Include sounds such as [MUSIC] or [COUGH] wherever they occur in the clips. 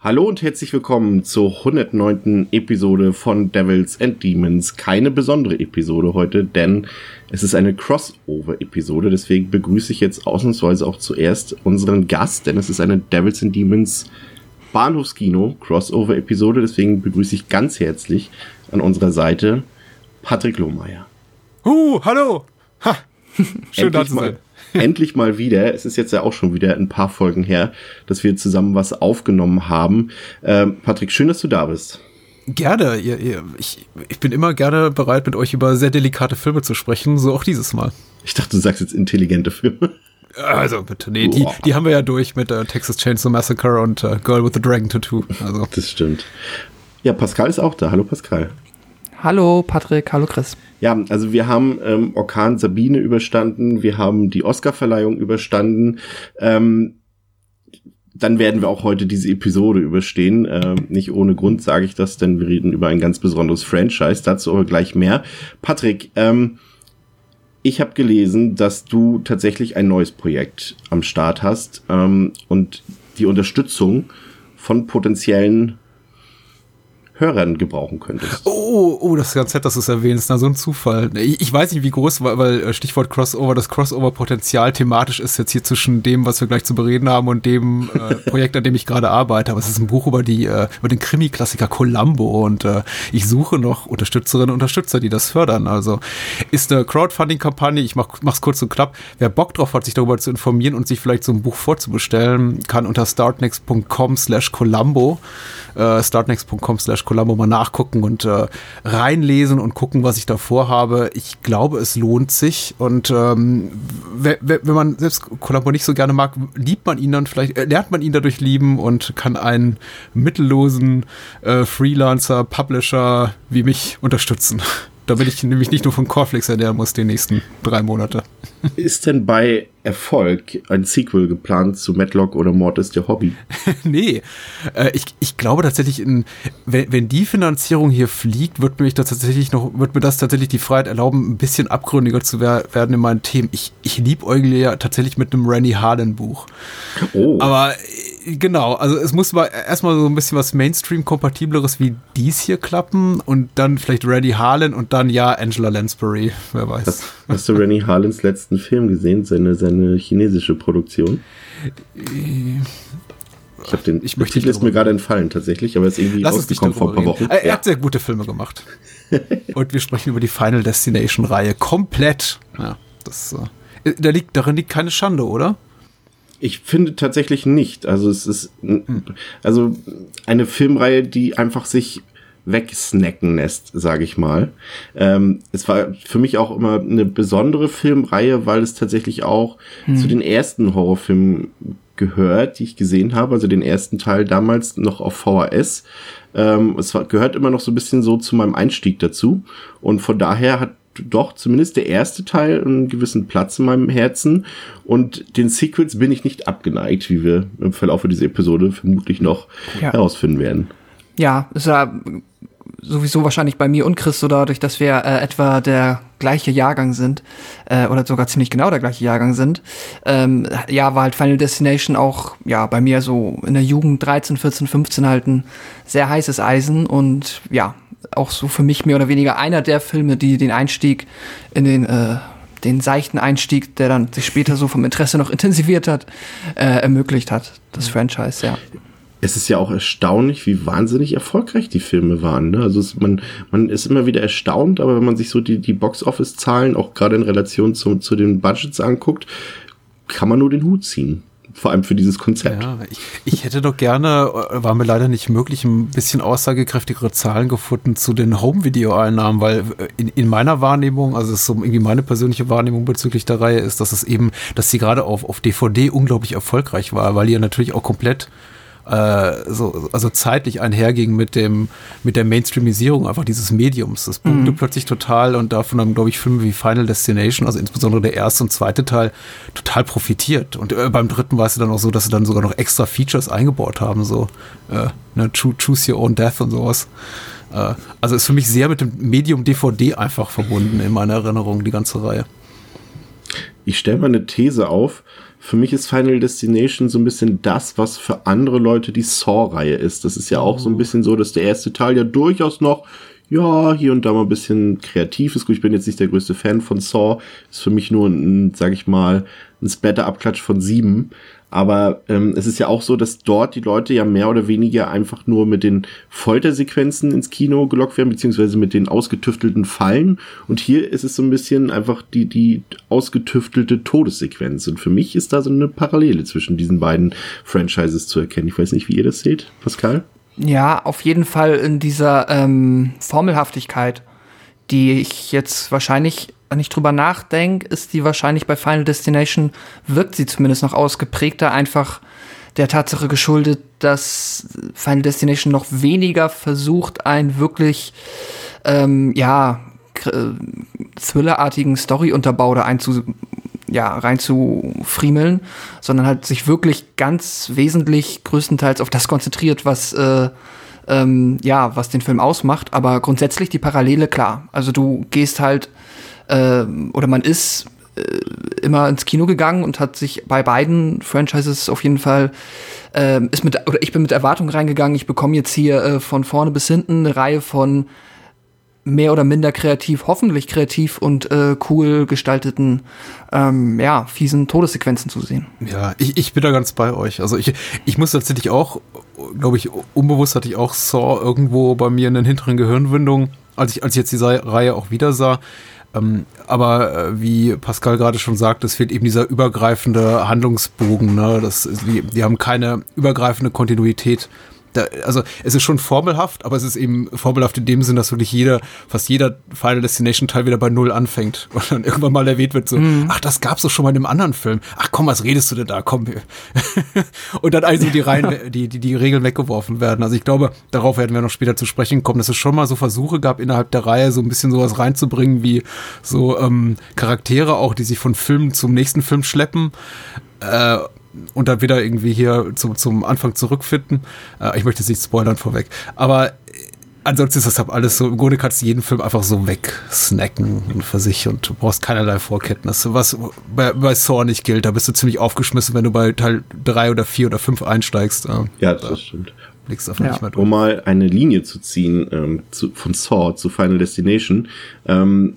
Hallo und herzlich willkommen zur 109. Episode von Devils and Demons. Keine besondere Episode heute, denn es ist eine Crossover-Episode. Deswegen begrüße ich jetzt ausnahmsweise auch zuerst unseren Gast, denn es ist eine Devils and Demons Bahnhofskino Crossover-Episode. Deswegen begrüße ich ganz herzlich an unserer Seite Patrick Lohmeier. Uh, hallo! Ha! [LAUGHS] Schön da zu sein. [LAUGHS] endlich mal wieder, es ist jetzt ja auch schon wieder ein paar Folgen her, dass wir zusammen was aufgenommen haben. Ähm, Patrick, schön, dass du da bist. Gerne, ihr, ihr, ich, ich bin immer gerne bereit, mit euch über sehr delikate Filme zu sprechen, so auch dieses Mal. Ich dachte, du sagst jetzt intelligente Filme. Also bitte, nee, die, die haben wir ja durch mit äh, Texas Chainsaw Massacre und äh, Girl with the Dragon Tattoo. Also. Das stimmt. Ja, Pascal ist auch da. Hallo Pascal. Hallo Patrick, hallo Chris. Ja, also wir haben ähm, Orkan Sabine überstanden, wir haben die Oscarverleihung überstanden. Ähm, dann werden wir auch heute diese Episode überstehen. Ähm, nicht ohne Grund sage ich das, denn wir reden über ein ganz besonderes Franchise. Dazu aber gleich mehr. Patrick, ähm, ich habe gelesen, dass du tatsächlich ein neues Projekt am Start hast ähm, und die Unterstützung von potenziellen Hörern gebrauchen könntest. Oh, oh, das ist ganz nett, dass du es erwähnst. Na, so ein Zufall. Ich, ich weiß nicht, wie groß, weil, weil äh, Stichwort Crossover, das Crossover-Potenzial thematisch ist jetzt hier zwischen dem, was wir gleich zu bereden haben und dem äh, [LAUGHS] Projekt, an dem ich gerade arbeite. Aber es ist ein Buch über die, äh, über den Krimi-Klassiker Columbo und äh, ich suche noch Unterstützerinnen und Unterstützer, die das fördern. Also ist eine Crowdfunding-Kampagne, ich mach, mach's kurz und knapp. Wer Bock drauf hat, sich darüber zu informieren und sich vielleicht so ein Buch vorzubestellen, kann unter startnext.com slash Columbo, äh, startnext.com slash Columbo mal nachgucken und äh, reinlesen und gucken, was ich da vorhabe. Ich glaube, es lohnt sich. Und ähm, wenn man selbst Columbo nicht so gerne mag, liebt man ihn dann vielleicht, äh, lernt man ihn dadurch lieben und kann einen mittellosen äh, Freelancer, Publisher wie mich unterstützen. Damit ich nämlich nicht nur von Coreflix ernähren muss die nächsten drei Monate. Ist denn bei Erfolg ein Sequel geplant zu Matlock oder Mord ist der Hobby? [LAUGHS] nee, äh, ich, ich glaube tatsächlich, in, wenn, wenn die Finanzierung hier fliegt, wird mir das tatsächlich noch, wird mir das tatsächlich die Freiheit erlauben, ein bisschen abgründiger zu wer werden in meinen Themen. Ich, ich liebäugle ja tatsächlich mit einem Rennie Harlan Buch. Oh. Aber genau, also es muss mal erstmal so ein bisschen was Mainstream-kompatibleres wie dies hier klappen und dann vielleicht Rennie Harlan und dann ja Angela Lansbury, wer weiß. Hast, hast du Rennie Harlans letzten Film gesehen, seine, seine chinesische Produktion? Ich habe den, ich möchte Titel ist mir gerade entfallen tatsächlich, aber ist irgendwie Lass rausgekommen vor ein paar Wochen. Er, er hat sehr gute Filme gemacht. [LAUGHS] und wir sprechen über die Final Destination Reihe komplett. Ja, das, äh, da liegt, darin liegt keine Schande, oder? Ich finde tatsächlich nicht. Also es ist also eine Filmreihe, die einfach sich wegsnacken lässt, sage ich mal. Ähm, es war für mich auch immer eine besondere Filmreihe, weil es tatsächlich auch hm. zu den ersten Horrorfilmen gehört, die ich gesehen habe, also den ersten Teil damals noch auf VHS. Ähm, es war, gehört immer noch so ein bisschen so zu meinem Einstieg dazu. Und von daher hat doch zumindest der erste Teil einen gewissen Platz in meinem Herzen. Und den Sequels bin ich nicht abgeneigt, wie wir im Verlauf dieser Episode vermutlich noch ja. herausfinden werden. Ja, ist ja sowieso wahrscheinlich bei mir und Chris so dadurch, dass wir äh, etwa der gleiche Jahrgang sind äh, oder sogar ziemlich genau der gleiche Jahrgang sind. Ähm, ja, war halt Final Destination auch ja bei mir so in der Jugend 13, 14, 15 halt ein sehr heißes Eisen und ja, auch so für mich mehr oder weniger einer der Filme, die den Einstieg in den äh, den seichten Einstieg, der dann sich später so vom Interesse noch intensiviert hat, äh, ermöglicht hat, das Franchise, ja. Es ist ja auch erstaunlich, wie wahnsinnig erfolgreich die Filme waren. Ne? Also es, man, man ist immer wieder erstaunt, aber wenn man sich so die, die Box-Office-Zahlen auch gerade in Relation zu, zu den Budgets anguckt, kann man nur den Hut ziehen vor allem für dieses Konzept. Ja, ich, ich hätte doch gerne, äh, war mir leider nicht möglich, ein bisschen aussagekräftigere Zahlen gefunden zu den Home-Video-Einnahmen, weil äh, in, in meiner Wahrnehmung, also es ist so irgendwie meine persönliche Wahrnehmung bezüglich der Reihe ist, dass es eben, dass sie gerade auf, auf DVD unglaublich erfolgreich war, weil die ja natürlich auch komplett äh, so, also zeitlich einherging mit dem, mit der Mainstreamisierung einfach dieses Mediums. Das boomte mhm. plötzlich total und davon haben, glaube ich, Filme wie Final Destination, also insbesondere der erste und zweite Teil, total profitiert. Und äh, beim dritten war es dann auch so, dass sie dann sogar noch extra Features eingebaut haben, so äh, ne, Choose Your Own Death und sowas. Äh, also ist für mich sehr mit dem Medium DVD einfach verbunden in meiner Erinnerung, die ganze Reihe. Ich stelle mal eine These auf. Für mich ist Final Destination so ein bisschen das, was für andere Leute die Saw-Reihe ist. Das ist ja auch so ein bisschen so, dass der erste Teil ja durchaus noch ja, hier und da mal ein bisschen kreativ ist. Gut, ich bin jetzt nicht der größte Fan von Saw. Ist für mich nur ein, sag ich mal, ein Splatter-Abklatsch von sieben. Aber ähm, es ist ja auch so, dass dort die Leute ja mehr oder weniger einfach nur mit den Foltersequenzen ins Kino gelockt werden, beziehungsweise mit den ausgetüftelten Fallen. Und hier ist es so ein bisschen einfach die, die ausgetüftelte Todessequenz. Und für mich ist da so eine Parallele zwischen diesen beiden Franchises zu erkennen. Ich weiß nicht, wie ihr das seht, Pascal. Ja, auf jeden Fall in dieser ähm, Formelhaftigkeit, die ich jetzt wahrscheinlich wenn ich drüber nachdenke, ist die wahrscheinlich bei Final Destination, wirkt sie zumindest noch ausgeprägter, einfach der Tatsache geschuldet, dass Final Destination noch weniger versucht, einen wirklich, ähm, ja, Thriller-artigen Story-Unterbau da einzu, ja, reinzufriemeln, sondern halt sich wirklich ganz wesentlich größtenteils auf das konzentriert, was, äh, ähm, ja, was den Film ausmacht. Aber grundsätzlich die Parallele, klar. Also du gehst halt äh, oder man ist äh, immer ins Kino gegangen und hat sich bei beiden Franchises auf jeden Fall äh, ist mit oder ich bin mit Erwartungen reingegangen. Ich bekomme jetzt hier äh, von vorne bis hinten eine Reihe von mehr oder minder kreativ, hoffentlich kreativ und äh, cool gestalteten, ähm, ja, fiesen Todessequenzen zu sehen. Ja, ich, ich bin da ganz bei euch. Also ich, ich muss tatsächlich auch, glaube ich, unbewusst hatte ich auch Saw irgendwo bei mir in den hinteren Gehirnwindungen, als ich, als ich jetzt diese Reihe auch wieder sah. Ähm, aber äh, wie Pascal gerade schon sagt, es fehlt eben dieser übergreifende Handlungsbogen. Ne? Das, die, die haben keine übergreifende Kontinuität da, also es ist schon formelhaft, aber es ist eben formelhaft in dem Sinn, dass wirklich jeder, fast jeder Final Destination Teil wieder bei Null anfängt [LAUGHS] und dann irgendwann mal erwähnt wird so, mhm. ach, das gab's doch schon mal in einem anderen Film. Ach komm, was redest du denn da? Komm. [LAUGHS] und dann also die Reihen, [LAUGHS] die, die, die Regeln weggeworfen werden. Also ich glaube, darauf werden wir noch später zu sprechen kommen, dass es schon mal so Versuche gab, innerhalb der Reihe so ein bisschen sowas reinzubringen, wie so ähm, Charaktere auch, die sich von Film zum nächsten Film schleppen. Äh, und dann wieder irgendwie hier zum, zum Anfang zurückfinden. Äh, ich möchte jetzt nicht spoilern vorweg. Aber äh, ansonsten ist das halt alles so, im Grunde kannst du jeden Film einfach so wegsnacken für sich und du brauchst keinerlei Vorkenntnisse, was bei, bei Saw nicht gilt. Da bist du ziemlich aufgeschmissen, wenn du bei Teil 3 oder 4 oder 5 einsteigst. Äh, ja, das da stimmt. Ja. Um mal eine Linie zu ziehen ähm, zu, von Saw zu Final Destination. Ähm,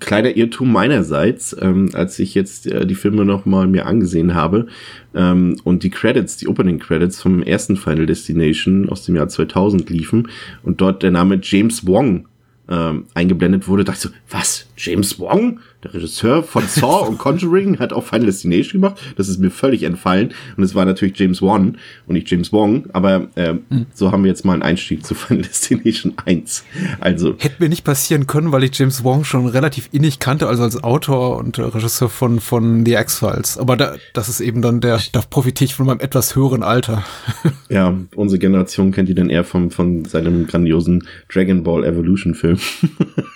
kleiner Irrtum meinerseits, ähm, als ich jetzt äh, die Filme noch mal mir angesehen habe ähm, und die Credits, die Opening Credits vom ersten Final Destination aus dem Jahr 2000 liefen und dort der Name James Wong ähm, eingeblendet wurde, dachte ich so, was? James Wong? Der Regisseur von Saw und Conjuring hat auch Final Destination gemacht. Das ist mir völlig entfallen. Und es war natürlich James Wan und nicht James Wong. Aber äh, mhm. so haben wir jetzt mal einen Einstieg zu [LAUGHS] Final Destination 1. Also. Hätte mir nicht passieren können, weil ich James Wong schon relativ innig kannte, also als Autor und Regisseur von, von The X-Files. Aber da, das ist eben dann der, da profitiere ich von meinem etwas höheren Alter. [LAUGHS] ja, unsere Generation kennt ihn dann eher vom, von seinem grandiosen Dragon Ball Evolution Film. [LAUGHS]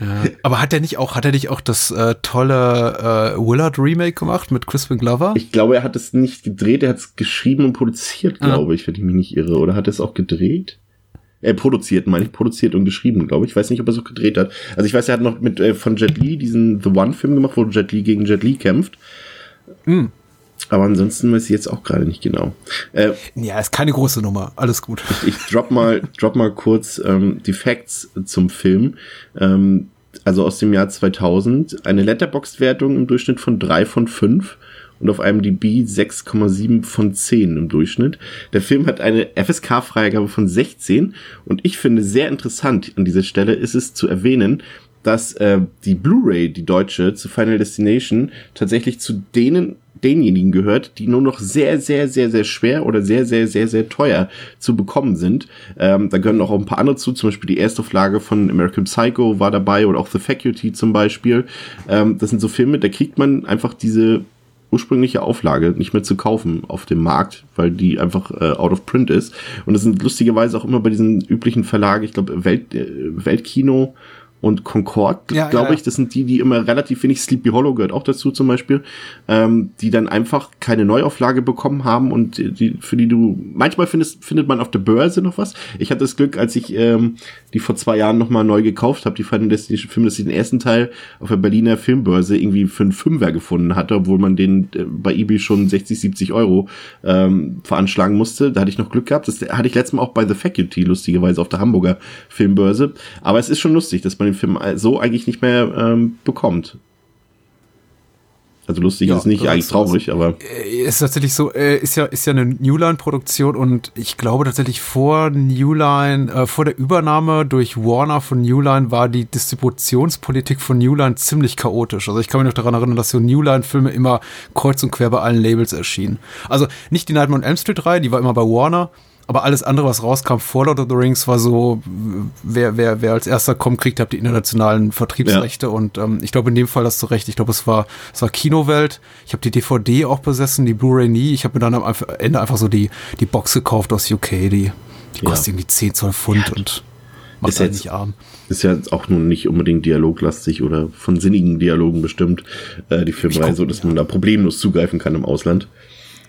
Ja. [LAUGHS] Aber hat er nicht auch, hat er nicht auch das äh, tolle äh, Willard Remake gemacht mit Crispin Glover? Ich glaube, er hat es nicht gedreht, er hat es geschrieben und produziert, ah. glaube ah. ich, wenn ich mich nicht irre. Oder hat er es auch gedreht? Er produziert, meine ich, produziert und geschrieben, glaube ich. Ich weiß nicht, ob er es auch gedreht hat. Also ich weiß, er hat noch mit äh, von Jet Li diesen The One-Film gemacht, wo Jet Li gegen Jet Li kämpft. Mm. Aber ansonsten weiß ich jetzt auch gerade nicht genau. Äh, ja, ist keine große Nummer. Alles gut. Ich, [LAUGHS] ich drop mal, drop mal kurz ähm, die Facts zum Film. Ähm, also aus dem Jahr 2000. Eine Letterboxd-Wertung im Durchschnitt von drei von fünf und auf einem DB 6,7 von 10 im Durchschnitt. Der Film hat eine FSK-Freigabe von 16 und ich finde sehr interessant an dieser Stelle ist es zu erwähnen, dass äh, die Blu-ray, die deutsche zu Final Destination, tatsächlich zu denen denjenigen gehört, die nur noch sehr, sehr, sehr, sehr schwer oder sehr, sehr, sehr, sehr teuer zu bekommen sind. Ähm, da gehören auch ein paar andere zu, zum Beispiel die Erstauflage von American Psycho war dabei oder auch The Faculty zum Beispiel. Ähm, das sind so Filme, da kriegt man einfach diese ursprüngliche Auflage nicht mehr zu kaufen auf dem Markt, weil die einfach äh, out of print ist. Und das sind lustigerweise auch immer bei diesen üblichen Verlagen, ich glaube Welt, äh, Weltkino und Concord, Ja, glaube ja, ich, das sind die, die immer relativ wenig, Sleepy Hollow gehört auch dazu zum Beispiel, ähm, die dann einfach keine Neuauflage bekommen haben und die, für die du, manchmal findest, findet man auf der Börse noch was. Ich hatte das Glück, als ich ähm, die vor zwei Jahren nochmal neu gekauft habe, die Final Destination Film, dass ich den ersten Teil auf der Berliner Filmbörse irgendwie für einen Fünfer gefunden hatte, obwohl man den äh, bei eBay schon 60, 70 Euro ähm, veranschlagen musste. Da hatte ich noch Glück gehabt. Das hatte ich letztes Mal auch bei The Faculty, lustigerweise auf der Hamburger Filmbörse. Aber es ist schon lustig, dass man den Film so eigentlich nicht mehr ähm, bekommt. Also lustig Ja, ist nicht, das eigentlich ist- traurig, aber Äh, Ist tatsächlich so, äh, ist ja, ist ja eine Newline-Produktion und ich glaube tatsächlich vor Newline, äh, vor der Übernahme durch Warner von Newline war die Distributionspolitik von Newline ziemlich chaotisch. Also ich kann mich noch daran erinnern, dass so Newline-Filme immer kreuz und quer bei allen Labels erschienen. Also nicht die Nightmare on Elm Street 3, die war immer bei Warner, aber alles andere, was rauskam vor Lord of the Rings, war so, wer, wer, wer als erster kommt, kriegt, habt die internationalen Vertriebsrechte. Und ähm, ich glaube, in dem Fall hast du recht. Ich glaube, es war, es war Kinowelt. Ich habe die DVD auch besessen, die Blu-ray nie. Ich habe mir dann am Ende einfach so die, die Box gekauft aus UK, die, die Ja. kostet irgendwie 10 Zoll Pfund und macht Ist halt jetzt- nicht arm. ist ja auch nun nicht unbedingt dialoglastig oder von sinnigen Dialogen bestimmt, äh, die Filmreihe, so dass man da problemlos zugreifen kann im Ausland.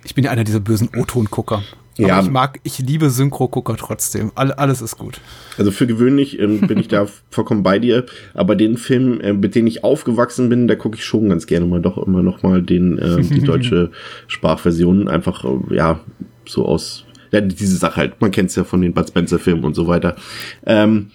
Ich bin ja einer dieser bösen O-Ton-Gucker. Aber Ja. ich mag, ich liebe Synchro-Gucker trotzdem. All, alles ist gut. Also für gewöhnlich ähm, bin ich [LAUGHS] da vollkommen bei dir, aber den Film, äh, mit dem ich aufgewachsen bin, da gucke ich schon ganz gerne mal doch immer noch mal den ähm, die deutsche [LAUGHS] Sprachversion einfach äh, ja so aus ja, diese Sache halt. Man kennt es ja von den Bud Spencer Filmen und so weiter. Ähm,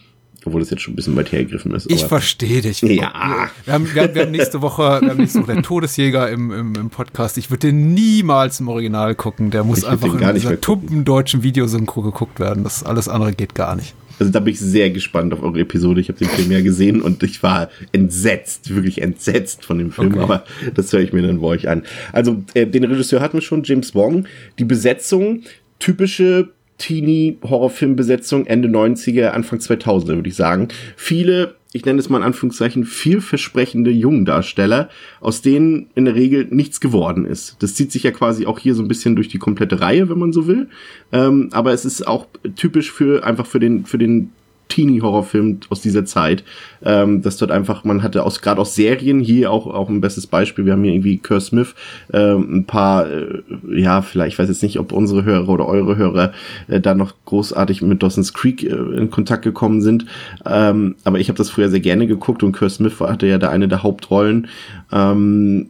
obwohl das jetzt schon ein bisschen weit hergegriffen ist. Ich verstehe dich. Ja. Wir haben, wir, haben, wir haben nächste Woche, wir haben nächste Woche der Todesjäger im, im, im Podcast. Ich würde den niemals im Original gucken. Der muss einfach den in dieser tumpen deutschen Videosynchro geguckt werden. Das alles andere geht gar nicht. Also da bin ich sehr gespannt auf eure Episode. Ich habe den Film ja gesehen und ich war entsetzt, wirklich entsetzt von dem Film, Okay. aber das höre ich mir dann bei euch an. Also äh, den Regisseur hatten wir schon, James Wong. Die Besetzung, typische Teenie-Horrorfilmbesetzung Ende 90er, Anfang 2000er, würde ich sagen. Viele, ich nenne es mal in Anführungszeichen, vielversprechende Jungdarsteller, aus denen in der Regel nichts geworden ist. Das zieht sich ja quasi auch hier so ein bisschen durch die komplette Reihe, wenn man so will. Ähm, aber es ist auch typisch für einfach für den, für den Teenie-Horrorfilm aus dieser Zeit, ähm, dass dort einfach, man hatte aus gerade aus Serien hier auch auch ein bestes Beispiel. Wir haben hier irgendwie Kerr Smith, ähm, ein paar, äh, ja vielleicht, ich weiß jetzt nicht, ob unsere Hörer oder eure Hörer äh, da noch großartig mit Dawson's Creek äh, in Kontakt gekommen sind, ähm, aber ich habe das früher sehr gerne geguckt und Kerr Smith hatte ja da eine der Hauptrollen. Ähm,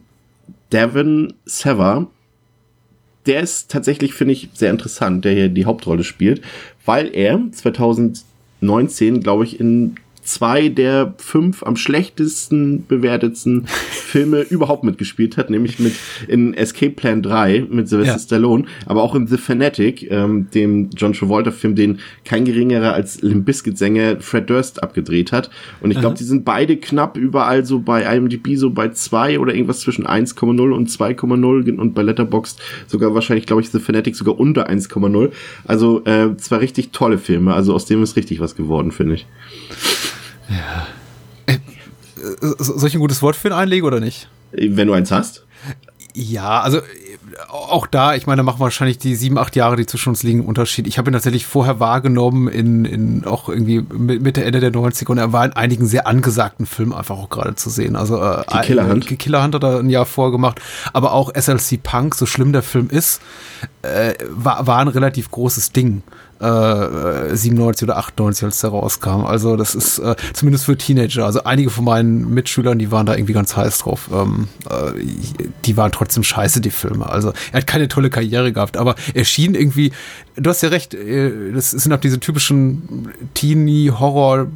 Devin Sever, der ist tatsächlich, finde ich, sehr interessant, der hier die Hauptrolle spielt, weil er 2019, glaube ich, in zwei der fünf am schlechtesten bewertetsten [LAUGHS] Filme überhaupt mitgespielt hat, nämlich mit in Escape Plan 3 mit Sylvester Ja. Stallone, aber auch in The Fanatic, ähm, dem John Travolta-Film, den kein geringerer als Limp Bizkit-Sänger Fred Durst abgedreht hat. Und ich glaube, die sind beide knapp überall so bei IMDb so bei zwei oder irgendwas zwischen 1,0 und 2,0 und bei Letterboxd sogar wahrscheinlich, glaube ich, The Fanatic sogar unter 1,0. Also äh, zwei richtig tolle Filme. Also aus dem ist richtig was geworden, finde ich. Äh, so- Soll ich ein gutes Wort für ihn einlegen oder nicht? Wenn du eins hast. Ja, also äh, auch da, ich meine, da machen wahrscheinlich die sieben, acht Jahre, die zwischen uns liegen, einen Unterschied. Ich habe ihn tatsächlich vorher wahrgenommen in, in auch irgendwie Mi- Mitte, Ende der 90er und er war in einigen sehr angesagten Filmen einfach auch gerade zu sehen. Also äh, Die Killerhand. äh, Killerhand hat er ein Jahr vorgemacht, aber auch SLC Punk, so schlimm der Film ist, äh, war, war ein relativ großes Ding. Äh, 97 oder 98, als der rauskam. Also das ist äh, zumindest für Teenager. Also einige von meinen Mitschülern, die waren da irgendwie ganz heiß drauf. Ähm, äh, die waren trotzdem scheiße, die Filme. Also er hat keine tolle Karriere gehabt, aber er schien irgendwie, du hast ja recht, äh, das sind auch diese typischen Teenie-Horror-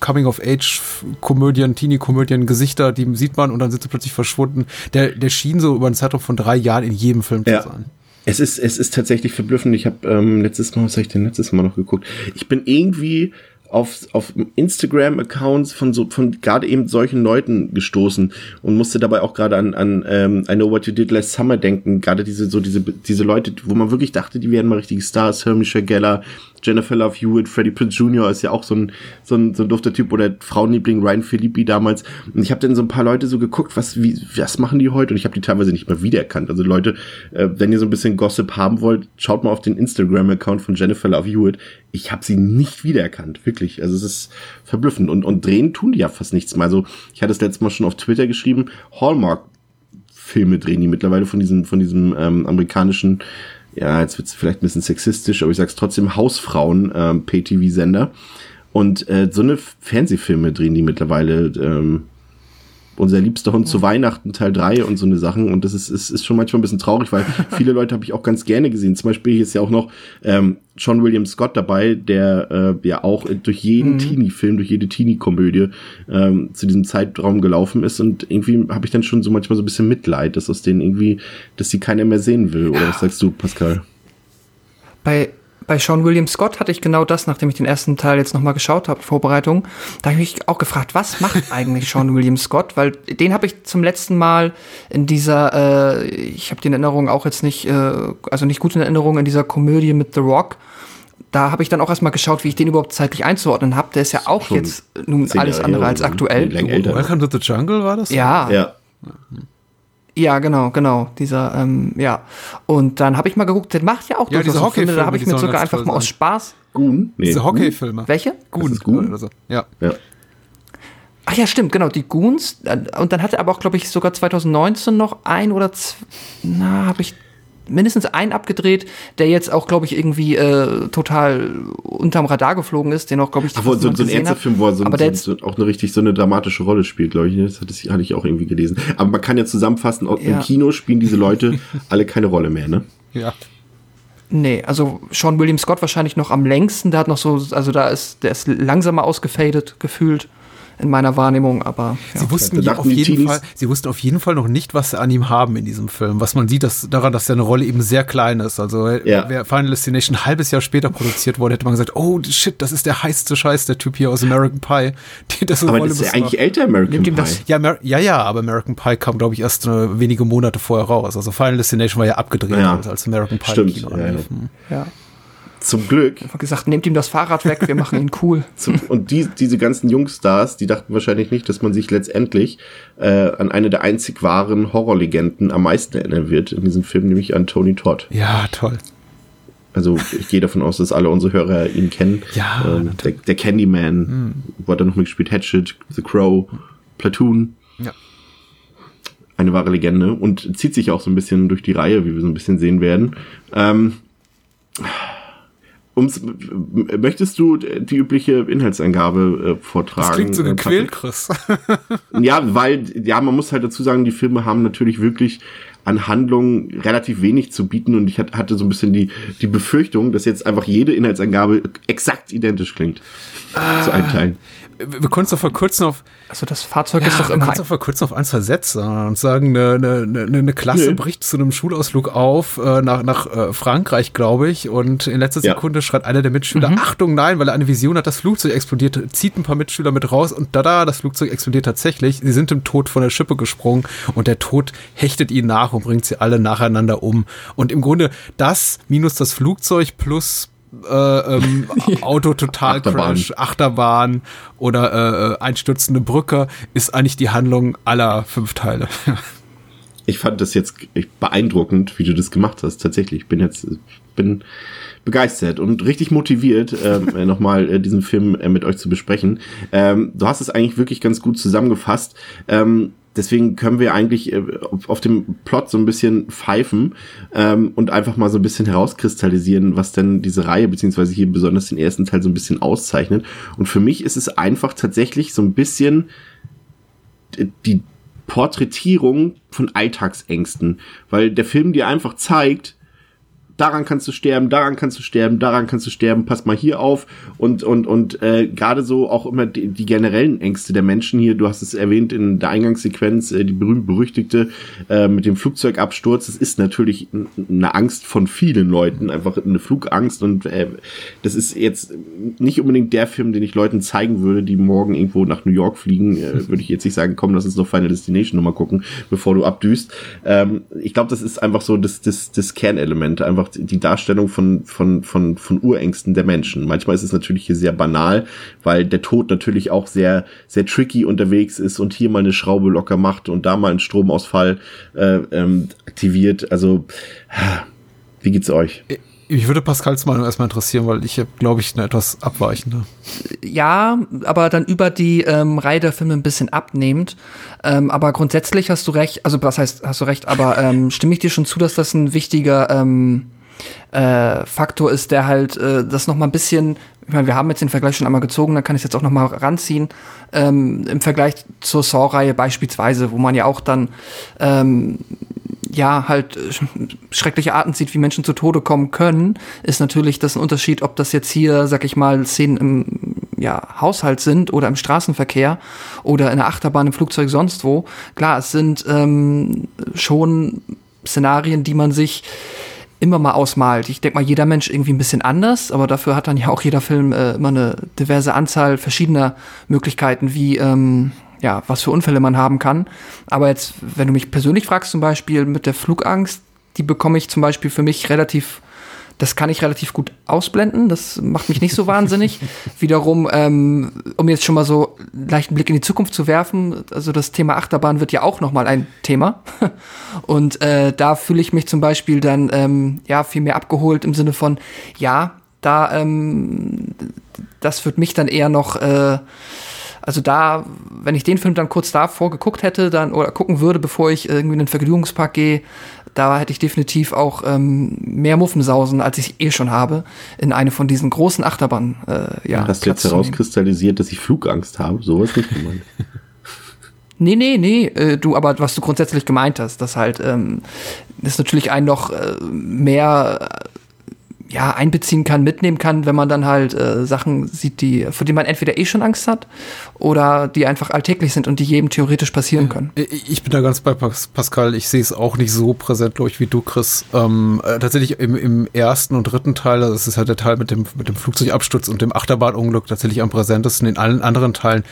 Coming-of-Age-Komödien, Teenie-Komödien, Gesichter, die sieht man und dann sind sie plötzlich verschwunden. Der, der schien so über einen Zeitraum von drei Jahren in jedem Film Ja. zu sein. Es ist, es ist tatsächlich verblüffend. Ich habe ähm, letztes Mal, was habe ich denn letztes Mal noch geguckt? Ich bin irgendwie auf, auf Instagram-Accounts von so von gerade eben solchen Leuten gestoßen und musste dabei auch gerade an, an ähm, I Know What You Did Last Summer denken. Gerade diese so diese diese Leute, wo man wirklich dachte, die wären mal richtige Stars. Hermisha Geller, Jennifer Love Hewitt, Freddie Prinze Jr. ist ja auch so ein so ein, so ein dufter Typ oder Frauenliebling Ryan Philippi damals. Und ich habe dann so ein paar Leute so geguckt, was wie was machen die heute? Und ich habe die teilweise nicht mal wiedererkannt. Also Leute, äh, wenn ihr so ein bisschen Gossip haben wollt, schaut mal auf den Instagram-Account von Jennifer Love Hewitt. Ich habe sie nicht wiedererkannt, wirklich. Also es ist verblüffend. Und, und drehen tun die ja fast nichts mehr. Also ich hatte es letztes Mal schon auf Twitter geschrieben, Hallmark Filme drehen die mittlerweile von diesem, von diesem ähm, amerikanischen, ja, jetzt wird's vielleicht ein bisschen sexistisch, aber ich sag's trotzdem, Hausfrauen ähm, PTV-Sender. Und äh, so eine Fernsehfilme drehen die mittlerweile. Ähm, unser liebster Hund zu Weihnachten Teil 3 und so eine Sachen. Und das ist, ist, ist schon manchmal ein bisschen traurig, weil [LAUGHS] viele Leute habe ich auch ganz gerne gesehen. Zum Beispiel hier ist ja auch noch ähm, John William Scott dabei, der äh, ja auch durch jeden Mhm. Teenie-Film, durch jede Teenie-Komödie ähm, zu diesem Zeitraum gelaufen ist. Und irgendwie habe ich dann schon so manchmal so ein bisschen Mitleid, dass aus denen irgendwie, dass sie keiner mehr sehen will. Oder was sagst du, Pascal? Bei, bei Sean William Scott hatte ich genau das, nachdem ich den ersten Teil jetzt nochmal geschaut habe, Vorbereitung. Da habe ich mich auch gefragt, was macht [LAUGHS] eigentlich Sean William Scott? Weil den habe ich zum letzten Mal in dieser, äh, ich habe die in Erinnerung auch jetzt nicht, äh, also nicht gut in Erinnerung, in dieser Komödie mit The Rock. Da habe ich dann auch erstmal geschaut, wie ich den überhaupt zeitlich einzuordnen habe. Der ist ja auch Schon jetzt nun alles andere als ne? aktuell. Welcome to the Jungle war das? Ja, Ja. Ja, genau, genau. Dieser, ähm, ja. Und dann habe ich mal geguckt, der macht ja auch Ja, diese Hockeyfilme, Da habe ich mir sogar einfach mal aus. Spaß. Goon? Nee. Diese Hockeyfilme. Welche? Goon ist Goon? oder so. Ja. Ja. Ach ja, stimmt, genau, die Goons. Und dann hat er aber auch, glaube ich, sogar 2019 noch ein oder zwei, na, habe ich mindestens einen abgedreht, der jetzt auch, glaube ich, irgendwie äh, total unterm Radar geflogen ist, den auch, glaube ich, Ach, wo, so, so ein hat. Ärztefilm, wo er so, aber so, der jetzt, so auch eine richtig so eine dramatische Rolle spielt, glaube ich. ne? Das hatte, ich- hatte ich auch irgendwie gelesen. Aber man kann ja zusammenfassen, auch im Ja. Kino spielen diese Leute [LAUGHS] alle keine Rolle mehr, ne? Ja. nee, also Sean William Scott wahrscheinlich noch am längsten, der hat noch so, also da ist, der ist langsamer ausgefadet, gefühlt in meiner Wahrnehmung, aber ja. Sie wussten ja auf jeden Fall, sie wussten auf jeden Fall noch nicht, was sie an ihm haben in diesem Film. Was man sieht, dass, daran, dass seine Rolle eben sehr klein ist. Also Ja. wäre Final Destination ein halbes Jahr später produziert worden, hätte man gesagt, oh shit, das ist der heißeste Scheiß, der Typ hier aus American Pie. [LAUGHS] Die, das Aber Rolle das ist ja eigentlich älter, American Nimmt ihm Pie. das- Ja, Amer ja, ja, aber American Pie kam, glaube ich, erst äh, wenige Monate vorher raus. Also Final Destination war ja abgedreht, Ja. als American Pie Stimmt, ja, ja. ja. Zum Glück. Einfach gesagt, nehmt ihm das Fahrrad weg, wir machen ihn cool. [LAUGHS] Zum, und die, diese ganzen Jungstars, die dachten wahrscheinlich nicht, dass man sich letztendlich äh, an eine der einzig wahren Horrorlegenden am meisten erinnern wird in diesem Film, nämlich an Tony Todd. Ja, toll. Also ich gehe davon aus, dass alle unsere Hörer ihn kennen. Ja, ähm, der, der Candyman, wo hat er noch mitgespielt? Hatchet, The Crow, Platoon. Ja. Eine wahre Legende und zieht sich auch so ein bisschen durch die Reihe, wie wir so ein bisschen sehen werden. Ähm, ums, m- möchtest du die übliche Inhaltsangabe äh, vortragen? Das klingt so äh, gequält, Patrick? Chris. [LAUGHS] [LAUGHS] Ja, weil, ja, man muss halt dazu sagen, die Filme haben natürlich wirklich an Handlung relativ wenig zu bieten und ich hat- hatte so ein bisschen die, die Befürchtung, dass jetzt einfach jede Inhaltsangabe exakt identisch klingt. Zu einteilen. Wir können es doch verkürzen auf, Also das Fahrzeug Ja, ist doch wir immer können es auch verkürzen auf ein, zwei Sätze und sagen, eine, eine, eine, eine Klasse Nö. bricht zu einem Schulausflug auf äh, nach, nach äh, Frankreich, glaube ich, und in letzter Ja. Sekunde schreit einer der Mitschüler, Achtung, nein, weil er eine Vision hat, das Flugzeug explodiert, zieht ein paar Mitschüler mit raus und da, das Flugzeug explodiert tatsächlich. Sie sind im Tod von der Schippe gesprungen und der Tod hechtet ihnen nach und bringt sie alle nacheinander um. Und im Grunde das minus das Flugzeug plus äh, ähm, [LAUGHS] Auto total Achterbahn. Crash, Achterbahn oder äh, äh, einstürzende Brücke ist eigentlich die Handlung aller fünf Teile. [LAUGHS] Ich fand das jetzt beeindruckend, wie du das gemacht hast. Tatsächlich, ich bin jetzt bin begeistert und richtig motiviert, ähm, [LAUGHS] äh, nochmal äh, diesen Film äh, mit euch zu besprechen. Ähm, du hast es eigentlich wirklich ganz gut zusammengefasst. Ähm, deswegen können wir eigentlich äh, auf, dem Plot so ein bisschen pfeifen ähm, und einfach mal so ein bisschen herauskristallisieren, was denn diese Reihe, beziehungsweise hier besonders den ersten Teil so ein bisschen auszeichnet. Und für mich ist es einfach tatsächlich so ein bisschen die Porträtierung von Alltagsängsten, weil der Film dir einfach zeigt, daran kannst du sterben, daran kannst du sterben, daran kannst du sterben, pass mal hier auf. Und und und äh, gerade so auch immer die, die generellen Ängste der Menschen hier, du hast es erwähnt in der Eingangssequenz, äh, die berühmt berüchtigte äh, mit dem Flugzeugabsturz, das ist natürlich eine Angst von vielen Leuten, einfach eine Flugangst. Und äh, das ist jetzt nicht unbedingt der Film, den ich Leuten zeigen würde, die morgen irgendwo nach New York fliegen, äh, [LAUGHS] würde ich jetzt nicht sagen, komm, lass uns noch Final Destination nochmal gucken, bevor du abdüst. Ähm, ich glaube, das ist einfach so das, das, das Kernelement, einfach die Darstellung von, von, von, von Urängsten der Menschen. Manchmal ist es natürlich hier sehr banal, weil der Tod natürlich auch sehr, sehr tricky unterwegs ist und hier mal eine Schraube locker macht und da mal einen Stromausfall äh, ähm, aktiviert. Also, wie geht's euch? Ich würde Pascals Meinung erstmal interessieren, weil ich glaube ich, eine etwas abweichende. Ja, aber dann über die ähm, Reihe der Filme ein bisschen abnehmend. Ähm, aber grundsätzlich hast du recht, also was heißt, hast du recht, aber ähm, stimme ich dir schon zu, dass das ein wichtiger ähm, äh, Faktor ist, der halt äh, das noch mal ein bisschen, ich meine, wir haben jetzt den Vergleich schon einmal gezogen, dann kann ich es jetzt auch noch mal ranziehen, ähm, im Vergleich zur Saw-Reihe beispielsweise, wo man ja auch dann ähm, ja, halt schreckliche Arten sieht, wie Menschen zu Tode kommen können, ist natürlich das ein Unterschied, ob das jetzt hier, sag ich mal, Szenen im ja, Haushalt sind oder im Straßenverkehr oder in der Achterbahn, im Flugzeug, sonst wo. Klar, es sind ähm, schon Szenarien, die man sich immer mal ausmalt. Ich denke mal, jeder Mensch irgendwie ein bisschen anders, aber dafür hat dann ja auch jeder Film äh, immer eine diverse Anzahl verschiedener Möglichkeiten, wie ähm, ja, was für Unfälle man haben kann. Aber jetzt, wenn du mich persönlich fragst, zum Beispiel mit der Flugangst, die bekomme ich zum Beispiel für mich relativ, das kann ich relativ gut ausblenden. Das macht mich nicht so wahnsinnig. [LAUGHS] Wiederum, ähm, um jetzt schon mal so einen leichten Blick in die Zukunft zu werfen, also das Thema Achterbahn wird ja auch noch mal ein Thema. [LAUGHS] Und äh, da fühle ich mich zum Beispiel dann ähm, ja viel mehr abgeholt im Sinne von, ja, da, ähm, das wird mich dann eher noch äh, also da, wenn ich den Film dann kurz davor geguckt hätte, dann oder gucken würde, bevor ich irgendwie in den Vergnügungspark gehe, da hätte ich definitiv auch ähm, mehr Muffensausen, als ich eh schon habe, in eine von diesen großen Achterbahnen. Äh, ja, Hast du jetzt herauskristallisiert, dass ich Flugangst habe? So ist nicht gemeint. [LAUGHS] Nee, nee, nee, äh, du, aber was du grundsätzlich gemeint hast, dass halt, ähm, ist natürlich ein noch äh, mehr ja, einbeziehen kann, mitnehmen kann, wenn man dann halt äh, Sachen sieht, die, vor denen man entweder eh schon Angst hat oder die einfach alltäglich sind und die jedem theoretisch passieren können. Ich bin da ganz bei Pascal, ich sehe es auch nicht so präsent, glaube ich, wie du, Chris. Ähm, äh, tatsächlich im, im ersten und dritten Teil, also das ist halt der Teil mit dem, mit dem Flugzeugabsturz und dem Achterbahnunglück tatsächlich am präsentesten. In allen anderen Teilen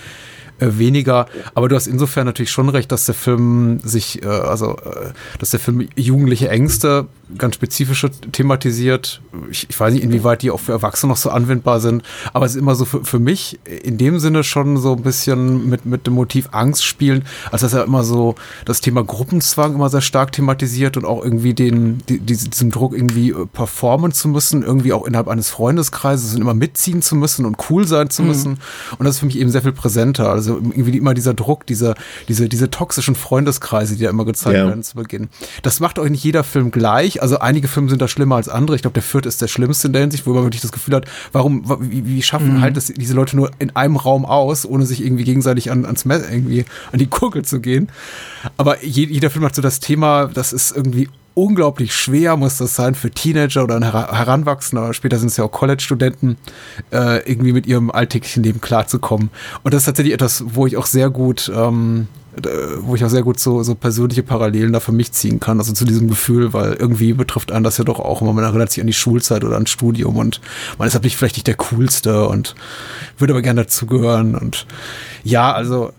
weniger. Aber du hast insofern natürlich schon recht, dass der Film sich, äh, also, äh, dass der Film jugendliche Ängste ganz spezifische thematisiert. Ich, ich weiß nicht, inwieweit die auch für Erwachsene noch so anwendbar sind, aber es ist immer so für, für mich in dem Sinne schon so ein bisschen mit, mit dem Motiv Angst spielen, als dass er immer so das Thema Gruppenzwang immer sehr stark thematisiert und auch irgendwie den, die, diesem Druck irgendwie äh, performen zu müssen, irgendwie auch innerhalb eines Freundeskreises und immer mitziehen zu müssen und cool sein zu mhm. müssen. Mhm. Und das ist für mich eben sehr viel präsenter. Also irgendwie immer dieser Druck, dieser, diese, diese toxischen Freundeskreise, die ja immer gezeigt ja. werden zu Beginn. Das macht euch nicht jeder Film gleich, also einige Filme sind da schlimmer als andere. Ich glaube, der vierte ist der schlimmste in der Hinsicht, wo man wirklich das Gefühl hat, warum, wie, wie schaffen mhm. halt das, diese Leute nur in einem Raum aus, ohne sich irgendwie gegenseitig an, ans Messer irgendwie an die Gurgel zu gehen. Aber je, jeder Film hat so das Thema, das ist irgendwie unglaublich schwer muss das sein für Teenager oder Heranwachsende, oder später sind es ja auch College-Studenten, äh, irgendwie mit ihrem alltäglichen Leben klarzukommen. Und das ist tatsächlich etwas, wo ich auch sehr gut ähm, wo ich auch sehr gut so, so persönliche Parallelen da für mich ziehen kann, also zu diesem Gefühl, weil irgendwie betrifft einen das ja doch auch immer, man erinnert sich an die Schulzeit oder ans Studium und man ist halt nicht vielleicht nicht der Coolste und würde aber gerne dazugehören und ja, also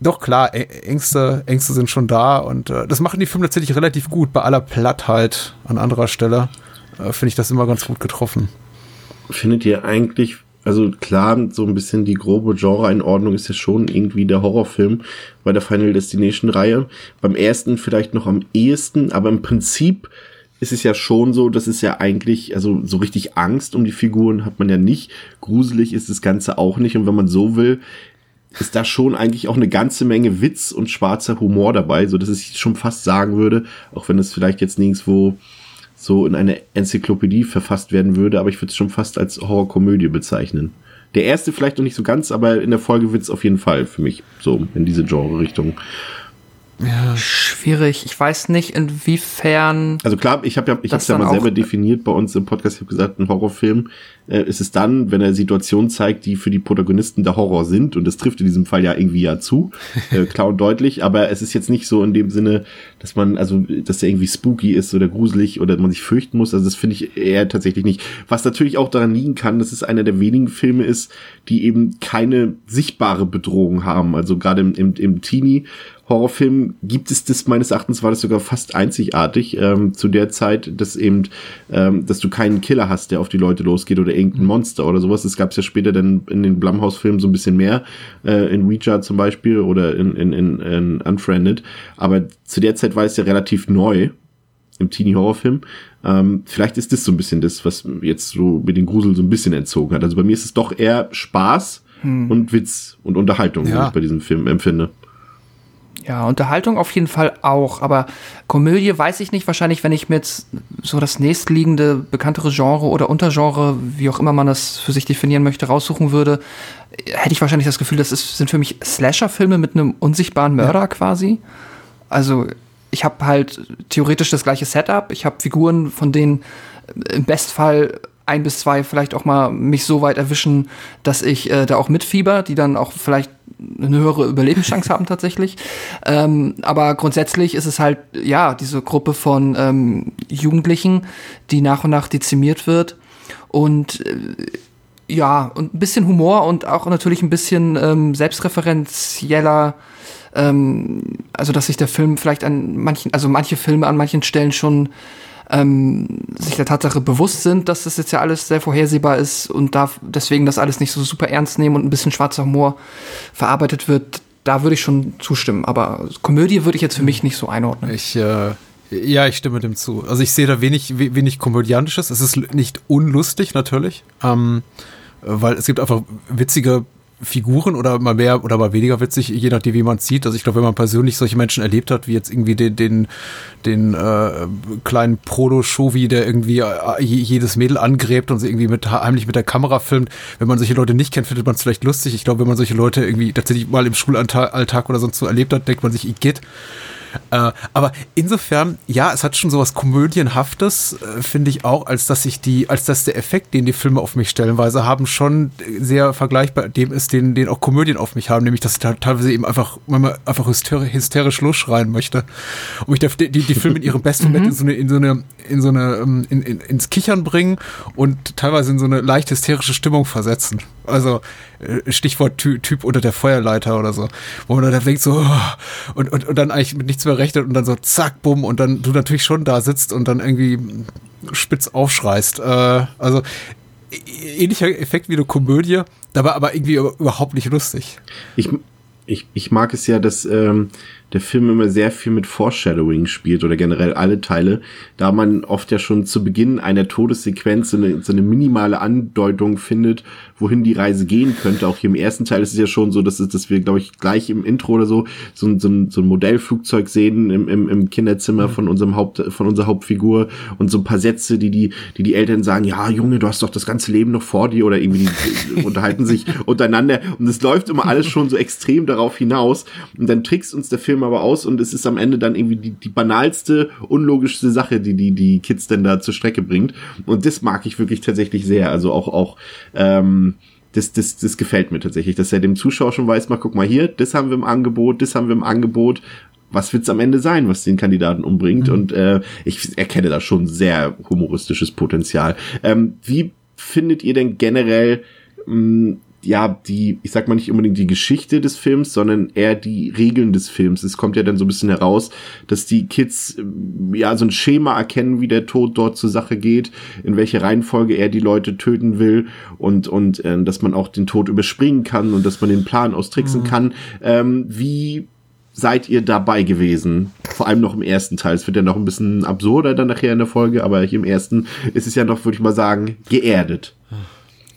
doch klar, Ängste, Ängste sind schon da und äh, das machen die Filme tatsächlich relativ gut, bei aller Plattheit an anderer Stelle äh, finde ich das immer ganz gut getroffen. Findet ihr eigentlich also klar, so ein bisschen die grobe Genre-Einordnung ist ja schon irgendwie der Horrorfilm bei der Final Destination-Reihe. Beim ersten vielleicht noch am ehesten, aber im Prinzip ist es ja schon so, dass es ja eigentlich, also so richtig Angst um die Figuren hat man ja nicht. Gruselig ist das Ganze auch nicht. Und wenn man so will, ist da schon eigentlich auch eine ganze Menge Witz und schwarzer Humor dabei, so dass ich schon fast sagen würde, auch wenn es vielleicht jetzt nirgendwo so in eine Enzyklopädie verfasst werden würde, aber ich würde es schon fast als Horrorkomödie bezeichnen. Der erste vielleicht noch nicht so ganz, aber in der Folge wird es auf jeden Fall für mich so in diese Genre-Richtung. Ja. schwierig. Ich weiß nicht, inwiefern. Also klar, ich habe ja, ich habe ja mal selber definiert bei uns im Podcast. Ich habe gesagt, ein Horrorfilm äh, ist es dann, wenn er Situationen zeigt, die für die Protagonisten der Horror sind. Und das trifft in diesem Fall ja irgendwie ja zu, äh, [LAUGHS] klar und deutlich. Aber es ist jetzt nicht so in dem Sinne, dass man, also, dass der irgendwie spooky ist oder gruselig oder man sich fürchten muss. Also das finde ich eher tatsächlich nicht. Was natürlich auch daran liegen kann, dass es einer der wenigen Filme ist, die eben keine sichtbare Bedrohung haben. Also gerade im, im, im Teenie Horrorfilm gibt es das meines Erachtens war das sogar fast einzigartig ähm, zu der Zeit, dass eben, ähm, dass du keinen Killer hast, der auf die Leute losgeht oder irgendein. Monster oder sowas. Das gab es ja später dann in den Blumhouse-Filmen so ein bisschen mehr, äh, in Ouija zum Beispiel oder in, in, in, in Unfriended. Aber zu der Zeit war es ja relativ neu im Teenie-Horrorfilm. Ähm, vielleicht ist das so ein bisschen das, was jetzt so mit den Grusel so ein bisschen entzogen hat. Also bei mir ist es doch eher Spaß hm. und Witz und Unterhaltung, ja. die ich bei diesem Film empfinde. Ja, Unterhaltung auf jeden Fall auch, aber Komödie weiß ich nicht. Wahrscheinlich, wenn ich mir jetzt so das nächstliegende, bekanntere Genre oder Untergenre, wie auch immer man das für sich definieren möchte, raussuchen würde, hätte ich wahrscheinlich das Gefühl, das ist, sind für mich Slasher-Filme mit einem unsichtbaren Mörder ja. quasi. Also ich habe halt theoretisch das gleiche Setup. Ich habe Figuren, von denen im Bestfall ein bis zwei vielleicht auch mal mich so weit erwischen, dass ich äh, da auch mitfieber, die dann auch vielleicht eine höhere Überlebenschance [LAUGHS] haben tatsächlich. Ähm, aber grundsätzlich ist es halt, ja, diese Gruppe von ähm, Jugendlichen, die nach und nach dezimiert wird. Und äh, ja, und ein bisschen Humor und auch natürlich ein bisschen ähm, selbstreferenzieller ähm, also dass sich der Film vielleicht an manchen, also manche Filme an manchen Stellen schon ähm, sich der Tatsache bewusst sind, dass das jetzt ja alles sehr vorhersehbar ist und da deswegen das alles nicht so super ernst nehmen und ein bisschen schwarzer Humor verarbeitet wird, da würde ich schon zustimmen. Aber Komödie würde ich jetzt für mich nicht so einordnen. Ich äh ja, ich stimme dem zu. Also ich sehe da wenig, wenig komödiantisches. Es ist nicht unlustig natürlich, ähm, weil es gibt einfach witzige Figuren oder mal mehr oder mal weniger witzig, je nachdem, wie man sieht. Also ich glaube, wenn man persönlich solche Menschen erlebt hat, wie jetzt irgendwie den, den, den äh, kleinen Proto-Shovi, der irgendwie äh, jedes Mädel angräbt und sie irgendwie mit, heimlich mit der Kamera filmt, wenn man solche Leute nicht kennt, findet man es vielleicht lustig. Ich glaube, wenn man solche Leute irgendwie tatsächlich mal im Schulalltag oder sonst so erlebt hat, denkt man sich, Igitt. Äh, aber insofern, ja, es hat schon sowas Komödienhaftes, äh, finde ich auch, als dass ich die, als dass der Effekt, den die Filme auf mich stellenweise haben, schon sehr vergleichbar dem ist, den, den auch Komödien auf mich haben, nämlich dass ich da teilweise eben einfach, manchmal einfach hysterisch, hysterisch losschreien möchte. Und ich darf die, die, die Filme in ihrem besten [LAUGHS] Moment mhm. in so eine, in so eine, in so eine, ähm, in, in, ins Kichern bringen und teilweise in so eine leicht hysterische Stimmung versetzen. Also äh, Stichwort Ty Typ unter der Feuerleiter oder so, wo man dann denkt so oh, und, und, und dann eigentlich mit nichts mehr rechnet und dann so zack, bumm und dann du natürlich schon da sitzt und dann irgendwie spitz aufschreist. Äh, also ähnlicher Effekt wie eine Komödie, dabei aber irgendwie überhaupt nicht lustig. Ich, ich, ich mag es ja, dass ähm, der Film immer sehr viel mit Foreshadowing spielt oder generell alle Teile, da man oft ja schon zu Beginn einer Todessequenz so eine, so eine minimale Andeutung findet, wohin die Reise gehen könnte. Auch hier im ersten Teil ist es ja schon so, dass, es, dass wir, glaube ich, gleich im Intro oder so so, ein, so, ein, so ein Modellflugzeug sehen im, im, im Kinderzimmer von unserem Haupt, von unserer Hauptfigur und so ein paar Sätze, die die, die, die Eltern sagen, ja, Junge, du hast doch das ganze Leben noch vor dir oder irgendwie die, unterhalten sich [LAUGHS] untereinander. Und es läuft immer alles schon so extrem darauf hinaus. Und dann trickst uns der Film aber aus und es ist am Ende dann irgendwie die, die banalste, unlogischste Sache, die, die die Kids denn da zur Strecke bringt. Und das mag ich wirklich tatsächlich sehr. Also auch, auch, ähm, das, das, das gefällt mir tatsächlich, dass er dem Zuschauer schon weiß, mal guck mal hier, das haben wir im Angebot, das haben wir im Angebot. Was wird's am Ende sein, was den Kandidaten umbringt? Mhm. Und äh, ich erkenne da schon sehr humoristisches Potenzial. Ähm, wie findet ihr denn generell mh, ja, die, ich sag mal nicht unbedingt die Geschichte des Films, sondern eher die Regeln des Films. Es kommt ja dann so ein bisschen heraus, dass die Kids äh, ja so ein Schema erkennen, wie der Tod dort zur Sache geht, in welche Reihenfolge er die Leute töten will und, und äh, dass man auch den Tod überspringen kann und dass man den Plan austricksen mhm. kann. Ähm, wie seid ihr dabei gewesen? Vor allem noch im ersten Teil. Es wird ja noch ein bisschen absurder dann nachher in der Folge, aber hier im ersten ist es ja noch, würde ich mal sagen, geerdet.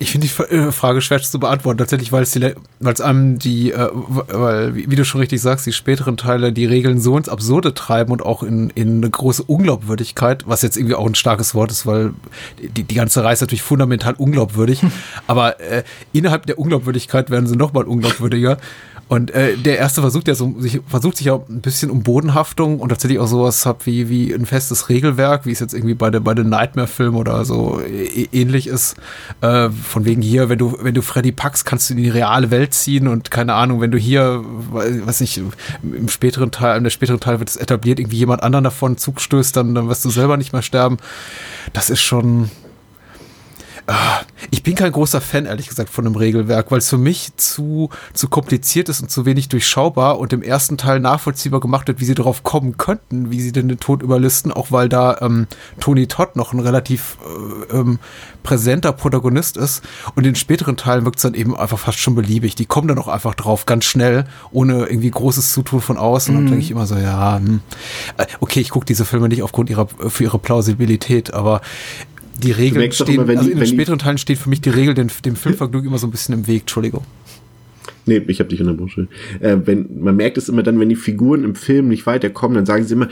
Ich finde die äh, Frage schwer zu beantworten, tatsächlich, weil es die, weil es einem die, äh, weil, wie du schon richtig sagst, die späteren Teile die Regeln so ins Absurde treiben und auch in, in eine große Unglaubwürdigkeit, was jetzt irgendwie auch ein starkes Wort ist, weil die, die ganze Reihe ist natürlich fundamental unglaubwürdig, [LAUGHS] aber äh, innerhalb der Unglaubwürdigkeit werden sie nochmal unglaubwürdiger. Und äh, der erste versucht ja so, sich, versucht sich auch ein bisschen um Bodenhaftung und tatsächlich auch sowas hat wie, wie ein festes Regelwerk, wie es jetzt irgendwie bei der bei den Nightmare-Filmen oder so äh, ähnlich ist. Äh, von wegen hier, wenn du, wenn du Freddy packst, kannst du in die reale Welt ziehen und keine Ahnung, wenn du hier, weiß nicht, im späteren Teil, in der späteren Teil wird es etabliert, irgendwie jemand anderen davon Zug stößt, dann, dann wirst du selber nicht mehr sterben. Das ist schon, ich bin kein großer Fan, ehrlich gesagt, von einem Regelwerk, weil es für mich zu, zu kompliziert ist und zu wenig durchschaubar und im ersten Teil nachvollziehbar gemacht wird, wie sie darauf kommen könnten, wie sie denn den Tod überlisten, auch weil da ähm, Tony Todd noch ein relativ äh, ähm, präsenter Protagonist ist. Und in späteren Teilen wirkt es dann eben einfach fast schon beliebig. Die kommen dann auch einfach drauf, ganz schnell, ohne irgendwie großes Zutun von außen. Mhm. Und dann denke ich immer so, ja, hm. Äh, okay, ich gucke diese Filme nicht aufgrund ihrer, für ihre Plausibilität, aber die Regeln stehen, immer, also in den späteren Teilen steht für mich die Regel dem, dem Filmvergnügen immer so ein bisschen im Weg, Entschuldigung. Nee, ich habe dich unterbrochen. Äh, wenn, man merkt es immer dann, wenn die Figuren im Film nicht weiterkommen, dann sagen sie immer,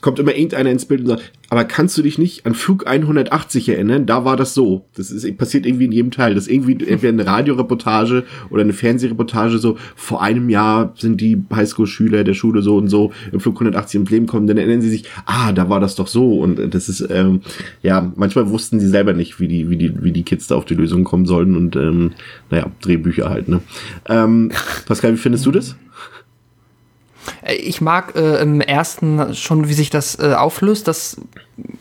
kommt immer irgendeiner ins Bild und sagt, aber kannst du dich nicht an Flug 180 erinnern? Da war das so. Das ist passiert irgendwie in jedem Teil. Das ist irgendwie entweder eine Radioreportage oder eine Fernsehreportage so, vor einem Jahr sind die Highschool-Schüler der Schule so und so im Flug 180 ins Leben kommen, dann erinnern sie sich, ah, da war das doch so. Und das ist, ähm, ja, manchmal wussten sie selber nicht, wie die, wie die, wie die Kids da auf die Lösung kommen sollen und ähm, naja, Drehbücher halt, ne? Ähm, Pascal, wie findest du das? Äh, ich mag äh, im ersten schon, wie sich das äh, auflöst, dass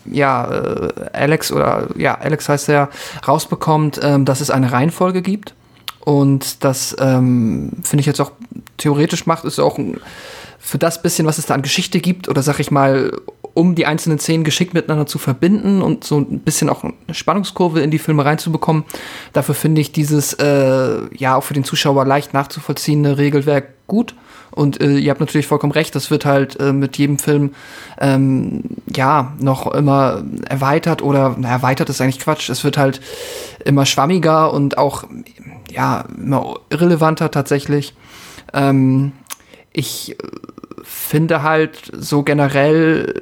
ja äh, Alex oder ja Alex heißt er rausbekommt, ähm, dass es eine Reihenfolge gibt und das ähm, finde ich jetzt auch theoretisch macht ist auch für das bisschen, was es da an Geschichte gibt oder sag ich mal um die einzelnen Szenen geschickt miteinander zu verbinden und so ein bisschen auch eine Spannungskurve in die Filme reinzubekommen. Dafür finde ich dieses äh, ja auch für den Zuschauer leicht nachzuvollziehende Regelwerk gut. Und äh, ihr habt natürlich vollkommen recht, das wird halt äh, mit jedem Film ähm, ja noch immer erweitert oder na, erweitert ist eigentlich Quatsch. Es wird halt immer schwammiger und auch ja immer irrelevanter tatsächlich. Ähm, ich finde halt so generell,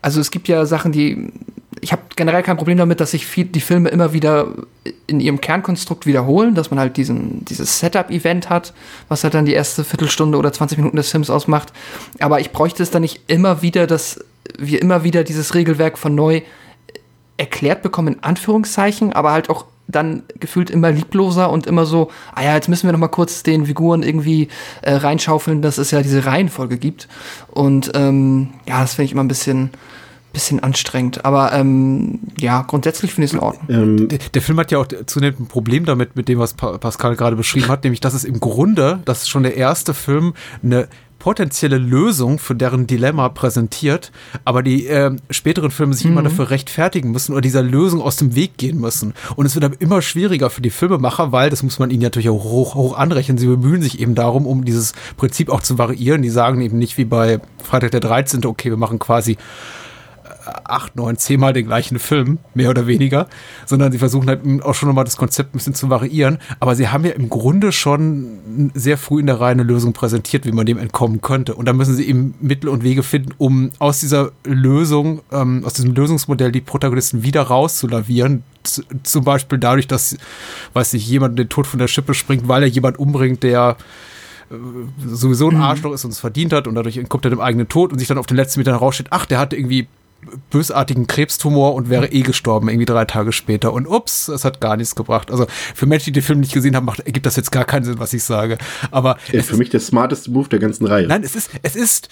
also es gibt ja Sachen, die ich habe generell kein Problem damit, dass sich viel, die Filme immer wieder in ihrem Kernkonstrukt wiederholen, dass man halt diesen, dieses Setup-Event hat, was halt dann die erste Viertelstunde oder 20 Minuten des Films ausmacht. Aber ich bräuchte es dann nicht immer wieder, dass wir immer wieder dieses Regelwerk von neu erklärt bekommen, in Anführungszeichen, aber halt auch dann gefühlt immer liebloser und immer so, ah ja, jetzt müssen wir noch mal kurz den Figuren irgendwie äh, reinschaufeln, dass es ja diese Reihenfolge gibt. Und ähm, ja, das finde ich immer ein bisschen, bisschen anstrengend. Aber ähm, ja, grundsätzlich finde ich es in Ordnung. Ähm, der, der, Film hat ja auch zunehmend ein Problem damit, mit dem, was Pascal gerade beschrieben hat, nämlich, dass es im Grunde, das ist schon der erste Film, eine potenzielle Lösung für deren Dilemma präsentiert, aber die äh, späteren Filme sich mhm. immer dafür rechtfertigen müssen oder dieser Lösung aus dem Weg gehen müssen. Und es wird aber immer schwieriger für die Filmemacher, weil, das muss man ihnen natürlich auch hoch, hoch anrechnen, sie bemühen sich eben darum, um dieses Prinzip auch zu variieren. Die sagen eben nicht wie bei Freitag der 13., okay, wir machen quasi acht, neun, zehnmal den gleichen Film, mehr oder weniger, sondern sie versuchen halt auch schon nochmal das Konzept ein bisschen zu variieren. Aber sie haben ja im Grunde schon sehr früh in der Reihe eine Lösung präsentiert, wie man dem entkommen könnte. Und da müssen sie eben Mittel und Wege finden, um aus dieser Lösung, ähm, aus diesem Lösungsmodell die Protagonisten wieder rauszulavieren. Zum Beispiel dadurch, dass, weiß ich, jemand den Tod von der Schippe springt, weil er jemand umbringt, der äh, sowieso ein mhm. Arschloch ist und es verdient hat und dadurch kommt er dem eigenen Tod und sich dann auf den letzten Metern raussteht, ach, der hatte irgendwie bösartigen Krebstumor und wäre eh gestorben, irgendwie drei Tage später. Und ups, es hat gar nichts gebracht. Also für Menschen, die den Film nicht gesehen haben, macht, ergibt das jetzt gar keinen Sinn, was ich sage. Aber ja, für ist, mich der smarteste Move der ganzen Reihe. Nein, es ist, es ist,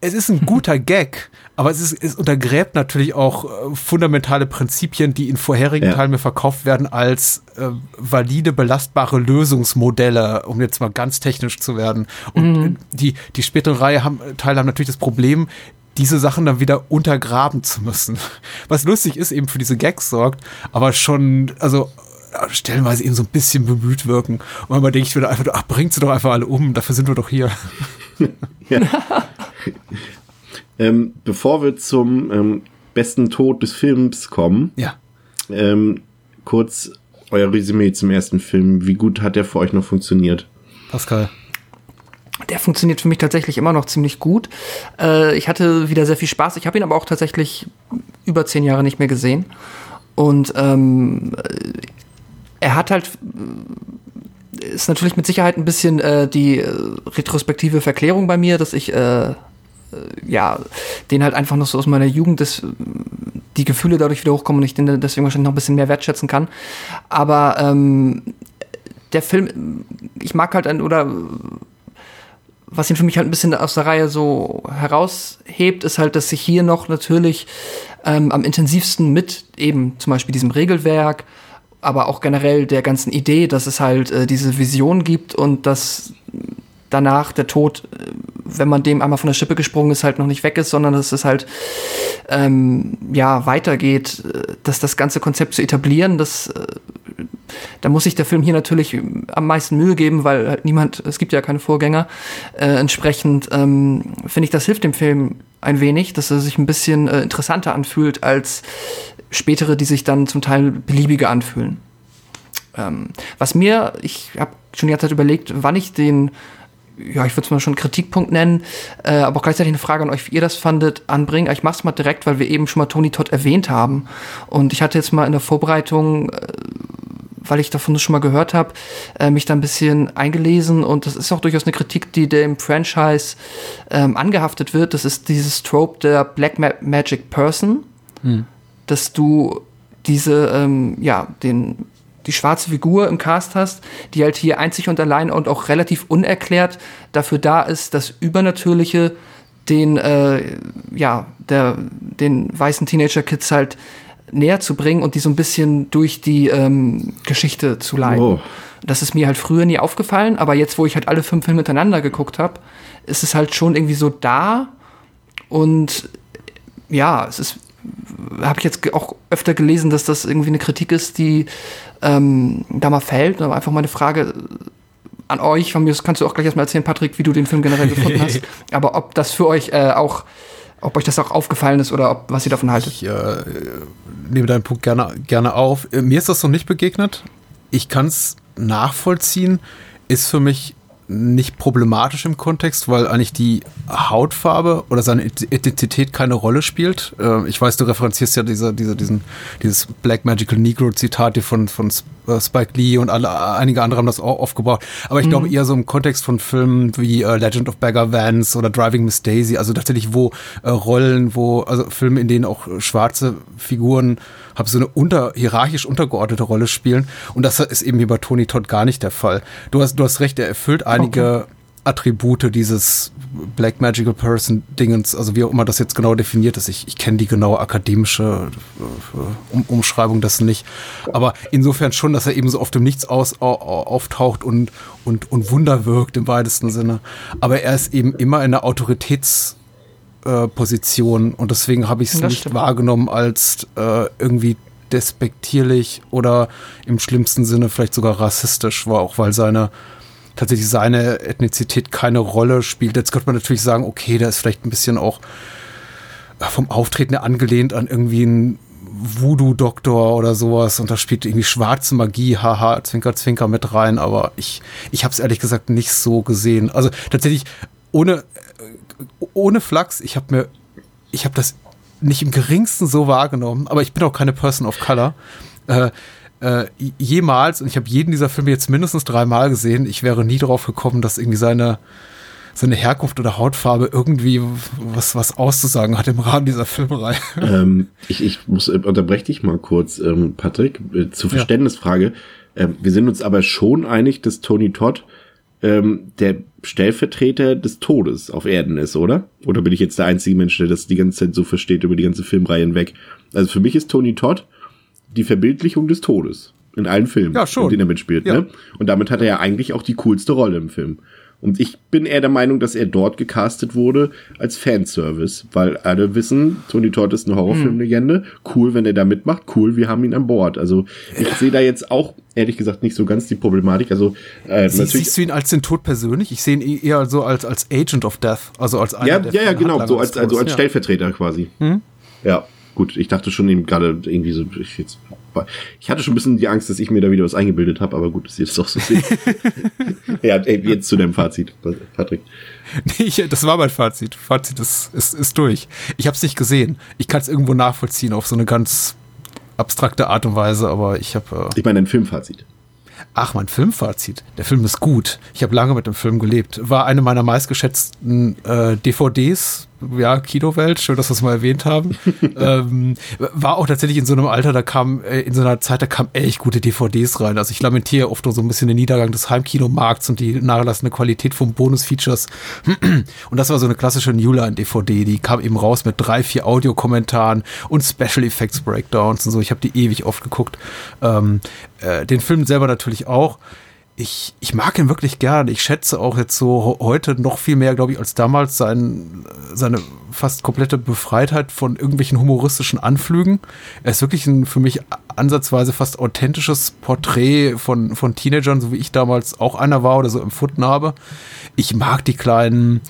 es ist ein guter Gag, aber es ist, es untergräbt natürlich auch äh, fundamentale Prinzipien, die in vorherigen ja. Teilen mir verkauft werden als äh, valide, belastbare Lösungsmodelle, um jetzt mal ganz technisch zu werden. Und mhm. die, die späteren Reihe haben, Teile haben natürlich das Problem, diese Sachen dann wieder untergraben zu müssen. [LAUGHS] Was lustig ist, eben für diese Gags sorgt, aber schon, also stellenweise eben so ein bisschen bemüht wirken. Und manchmal denke ich wieder einfach, ach, bringt sie doch einfach alle um, dafür sind wir doch hier. [LAUGHS] ähm, bevor wir zum ähm, besten Tod des Films kommen, ja. ähm, kurz euer Resümee zum ersten Film. Wie gut hat der für euch noch funktioniert? Pascal der funktioniert für mich tatsächlich immer noch ziemlich gut. Äh, ich hatte wieder sehr viel Spaß. Ich habe ihn aber auch tatsächlich über zehn Jahre nicht mehr gesehen. Und ähm, er hat halt ist natürlich mit Sicherheit ein bisschen äh, die äh, retrospektive Verklärung bei mir, dass ich äh, äh, ja den halt einfach noch so aus meiner Jugend das, die Gefühle dadurch wieder hochkommen und ich den deswegen wahrscheinlich noch ein bisschen mehr wertschätzen kann. Aber ähm, der Film, ich mag halt ein, oder was ihn für mich halt ein bisschen aus der Reihe so heraushebt, ist halt, dass sich hier noch natürlich ähm, am intensivsten mit eben zum Beispiel diesem Regelwerk, aber auch generell der ganzen Idee, dass es halt äh, diese Vision gibt und dass danach der Tod, äh, wenn man dem einmal von der Schippe gesprungen ist, halt noch nicht weg ist, sondern dass es halt ähm, ja weitergeht, äh, dass das ganze Konzept zu etablieren, das äh, da muss sich der Film hier natürlich am meisten Mühe geben, weil halt niemand, es gibt ja keine Vorgänger. Äh, entsprechend ähm, finde ich, das hilft dem Film ein wenig, dass er sich ein bisschen äh, interessanter anfühlt als spätere, die sich dann zum Teil beliebiger anfühlen. Ähm, was mir, ich habe schon die ganze Zeit überlegt, wann ich den ja, ich würde es mal schon Kritikpunkt nennen, äh, aber auch gleichzeitig eine Frage an euch, wie ihr das fandet, anbringen. Ich mache es mal direkt, weil wir eben schon mal Tony Todd erwähnt haben. Und ich hatte jetzt mal in der Vorbereitung äh, weil ich davon schon mal gehört habe, äh, mich da ein bisschen eingelesen und das ist auch durchaus eine Kritik, die dem Franchise ähm, angehaftet wird. Das ist dieses Trope der Black Ma Magic Person, hm. dass du diese, ähm, ja, den die schwarze Figur im Cast hast, die halt hier einzig und allein und auch relativ unerklärt dafür da ist, das Übernatürliche den, äh, ja, der, den weißen Teenager-Kids halt näher zu bringen und die so ein bisschen durch die ähm, Geschichte zu leiten. Oh. Das ist mir halt früher nie aufgefallen, aber jetzt, wo ich halt alle fünf Filme miteinander geguckt habe, ist es halt schon irgendwie so da und ja, es ist, habe ich jetzt auch öfter gelesen, dass das irgendwie eine Kritik ist, die ähm, da mal fällt. Aber einfach mal eine Frage an euch, von mir kannst du auch gleich erstmal erzählen, Patrick, wie du den Film generell gefunden hast. [LAUGHS] Aber ob das für euch äh, auch ob euch das auch aufgefallen ist oder ob, was ihr davon haltet. Ich äh, nehme deinen Punkt gerne, gerne auf. Äh, mir ist das noch nicht begegnet. Ich kann es nachvollziehen. Ist für mich nicht problematisch im Kontext, weil eigentlich die Hautfarbe oder seine Identität keine Rolle spielt. Äh, ich weiß, du referenzierst ja diese, diese, diesen, dieses Black Magical Negro Zitat von, von äh, Spike Lee und alle, einige andere haben das auch aufgebaut. Aber ich mhm. glaube eher so im Kontext von Filmen wie äh, Legend of Bagger Vance oder Driving Miss Daisy, also tatsächlich wo äh, Rollen, wo, also Filme, in denen auch schwarze Figuren habe so eine unter, hierarchisch untergeordnete Rolle spielen. Und das ist eben hier bei Tony Todd gar nicht der Fall. Du hast, du hast recht, er erfüllt einige okay. Attribute dieses Black Magical Person Dingens, also wie auch immer das jetzt genau definiert ist. Ich, ich kenne die genaue akademische äh, um Umschreibung dessen nicht. Aber insofern schon, dass er eben so oft im Nichts aus, auftaucht und, und, und Wunder wirkt im weitesten Sinne. Aber er ist eben immer in der Autoritäts- äh, Position und deswegen habe ich es nicht stimmt. wahrgenommen als äh, irgendwie despektierlich oder im schlimmsten Sinne vielleicht sogar rassistisch war, auch weil seine tatsächlich seine Ethnizität keine Rolle spielt. Jetzt könnte man natürlich sagen, okay, der ist vielleicht ein bisschen auch äh, vom Auftreten angelehnt an irgendwie einen Voodoo-Doktor oder sowas und da spielt irgendwie schwarze Magie, haha, Zwinker, Zwinker mit rein, aber ich, ich habe es ehrlich gesagt nicht so gesehen. Also tatsächlich ohne ohne Flachs, ich habe mir, ich habe das nicht im geringsten so wahrgenommen, aber ich bin auch keine Person of Color. Äh, äh, jemals, und ich habe jeden dieser Filme jetzt mindestens dreimal gesehen, ich wäre nie drauf gekommen, dass irgendwie seine, seine Herkunft oder Hautfarbe irgendwie was, was auszusagen hat im Rahmen dieser Filmerei. [LAUGHS] Ähm, ich, ich muss äh, unterbreche dich mal kurz, ähm, Patrick, äh, zur Verständnisfrage. Ja. Ähm, wir sind uns aber schon einig, dass Tony Todd ähm, der Stellvertreter des Todes auf Erden ist, oder? Oder bin ich jetzt der einzige Mensch, der das die ganze Zeit so versteht über die ganze Filmreihe hinweg? Also für mich ist Tony Todd die Verbildlichung des Todes in allen Filmen, ja, schon. in denen er mitspielt. Ja. Ne? Und damit hat er ja eigentlich auch die coolste Rolle im Film. Und ich bin eher der Meinung, dass er dort gecastet wurde als Fanservice, weil alle wissen, Tony Todd ist eine Horrorfilmlegende. Cool, wenn er da mitmacht. Cool, wir haben ihn an Bord. Also ich sehe da jetzt auch ehrlich gesagt nicht so ganz die Problematik. Also äh, Sie, natürlich siehst du ihn als den Tod persönlich? Ich sehe ihn eher so als als Agent of Death, also als einer, ja, ja, ja, genau, so als also als Stellvertreter quasi. Hm? Ja. Gut, ich dachte schon eben gerade irgendwie so, ich, jetzt, ich hatte schon ein bisschen die Angst, dass ich mir da wieder was eingebildet habe, aber gut, das ist jetzt doch so. [LAUGHS] ja, ey, jetzt zu deinem Fazit, Patrick. [LAUGHS] Nee, das war mein Fazit. Fazit ist, ist, ist durch. Ich habe es nicht gesehen. Ich kann es irgendwo nachvollziehen auf so eine ganz abstrakte Art und Weise, aber ich habe. Äh ich meine ein Filmfazit. Ach, mein Filmfazit. Der Film ist gut. Ich habe lange mit dem Film gelebt. War eine meiner meistgeschätzten äh, DVDs. Ja, Kinowelt, schön, dass wir es mal erwähnt haben. [LAUGHS] ähm, war auch tatsächlich in so einem Alter, da kam, äh, in so einer Zeit, da kamen echt gute DVDs rein. Also ich lamentiere oft nur so ein bisschen den Niedergang des Heimkinomarkts und die nachlassende Qualität von Bonusfeatures. und das war so eine klassische Newline-DVD, die kam eben raus mit drei, vier Audiokommentaren und Special Effects Breakdowns und so. Ich habe die ewig oft geguckt. Ähm, äh, den Film selber natürlich auch. Ich, ich mag ihn wirklich gern. Ich schätze auch jetzt so heute noch viel mehr, glaube ich, als damals sein, seine fast komplette Befreitheit von irgendwelchen humoristischen Anflügen. Er ist wirklich ein für mich ansatzweise fast authentisches Porträt von, von Teenagern, so wie ich damals auch einer war oder so empfunden habe. Ich mag die kleinen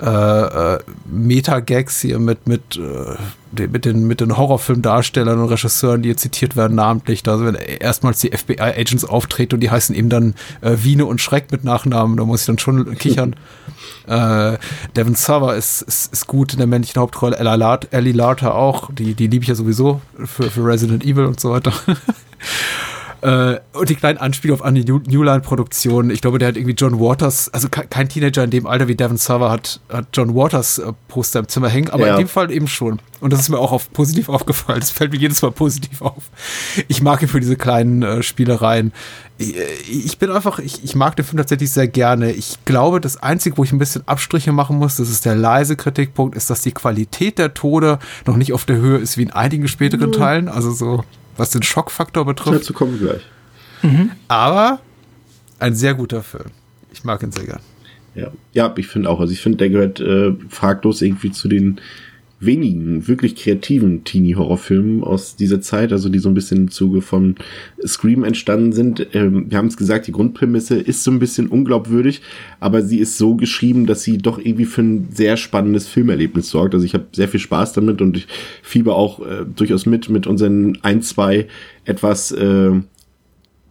äh, äh, Meta-Gags hier mit, mit, äh, mit, den, mit den Horrorfilmdarstellern und Regisseuren, die hier zitiert werden, namentlich. Also wenn erstmals die FBI-Agents auftreten und die heißen eben dann äh, Wiene und Schreck mit Nachnamen, da muss ich dann schon [LAUGHS] kichern. äh, Devin Sawa ist, ist, ist gut in der männlichen Hauptrolle, Ellie Larter auch, die, die liebe ich ja sowieso für, für Resident Evil und so weiter. [LAUGHS] Äh, und die kleinen Anspielungen auf eine Newline-Produktion. Ich glaube, der hat irgendwie John Waters, also kein Teenager in dem Alter wie Devin Server hat, hat John Waters äh, Poster im Zimmer hängen, aber ja. in dem Fall eben schon. Und das ist mir auch auf, positiv [LAUGHS] aufgefallen. Das fällt mir jedes Mal positiv auf. Ich mag ihn für diese kleinen äh, Spielereien. Ich, äh, ich, bin einfach, ich, ich mag den Film tatsächlich sehr gerne. Ich glaube, das Einzige, wo ich ein bisschen Abstriche machen muss, das ist der leise Kritikpunkt, ist, dass die Qualität der Tode noch nicht auf der Höhe ist wie in einigen späteren mhm. Teilen. Also so was den Schockfaktor betrifft. Dazu kommen wir gleich. Mhm. Aber ein sehr guter Film. Ich mag ihn sehr gern. Ja, ja ich finde auch. Also ich finde, der gehört äh, fraglos irgendwie zu den wenigen wirklich kreativen Teenie-Horrorfilmen aus dieser Zeit, also die so ein bisschen im Zuge von Scream entstanden sind. Ähm, wir haben es gesagt, die Grundprämisse ist so ein bisschen unglaubwürdig, aber sie ist so geschrieben, dass sie doch irgendwie für ein sehr spannendes Filmerlebnis sorgt. Also ich habe sehr viel Spaß damit und ich fieber auch äh, durchaus mit mit unseren ein, zwei etwas äh,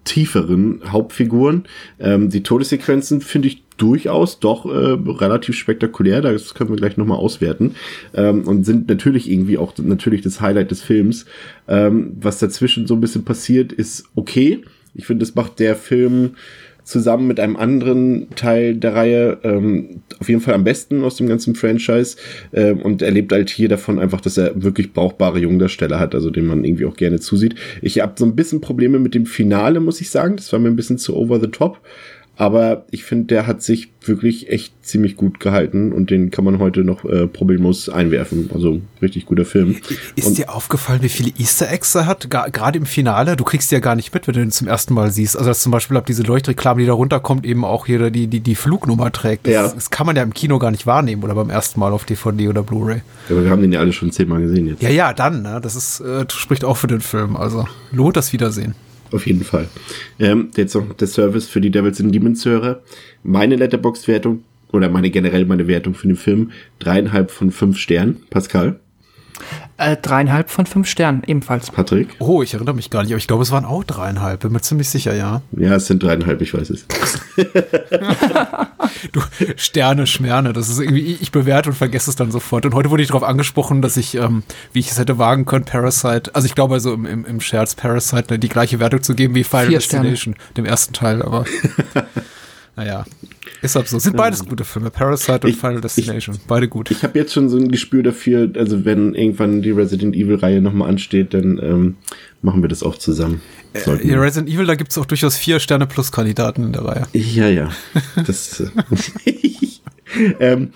tieferen Hauptfiguren. Ähm, die Todessequenzen finde ich durchaus doch äh, relativ spektakulär. Das können wir gleich nochmal auswerten. Ähm, und sind natürlich irgendwie auch natürlich das Highlight des Films. Ähm, was dazwischen so ein bisschen passiert, ist okay. Ich finde, das macht der Film zusammen mit einem anderen Teil der Reihe ähm, auf jeden Fall am besten aus dem ganzen Franchise ähm, und erlebt halt hier davon einfach, dass er wirklich brauchbare Jungdarsteller hat, also den man irgendwie auch gerne zusieht. Ich habe so ein bisschen Probleme mit dem Finale, muss ich sagen. Das war mir ein bisschen zu over the top. Aber ich finde, der hat sich wirklich echt ziemlich gut gehalten und den kann man heute noch äh, problemlos einwerfen. Also richtig guter Film. Ist und dir aufgefallen, wie viele Easter Eggs er hat? Gerade im Finale, du kriegst die ja gar nicht mit, wenn du den zum ersten Mal siehst. Also dass zum Beispiel ab diese Leuchtreklame, die da runterkommt, eben auch hier die, die, die Flugnummer trägt. Das, ja. das kann man ja im Kino gar nicht wahrnehmen oder beim ersten Mal auf DVD oder Blu-ray. Ja, aber wir haben den ja alle schon zehnmal gesehen jetzt. Ja, ja, dann. Ne? Das ist, äh, spricht auch für den Film. Also lohnt das Wiedersehen. Auf jeden Fall. Ähm, jetzt noch der Service für die Devils and Demons Hörer. Meine Letterbox-Wertung oder meine generell meine Wertung für den Film dreieinhalb von fünf Sternen. Pascal? Äh, dreieinhalb von fünf Sternen, ebenfalls. Patrick? Oh, ich erinnere mich gar nicht, aber ich glaube, es waren auch dreieinhalb, bin mir ziemlich sicher, ja. Ja, es sind dreieinhalb, ich weiß es. [LAUGHS] du, Sterne, Schmerne, das ist irgendwie, ich bewerte und vergesse es dann sofort. Und heute wurde ich darauf angesprochen, dass ich, ähm, wie ich es hätte wagen können, Parasite, also ich glaube also im, im, im Scherz Parasite ne, die gleiche Wertung zu geben wie Final Vier Destination, Sterne. dem ersten Teil, aber [LAUGHS] naja. Ist ab so. Sind beides gute Filme. Parasite und ich, Final Destination. Ich, Beide gut. Ich habe jetzt schon so ein Gespür dafür, also wenn irgendwann die Resident Evil-Reihe nochmal ansteht, dann ähm, machen wir das auch zusammen. Äh, Resident Evil, da gibt es auch durchaus vier Sterne plus Kandidaten in der Reihe. Ja, ja. Das, äh, [LAUGHS] ähm,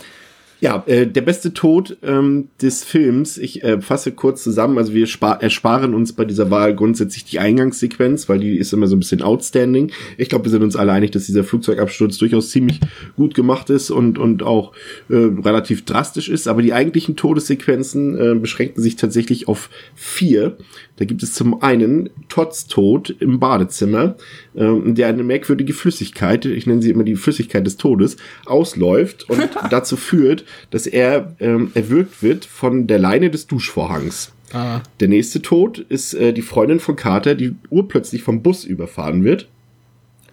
ja, äh, der beste Tod ähm, des Films, ich äh, fasse kurz zusammen, also wir ersparen uns bei dieser Wahl grundsätzlich die Eingangssequenz, weil die ist immer so ein bisschen outstanding. Ich glaube, wir sind uns alle einig, dass dieser Flugzeugabsturz durchaus ziemlich gut gemacht ist und, und auch äh, relativ drastisch ist, aber die eigentlichen Todessequenzen äh, beschränken sich tatsächlich auf vier. Da gibt es zum einen Todds Tod im Badezimmer, ähm, der eine merkwürdige Flüssigkeit, ich nenne sie immer die Flüssigkeit des Todes, ausläuft und [LAUGHS] dazu führt, dass er ähm, erwürgt wird von der Leine des Duschvorhangs. Ah. Der nächste Tod ist äh, die Freundin von Carter, die urplötzlich vom Bus überfahren wird.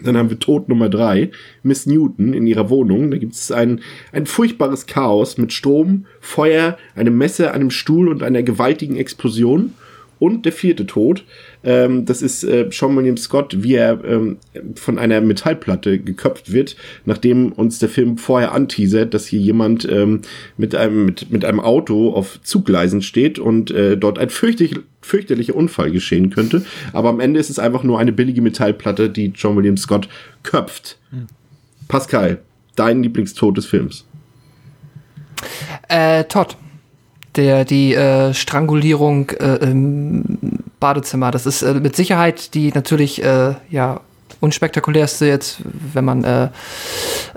Dann haben wir Tod Nummer drei, Miss Newton in ihrer Wohnung. Da gibt es ein, ein furchtbares Chaos mit Strom, Feuer, einem Messer, einem Stuhl und einer gewaltigen Explosion. Und der vierte Tod, ähm, das ist äh, Sean William Scott, wie er ähm, von einer Metallplatte geköpft wird, nachdem uns der Film vorher anteasert, dass hier jemand ähm, mit, einem, mit, mit einem Auto auf Zuggleisen steht und äh, dort ein fürchterlich, fürchterlicher Unfall geschehen könnte. Aber am Ende ist es einfach nur eine billige Metallplatte, die John William Scott köpft. Pascal, dein Lieblingstod des Films. Äh, Todd. Der, die äh, Strangulierung äh, im Badezimmer. Das ist äh, mit Sicherheit die natürlich äh, ja unspektakulärste jetzt, wenn man äh,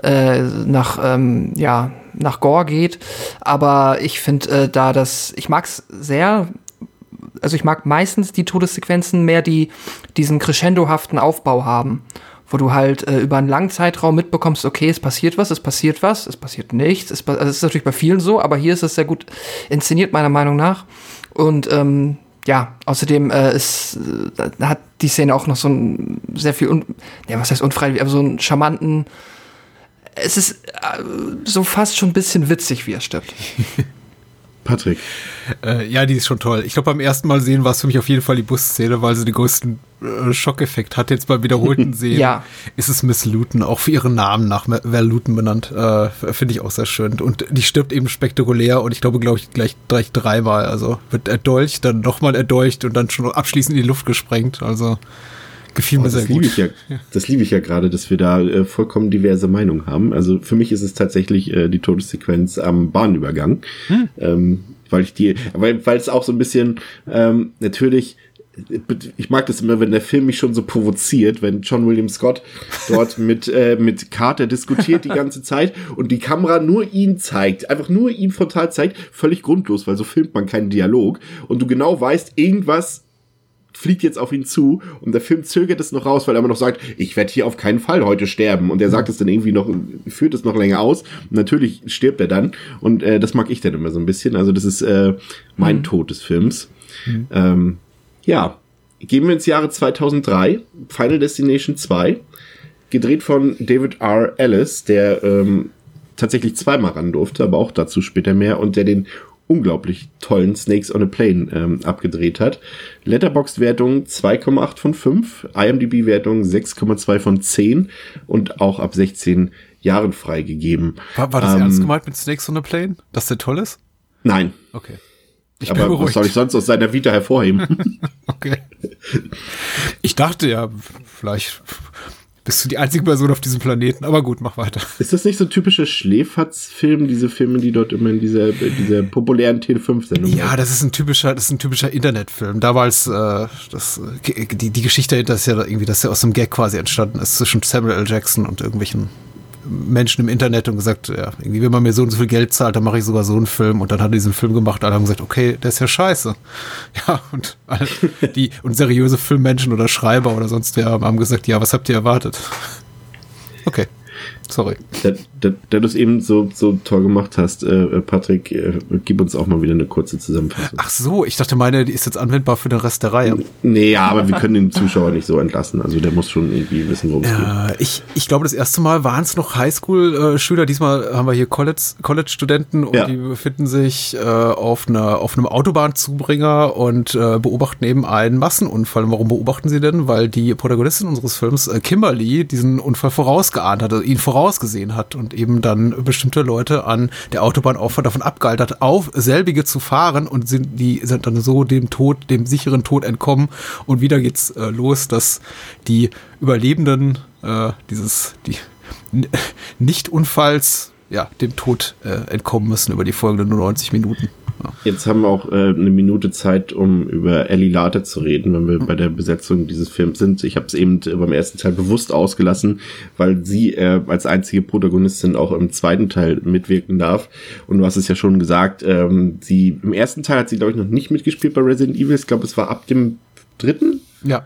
äh, nach ähm, ja nach Gore geht. Aber ich finde da das, ich mag's sehr. Also ich mag meistens die Todessequenzen mehr, die diesen crescendohaften Aufbau haben wo du halt äh, über einen langen Zeitraum mitbekommst, okay, es passiert was, es passiert was, es passiert nichts. Es, also es ist natürlich bei vielen so, aber hier ist es sehr gut inszeniert, meiner Meinung nach. Und ähm, ja, außerdem äh, ist, äh, hat die Szene auch noch so ein sehr viel, un ja, was heißt unfreiwillig, aber so einen charmanten, es ist äh, so fast schon ein bisschen witzig, wie er stirbt. [LAUGHS] Patrick. Äh, ja, die ist schon toll. Ich glaube, beim ersten Mal sehen war es für mich auf jeden Fall die Busszene, weil sie den größten äh, Schockeffekt hat. Jetzt beim wiederholten [LAUGHS] Sehen Ja. ist es Miss Luton, auch für ihren Namen nach Val Luton benannt. Äh, Finde ich auch sehr schön. Und die stirbt eben spektakulär und ich glaube, glaube ich, gleich, gleich dreimal. Also wird erdolcht, dann nochmal erdolcht und dann schon abschließend in die Luft gesprengt. Also gefiel mir Oh, sehr das liebe gut. ich ja, das liebe ich ja gerade, dass wir da äh, vollkommen diverse Meinungen haben. Also für mich ist es tatsächlich äh, die Todessequenz am Bahnübergang, ähm, weil ich die, weil weil es auch so ein bisschen ähm, natürlich ich mag das immer, wenn der Film mich schon so provoziert, wenn John William Scott dort [LAUGHS] mit, äh, mit Carter diskutiert die ganze Zeit und die Kamera nur ihn zeigt, einfach nur ihn frontal zeigt, völlig grundlos, weil so filmt man keinen Dialog und du genau weißt, irgendwas fliegt jetzt auf ihn zu und der Film zögert es noch raus, weil er immer noch sagt, ich werde hier auf keinen Fall heute sterben. Und er sagt es dann irgendwie noch, führt es noch länger aus. Und natürlich stirbt er dann. Und äh, das mag ich dann immer so ein bisschen, also das ist äh, mein Tod des Films. Ähm, ja, gehen wir ins Jahre 2003, Final Destination 2, gedreht von David R. Ellis, der ähm, tatsächlich zweimal ran durfte, aber auch dazu später mehr. Und der den unglaublich tollen Snakes on a Plane ähm, abgedreht hat. Letterboxd-Wertung 2,8 von 5, IMDb-Wertung 6,2 von 10 und auch ab 16 Jahren freigegeben. War, war das Ähm, ernst gemeint mit Snakes on a Plane? Dass der toll ist? Nein, Okay. Ich aber was beruhigt. soll ich sonst aus seiner Vita hervorheben? [LAUGHS] Okay. [LAUGHS] Ich dachte ja, vielleicht bist du die einzige Person auf diesem Planeten, aber gut, mach weiter. Ist das nicht so ein typischer Schläferz-Film, diese Filme, die dort immer in dieser, dieser populären Tele5-Sendung Ja, das ist ein typischer, das ist ein typischer Internetfilm. Damals, äh, das, äh, die, die Geschichte dahinter ist ja irgendwie, dass er aus einem Gag quasi entstanden ist zwischen Samuel L. Jackson und irgendwelchen Menschen im Internet und gesagt, ja, irgendwie, wenn man mir so und so viel Geld zahlt, dann mache ich sogar so einen Film. Und dann hat er diesen Film gemacht, alle haben gesagt, okay, der ist ja scheiße. [LAUGHS] Ja, und alle, die, und seriöse Filmmenschen oder Schreiber oder sonst wer haben gesagt, ja, was habt ihr erwartet? [LAUGHS] Okay. Sorry. Da, da, da du es eben so, so toll gemacht hast, äh, Patrick, äh, gib uns auch mal wieder eine kurze Zusammenfassung. Ach so, ich dachte, meine, die ist jetzt anwendbar für den Rest der Reihe. Nee, ja, aber wir können den Zuschauer nicht so entlassen. Also der muss schon irgendwie wissen, worum es geht. Äh, ich, ich glaube, das erste Mal waren es noch Highschool-Schüler. Diesmal haben wir hier College- College-Studenten und Ja. die befinden sich äh, auf, einer, auf einem Autobahnzubringer und äh, beobachten eben einen Massenunfall. Warum beobachten sie denn? Weil die Protagonistin unseres Films, äh, Kimberly, diesen Unfall vorausgeahnt hat, also ihn vorausgesehen hat und eben dann bestimmte Leute an der Autobahnauffahrt davon abgehalten hat, auf selbige zu fahren und sind, die sind dann so dem Tod, dem sicheren Tod entkommen. Und wieder geht's äh, los, dass die Überlebenden äh, dieses, die Nicht-Unfalls, ja, dem Tod äh, entkommen müssen über die folgenden 90 Minuten. Jetzt haben wir auch äh, eine Minute Zeit, um über Ellie Late zu reden, wenn wir bei der Besetzung dieses Films sind. Ich habe es eben äh, beim ersten Teil bewusst ausgelassen, weil sie äh, als einzige Protagonistin auch im zweiten Teil mitwirken darf. Und du hast es ja schon gesagt, ähm, sie im ersten Teil hat sie, glaube ich, noch nicht mitgespielt bei Resident Evil. Ich glaube, es war ab dem dritten ja.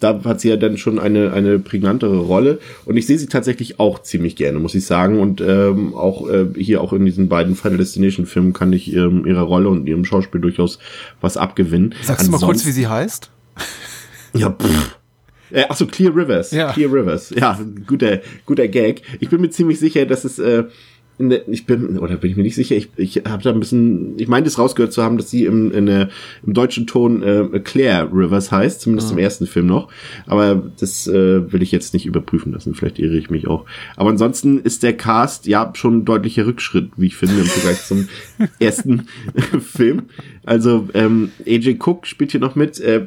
Da hat sie ja dann schon eine, eine prägnantere Rolle. Und ich sehe sie tatsächlich auch ziemlich gerne, muss ich sagen. Und ähm, auch äh, hier auch in diesen beiden Final Destination Filmen kann ich ähm, ihrer Rolle und ihrem Schauspiel durchaus was abgewinnen. Sagst du mal kurz, wie sie heißt? [LAUGHS] Ja, pff. Äh, achso, Clear Rivers. Ja. Clear Rivers. Ja, guter, guter Gag. Ich bin mir ziemlich sicher, dass es, äh, ich bin, oder bin ich mir nicht sicher, ich, ich habe da ein bisschen, ich meine das rausgehört zu haben, dass sie im, in der, im deutschen Ton äh, Claire Rivers heißt, zumindest im ersten Film noch. Aber das äh, will ich jetzt nicht überprüfen lassen, vielleicht irre ich mich auch. Aber ansonsten ist der Cast ja schon ein deutlicher Rückschritt, wie ich finde, im Vergleich zum [LAUGHS] ersten [LAUGHS] Film. Also ähm, AJ Cook spielt hier noch mit. Äh,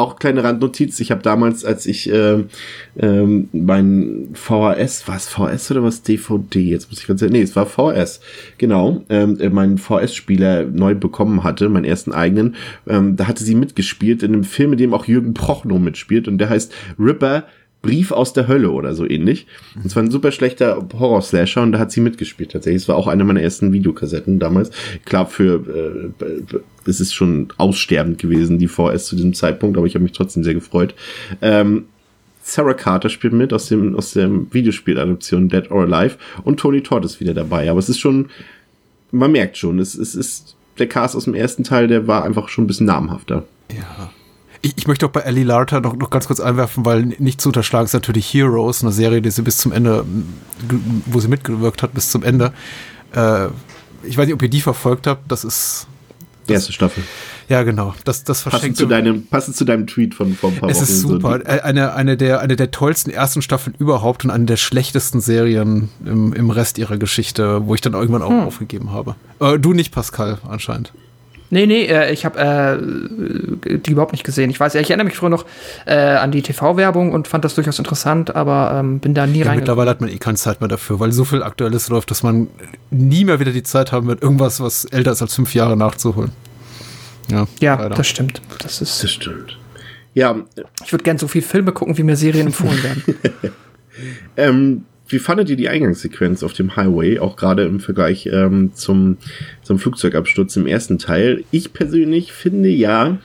auch kleine Randnotiz. Ich habe damals, als ich äh, ähm, mein VHS, war es VHS oder was DVD? Jetzt muss ich ganz nee, es war VHS, genau, ähm, äh, meinen VHS-Spieler neu bekommen hatte, meinen ersten eigenen. Ähm, da hatte sie mitgespielt in einem Film, in dem auch Jürgen Prochnow mitspielt und der heißt Ripper Brief aus der Hölle oder so ähnlich. Und es war ein super schlechter Horror-Slasher und da hat sie mitgespielt tatsächlich. Es war auch eine meiner ersten Videokassetten damals. Klar, für äh, es ist schon aussterbend gewesen, die VS zu diesem Zeitpunkt, aber ich habe mich trotzdem sehr gefreut. Ähm, Sarah Carter spielt mit aus dem aus dem Videospieladoption Dead or Alive und Tony Todd ist wieder dabei. Aber es ist schon, man merkt schon, es, es ist der Cast aus dem ersten Teil, der war einfach schon ein bisschen namhafter. Ja. Ich, ich möchte auch bei Ellie Larter noch, noch ganz kurz einwerfen, weil nicht zu unterschlagen ist natürlich Heroes, eine Serie, die sie bis zum Ende, wo sie mitgewirkt hat, bis zum Ende. Äh, ich weiß nicht, ob ihr die verfolgt habt. Das ist das, erste Staffel. Ja, genau. Das, das passend zu deinem, passend zu deinem Tweet von vor ein paar es Wochen. Es ist super. So. Eine, eine, der, eine der tollsten ersten Staffeln überhaupt und eine der schlechtesten Serien im, im Rest ihrer Geschichte, wo ich dann irgendwann auch hm. aufgegeben habe. Äh, du nicht, Pascal, anscheinend. Nee, nee, äh, ich habe äh, die überhaupt nicht gesehen. Ich weiß ja, ich erinnere mich früher noch äh, an die TV-Werbung und fand das durchaus interessant, aber ähm, bin da nie ja, rein. Mittlerweile hat man eh keine Zeit mehr dafür, weil so viel Aktuelles läuft, dass man nie mehr wieder die Zeit haben wird, irgendwas, was älter ist als fünf Jahre nachzuholen. Ja, ja das stimmt. Das ist. Das stimmt. Ja. Ich würde gern so viele Filme gucken, wie mir Serien empfohlen werden. [LAUGHS] ähm, wie fandet ihr die Eingangssequenz auf dem Highway, auch gerade im Vergleich ähm, zum, zum Flugzeugabsturz im ersten Teil? Ich persönlich finde ja,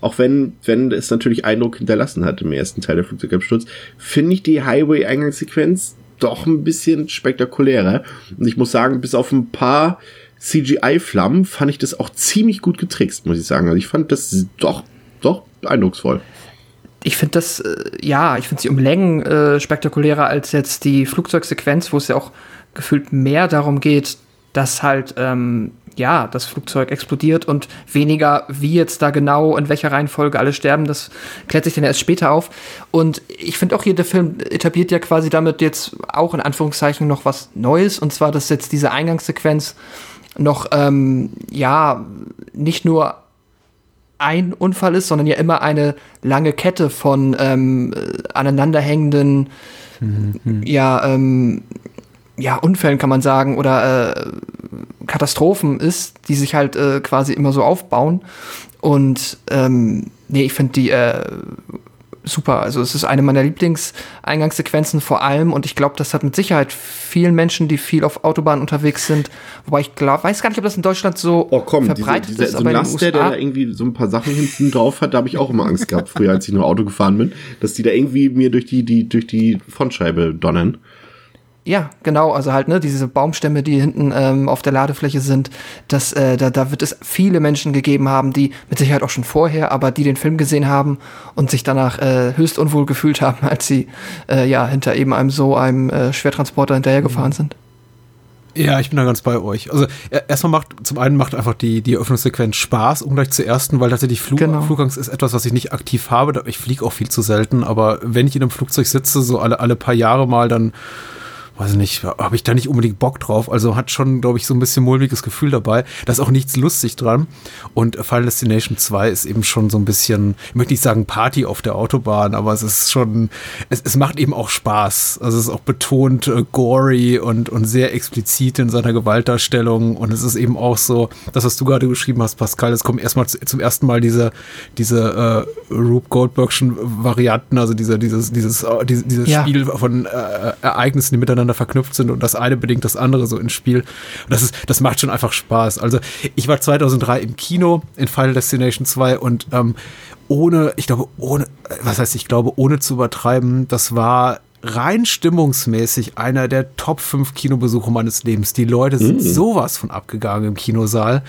auch wenn, wenn es natürlich Eindruck hinterlassen hat im ersten Teil der Flugzeugabsturz, finde ich die Highway-Eingangssequenz doch ein bisschen spektakulärer. Und ich muss sagen, bis auf ein paar CGI-Flammen fand ich das auch ziemlich gut getrickst, muss ich sagen. Also ich fand das doch, doch eindrucksvoll ich finde das, äh, ja, ich finde sie um Längen äh, spektakulärer als jetzt die Flugzeugsequenz, wo es ja auch gefühlt mehr darum geht, dass halt, ähm, ja, das Flugzeug explodiert und weniger, wie jetzt da genau, in welcher Reihenfolge alle sterben, das klärt sich dann erst später auf. Und ich finde auch hier, der Film etabliert ja quasi damit jetzt auch in Anführungszeichen noch was Neues, und zwar, dass jetzt diese Eingangssequenz noch, ähm, ja, nicht nur ein Unfall ist, sondern ja immer eine lange Kette von ähm, aneinanderhängenden, mhm. ja, ähm, ja, Unfällen kann man sagen oder äh, Katastrophen ist, die sich halt äh, quasi immer so aufbauen. Und ähm, nee, ich finde die äh, super. Also es ist eine meiner Lieblingseingangssequenzen vor allem und ich glaube, das hat mit Sicherheit vielen Menschen, die viel auf Autobahnen unterwegs sind, wobei ich glaube, weiß gar nicht, ob das in Deutschland so oh, komm, verbreitet diese, diese, ist. So ein Laster, der da irgendwie so ein paar Sachen hinten drauf hat, da habe ich auch immer Angst gehabt, früher, als ich nur Auto gefahren bin, dass die da irgendwie mir durch die, die, durch die Frontscheibe donnern. Ja, genau, also halt, ne, diese Baumstämme, die hinten ähm, auf der Ladefläche sind, das, äh, da, da wird es viele Menschen gegeben haben, die mit Sicherheit auch schon vorher, aber die den Film gesehen haben und sich danach äh, höchst unwohl gefühlt haben, [LAUGHS] als sie äh, ja hinter eben einem so einem äh, Schwertransporter hinterhergefahren mhm. sind. Ja, ich bin da ganz bei euch. Also erstmal macht, zum einen macht einfach die, die Eröffnungssequenz Spaß, ungleich zur ersten, weil tatsächlich Flug, genau. Flugangst ist etwas, was ich nicht aktiv habe. Ich fliege auch viel zu selten, aber wenn ich in einem Flugzeug sitze, so alle, alle paar Jahre mal, dann weiß nicht, habe ich da nicht unbedingt Bock drauf. Also hat schon, glaube ich, so ein bisschen mulmiges Gefühl dabei. Da ist auch nichts lustig dran. Und Final Destination 2 ist eben schon so ein bisschen, ich möchte nicht sagen Party auf der Autobahn, aber es ist schon, es, es macht eben auch Spaß. Also es ist auch betont äh, gory und, und sehr explizit in seiner Gewaltdarstellung. Und es ist eben auch so, das, was du gerade geschrieben hast, Pascal, es kommen erstmal zum ersten Mal diese, diese äh, Rube Goldbergschen Varianten, also diese, dieses, dieses, äh, dieses, dieses ja. Spiel von äh, Ereignissen, die miteinander miteinander verknüpft sind und das eine bedingt das andere so ins Spiel. Und das ist, das macht schon einfach Spaß. Also ich war 2003 im Kino in Final Destination 2 und ähm, ohne, ich glaube, ohne, was heißt, ich glaube, ohne zu übertreiben, das war rein stimmungsmäßig einer der Top 5 Kinobesuche meines Lebens. Die Leute sind mm. sowas von abgegangen im Kinosaal.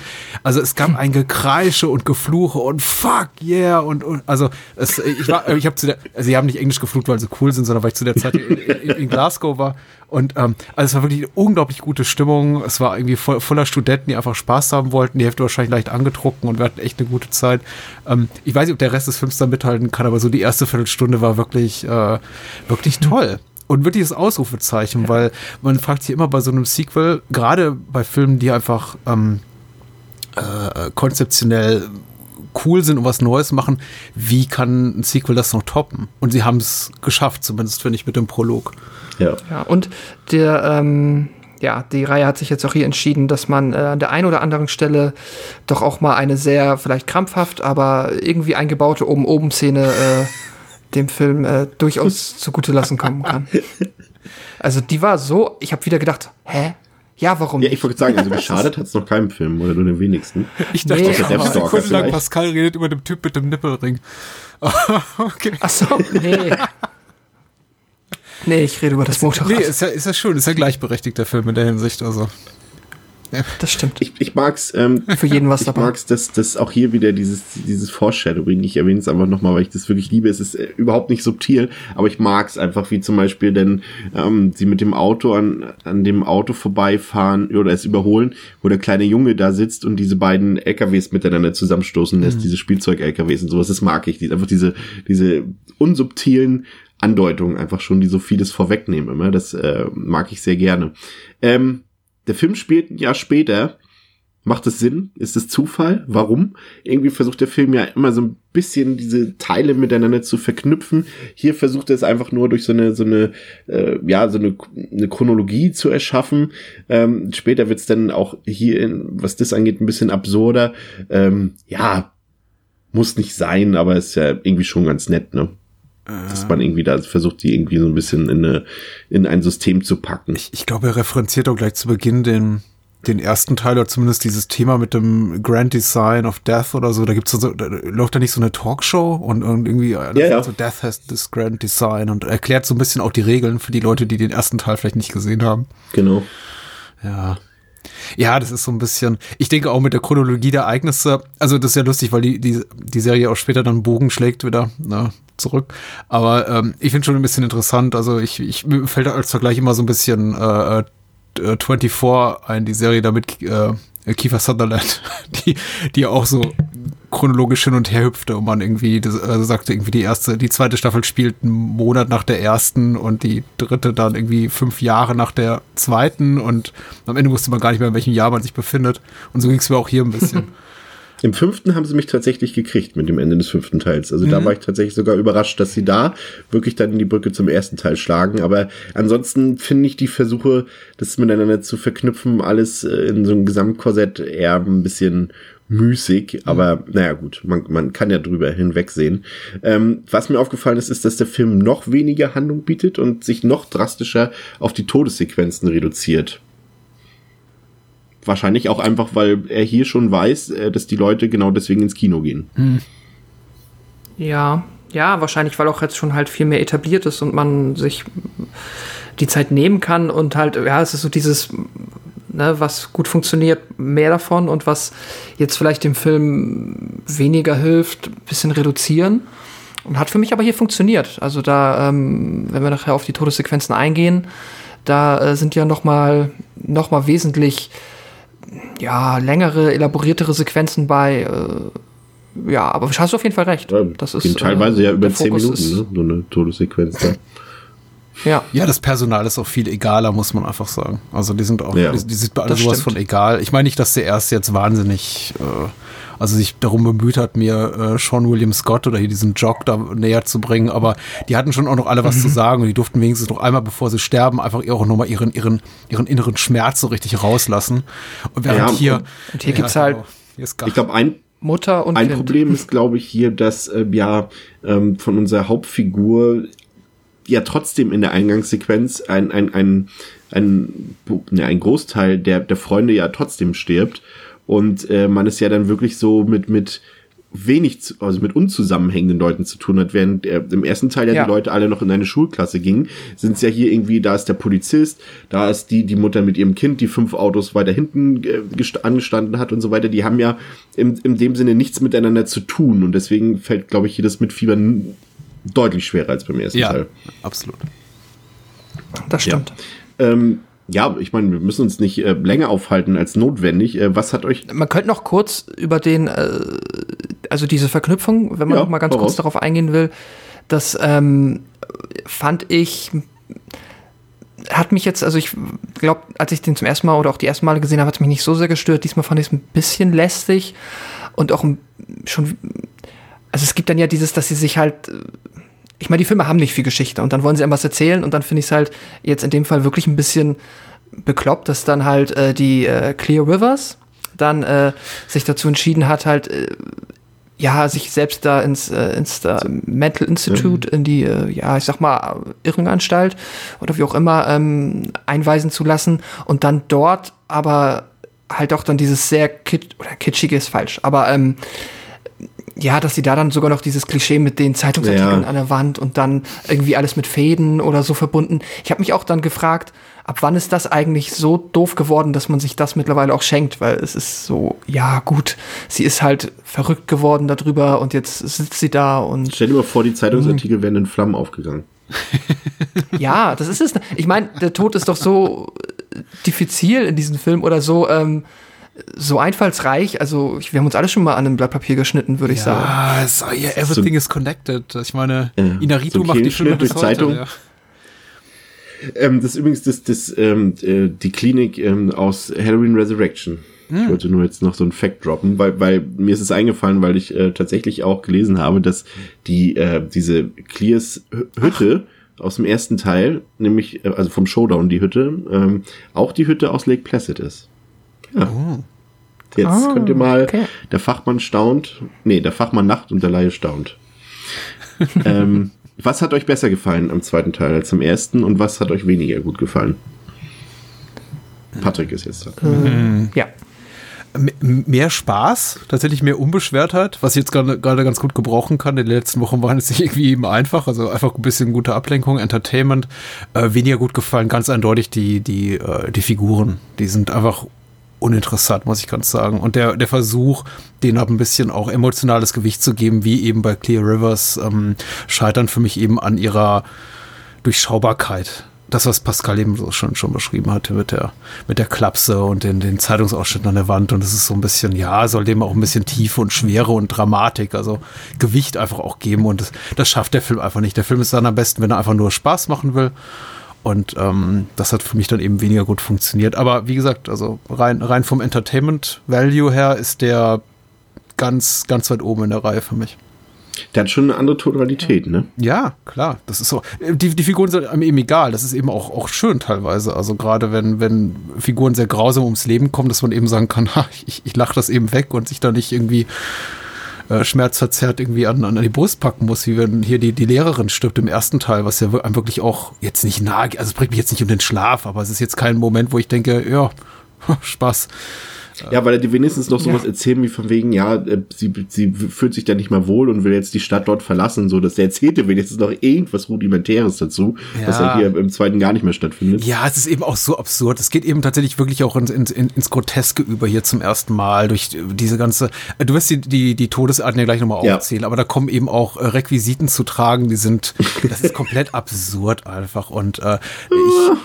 Also es gab ein Gekreische und Gefluche und fuck yeah und, und also es, ich war ich habe zu der also sie haben nicht Englisch geflucht, weil sie cool sind, sondern weil ich zu der Zeit in, in, in Glasgow war Und ähm, also es war wirklich eine unglaublich gute Stimmung. Es war irgendwie voll, voller Studenten, die einfach Spaß haben wollten. Die Hälfte wahrscheinlich leicht angedruckt und wir hatten echt eine gute Zeit. Ähm, ich weiß nicht, ob der Rest des Films da mithalten kann, aber so die erste Viertelstunde war wirklich, äh, wirklich toll. Und wirklich das Ausrufezeichen, weil man fragt sich immer bei so einem Sequel, gerade bei Filmen, die einfach ähm, äh, konzeptionell cool sind und was Neues machen, wie kann ein Sequel das noch toppen? Und sie haben es geschafft, zumindest finde ich mit dem Prolog. Ja. Ja, und der, ähm, ja, die Reihe hat sich jetzt auch hier entschieden, dass man äh, an der einen oder anderen Stelle doch auch mal eine sehr, vielleicht krampfhaft, aber irgendwie eingebaute Oben-Oben-Szene äh, dem Film äh, durchaus zugute lassen kommen kann. [LAUGHS] Also die war so, ich habe wieder gedacht, hä? Ja, warum Ja, ich wollte sagen, also [LAUGHS] geschadet hat es noch keinem Film oder nur den wenigsten. Ich dachte, Nee, aber- eine Sekunde lang. Pascal redet über den Typ mit dem Nippelring. [LAUGHS] okay. Ach so, nee. nee, ich rede über das Motorrad. Nee, ist ja, ist ja schön, ist ja gleichberechtigt, der Film in der Hinsicht. Also. Das stimmt. Ich, ich mag's, ähm, Für jeden was ich dabei. mag's, dass, dass auch hier wieder dieses, dieses Foreshadowing, ich erwähne es einfach nochmal, weil ich das wirklich liebe. Es ist äh, überhaupt nicht subtil, aber ich mag's einfach, wie zum Beispiel, denn ähm, sie mit dem Auto an, an dem Auto vorbeifahren oder es überholen, wo der kleine Junge da sitzt und diese beiden LKWs miteinander zusammenstoßen lässt, diese Spielzeug-LKWs und sowas, das mag ich. Die, einfach diese, diese unsubtilen Andeutungen einfach schon, die so vieles vorwegnehmen immer. Das äh, mag ich sehr gerne. Ähm, der Film spielt ein Jahr später. Macht es Sinn? Ist es Zufall? Warum? Irgendwie versucht der Film ja immer so ein bisschen diese Teile miteinander zu verknüpfen. Hier versucht er es einfach nur durch so eine, so eine, äh, ja, so eine, eine Chronologie zu erschaffen. Ähm, später wird es dann auch hier, in, was das angeht, ein bisschen absurder. Ähm, ja, muss nicht sein, aber ist ja irgendwie schon ganz nett, ne? Dass man irgendwie da versucht, die irgendwie so ein bisschen in, eine, in ein System zu packen. Ich, ich glaube, er referenziert auch gleich zu Beginn den, den ersten Teil oder zumindest dieses Thema mit dem Grand Design of Death oder so. Da gibt's so, da läuft da nicht so eine Talkshow und, und irgendwie äh, Ja, ja. so Death has this Grand Design und erklärt so ein bisschen auch die Regeln für die Leute, die den ersten Teil vielleicht nicht gesehen haben. Genau. Ja. Ja, das ist so ein bisschen, ich denke auch mit der Chronologie der Ereignisse, also das ist ja lustig, weil die, die, die Serie auch später dann Bogen schlägt wieder ne, zurück. Aber ähm, ich finde schon ein bisschen interessant, also ich, ich mir fällt als Vergleich immer so ein bisschen äh, äh, 24 ein, die Serie damit äh, Kiefer Sutherland, [LAUGHS] die, die auch so chronologisch hin und her hüpfte und man irgendwie also sagte irgendwie die erste, die zweite Staffel spielt einen Monat nach der ersten und die dritte dann irgendwie fünf Jahre nach der zweiten und am Ende wusste man gar nicht mehr, in welchem Jahr man sich befindet. Und so ging es mir auch hier ein bisschen. [LAUGHS] Im fünften haben sie mich tatsächlich gekriegt mit dem Ende des fünften Teils. Also da war ich tatsächlich sogar überrascht, dass sie da wirklich dann in die Brücke zum ersten Teil schlagen. Aber ansonsten finde ich die Versuche, das miteinander zu verknüpfen, alles äh, in so einem Gesamtkorsett eher ein bisschen müßig. Aber naja gut, man, man kann ja drüber hinwegsehen. Ähm, was mir aufgefallen ist, ist, dass der Film noch weniger Handlung bietet und sich noch drastischer auf die Todessequenzen reduziert. Wahrscheinlich auch einfach, weil er hier schon weiß, äh, dass die Leute genau deswegen ins Kino gehen. Ja, ja, wahrscheinlich, weil auch jetzt schon halt viel mehr etabliert ist und man sich die Zeit nehmen kann und halt, ja, es ist so dieses, ne, was gut funktioniert, mehr davon und was jetzt vielleicht dem Film weniger hilft, bisschen reduzieren. Und hat für mich aber hier funktioniert. Also da, ähm, wenn wir nachher auf die Todessequenzen eingehen, da äh, sind ja noch mal, noch mal wesentlich ja, längere, elaboriertere Sequenzen bei. Äh, ja, aber hast du auf jeden Fall recht. Das ist teilweise äh, ja über zehn Minuten, ist- ne? so eine Todessequenz da. Ja, Ja, das Personal ist auch viel egaler, muss man einfach sagen. Also die sind auch, Ja. die, die sind bei allem sowas stimmt. von egal. Ich meine nicht, dass der erste jetzt wahnsinnig, äh, also sich darum bemüht hat, mir äh, Sean William Scott oder hier diesen Jock da näher zu bringen, aber die hatten schon auch noch alle was Mhm. zu sagen und die durften wenigstens noch einmal, bevor sie sterben, einfach auch nochmal ihren, ihren, ihren inneren Schmerz so richtig rauslassen. Und während Ja, hier, und- und hier gibt's halt- genau, hier Ich glaube, ein, Mutter und ein Kind. Problem ist, glaube ich, hier, dass äh, ja ähm, von unserer Hauptfigur ja trotzdem in der Eingangssequenz ein, ein, ein, ein, ne, ein Großteil der, der Freunde ja trotzdem stirbt. Und äh, man es ja dann wirklich so mit, mit wenig, zu, also mit unzusammenhängenden Leuten zu tun hat, während äh, im ersten Teil ja, Ja. die Leute alle noch in eine Schulklasse gingen, sind es ja hier irgendwie, da ist der Polizist, da ist die, die Mutter mit ihrem Kind, die fünf Autos weiter hinten äh, gest- angestanden hat und so weiter, die haben ja im, in dem Sinne nichts miteinander zu tun und deswegen fällt, glaube ich, hier das Mitfiebern deutlich schwerer als beim ersten ja, Teil. absolut. Das stimmt. Ähm, ja, ich meine, wir müssen uns nicht äh, länger aufhalten als notwendig. Äh, was hat euch. Man könnte noch kurz über den, äh, also diese Verknüpfung, wenn man Ja, noch mal ganz kurz darauf eingehen will, das ähm, fand ich hat mich jetzt, also ich glaube, als ich den zum ersten Mal oder auch die ersten Male gesehen habe, hat es mich nicht so sehr gestört. Diesmal fand ich es ein bisschen lästig und auch schon, also es gibt dann ja dieses, dass sie sich halt, äh, ich meine, die Filme haben nicht viel Geschichte und dann wollen sie einem was erzählen und dann finde ich es halt jetzt in dem Fall wirklich ein bisschen bekloppt, dass dann halt äh, die äh, Clear Rivers dann äh, sich dazu entschieden hat, halt äh, ja, sich selbst da ins, äh, ins da Mental Institute, in die, äh, ja, ich sag mal, Irrenanstalt oder wie auch immer ähm, einweisen zu lassen und dann dort aber halt auch dann dieses sehr kitsch, oder kitschige ist falsch, aber ähm, ja, dass sie da dann sogar noch dieses Klischee mit den Zeitungsartikeln Ja. an der Wand und dann irgendwie alles mit Fäden oder so verbunden. Ich habe mich auch dann gefragt, ab wann ist das eigentlich so doof geworden, dass man sich das mittlerweile auch schenkt, weil es ist so, ja gut, sie ist halt verrückt geworden darüber und jetzt sitzt sie da und Stell dir mal vor, die Zeitungsartikel wären in Flammen aufgegangen. [LAUGHS] ja, das ist es. Ich meine, der Tod ist doch so diffizil in diesem Film oder so ähm, so einfallsreich. Also ich, wir haben uns alle schon mal an einem Blatt Papier geschnitten, würde ich sagen. Ah, es- yeah, everything is connected. Ich meine, Ja. Inarito So ein macht die Filme bis durch heute. Zeitung. Ja. Ähm, das ist übrigens das, das, ähm, äh, die Klinik ähm, aus Halloween Resurrection. Ich wollte nur jetzt noch so einen Fact droppen, weil, weil mir ist es eingefallen, weil ich äh, tatsächlich auch gelesen habe, dass die äh, diese Clears Hü- Hütte aus dem ersten Teil, nämlich äh, also vom Showdown die Hütte, ähm, auch die Hütte aus Lake Placid ist. Ja. Jetzt Ah, könnt ihr mal, okay. der Fachmann staunt, nee, der Fachmann nacht und der Laie staunt. [LAUGHS] ähm, was hat euch besser gefallen am zweiten Teil als am ersten und was hat euch weniger gut gefallen? Patrick ist jetzt dran. Ja. M- mehr Spaß, tatsächlich mehr Unbeschwertheit, was ich jetzt gerade gerade ganz gut gebrauchen kann. In den letzten Wochen waren es nicht [LAUGHS] irgendwie eben einfach, also einfach ein bisschen gute Ablenkung, Entertainment. Äh, weniger gut gefallen, ganz eindeutig die, die, äh, die Figuren. Die sind einfach uninteressant, muss ich ganz sagen. Und der, der Versuch, denen auch ein bisschen auch emotionales Gewicht zu geben, wie eben bei Clear Rivers, ähm, scheitern für mich eben an ihrer Durchschaubarkeit. Das, was Pascal eben so schon, schon beschrieben hatte mit der, mit der Klapse und den, den Zeitungsausschnitten an der Wand. Und es ist so ein bisschen, ja, soll dem auch ein bisschen Tiefe und Schwere und Dramatik, also Gewicht einfach auch geben. Und das, das schafft der Film einfach nicht. Der Film ist dann am besten, wenn er einfach nur Spaß machen will. Und ähm, das hat für mich dann eben weniger gut funktioniert. Aber wie gesagt, also rein, rein vom Entertainment Value her ist der ganz, ganz weit oben in der Reihe für mich. Der hat schon eine andere Tonalität, ne? Ja, klar, das ist so. Die, die Figuren sind einem eben egal. Das ist eben auch, auch schön teilweise. Also gerade wenn, wenn Figuren sehr grausam ums Leben kommen, dass man eben sagen kann, [LAUGHS] ha, ich, ich lache das eben weg und sich da nicht irgendwie äh, schmerzverzerrt irgendwie an, an die Brust packen muss, wie wenn hier die, die Lehrerin stirbt im ersten Teil, was ja wirklich auch jetzt nicht nahe, also es bringt mich jetzt nicht um den Schlaf, aber es ist jetzt kein Moment, wo ich denke, ja, [LAUGHS] Spaß. Ja, weil er dir wenigstens noch sowas Ja. erzählen wie von wegen, ja, äh, sie, sie fühlt sich da nicht mehr wohl und will jetzt die Stadt dort verlassen, so dass der erzählte wenigstens noch irgendwas Rudimentäres dazu, was Ja. ja hier im zweiten gar nicht mehr stattfindet. Ja, es ist eben auch so absurd. Es geht eben tatsächlich wirklich auch ins, ins, ins Groteske über hier zum ersten Mal durch diese ganze. äh, Du wirst die, die, die Todesarten ja gleich nochmal Ja. aufzählen, aber da kommen eben auch äh, Requisiten zu tragen, die sind, das ist komplett [LAUGHS] absurd einfach. Und äh,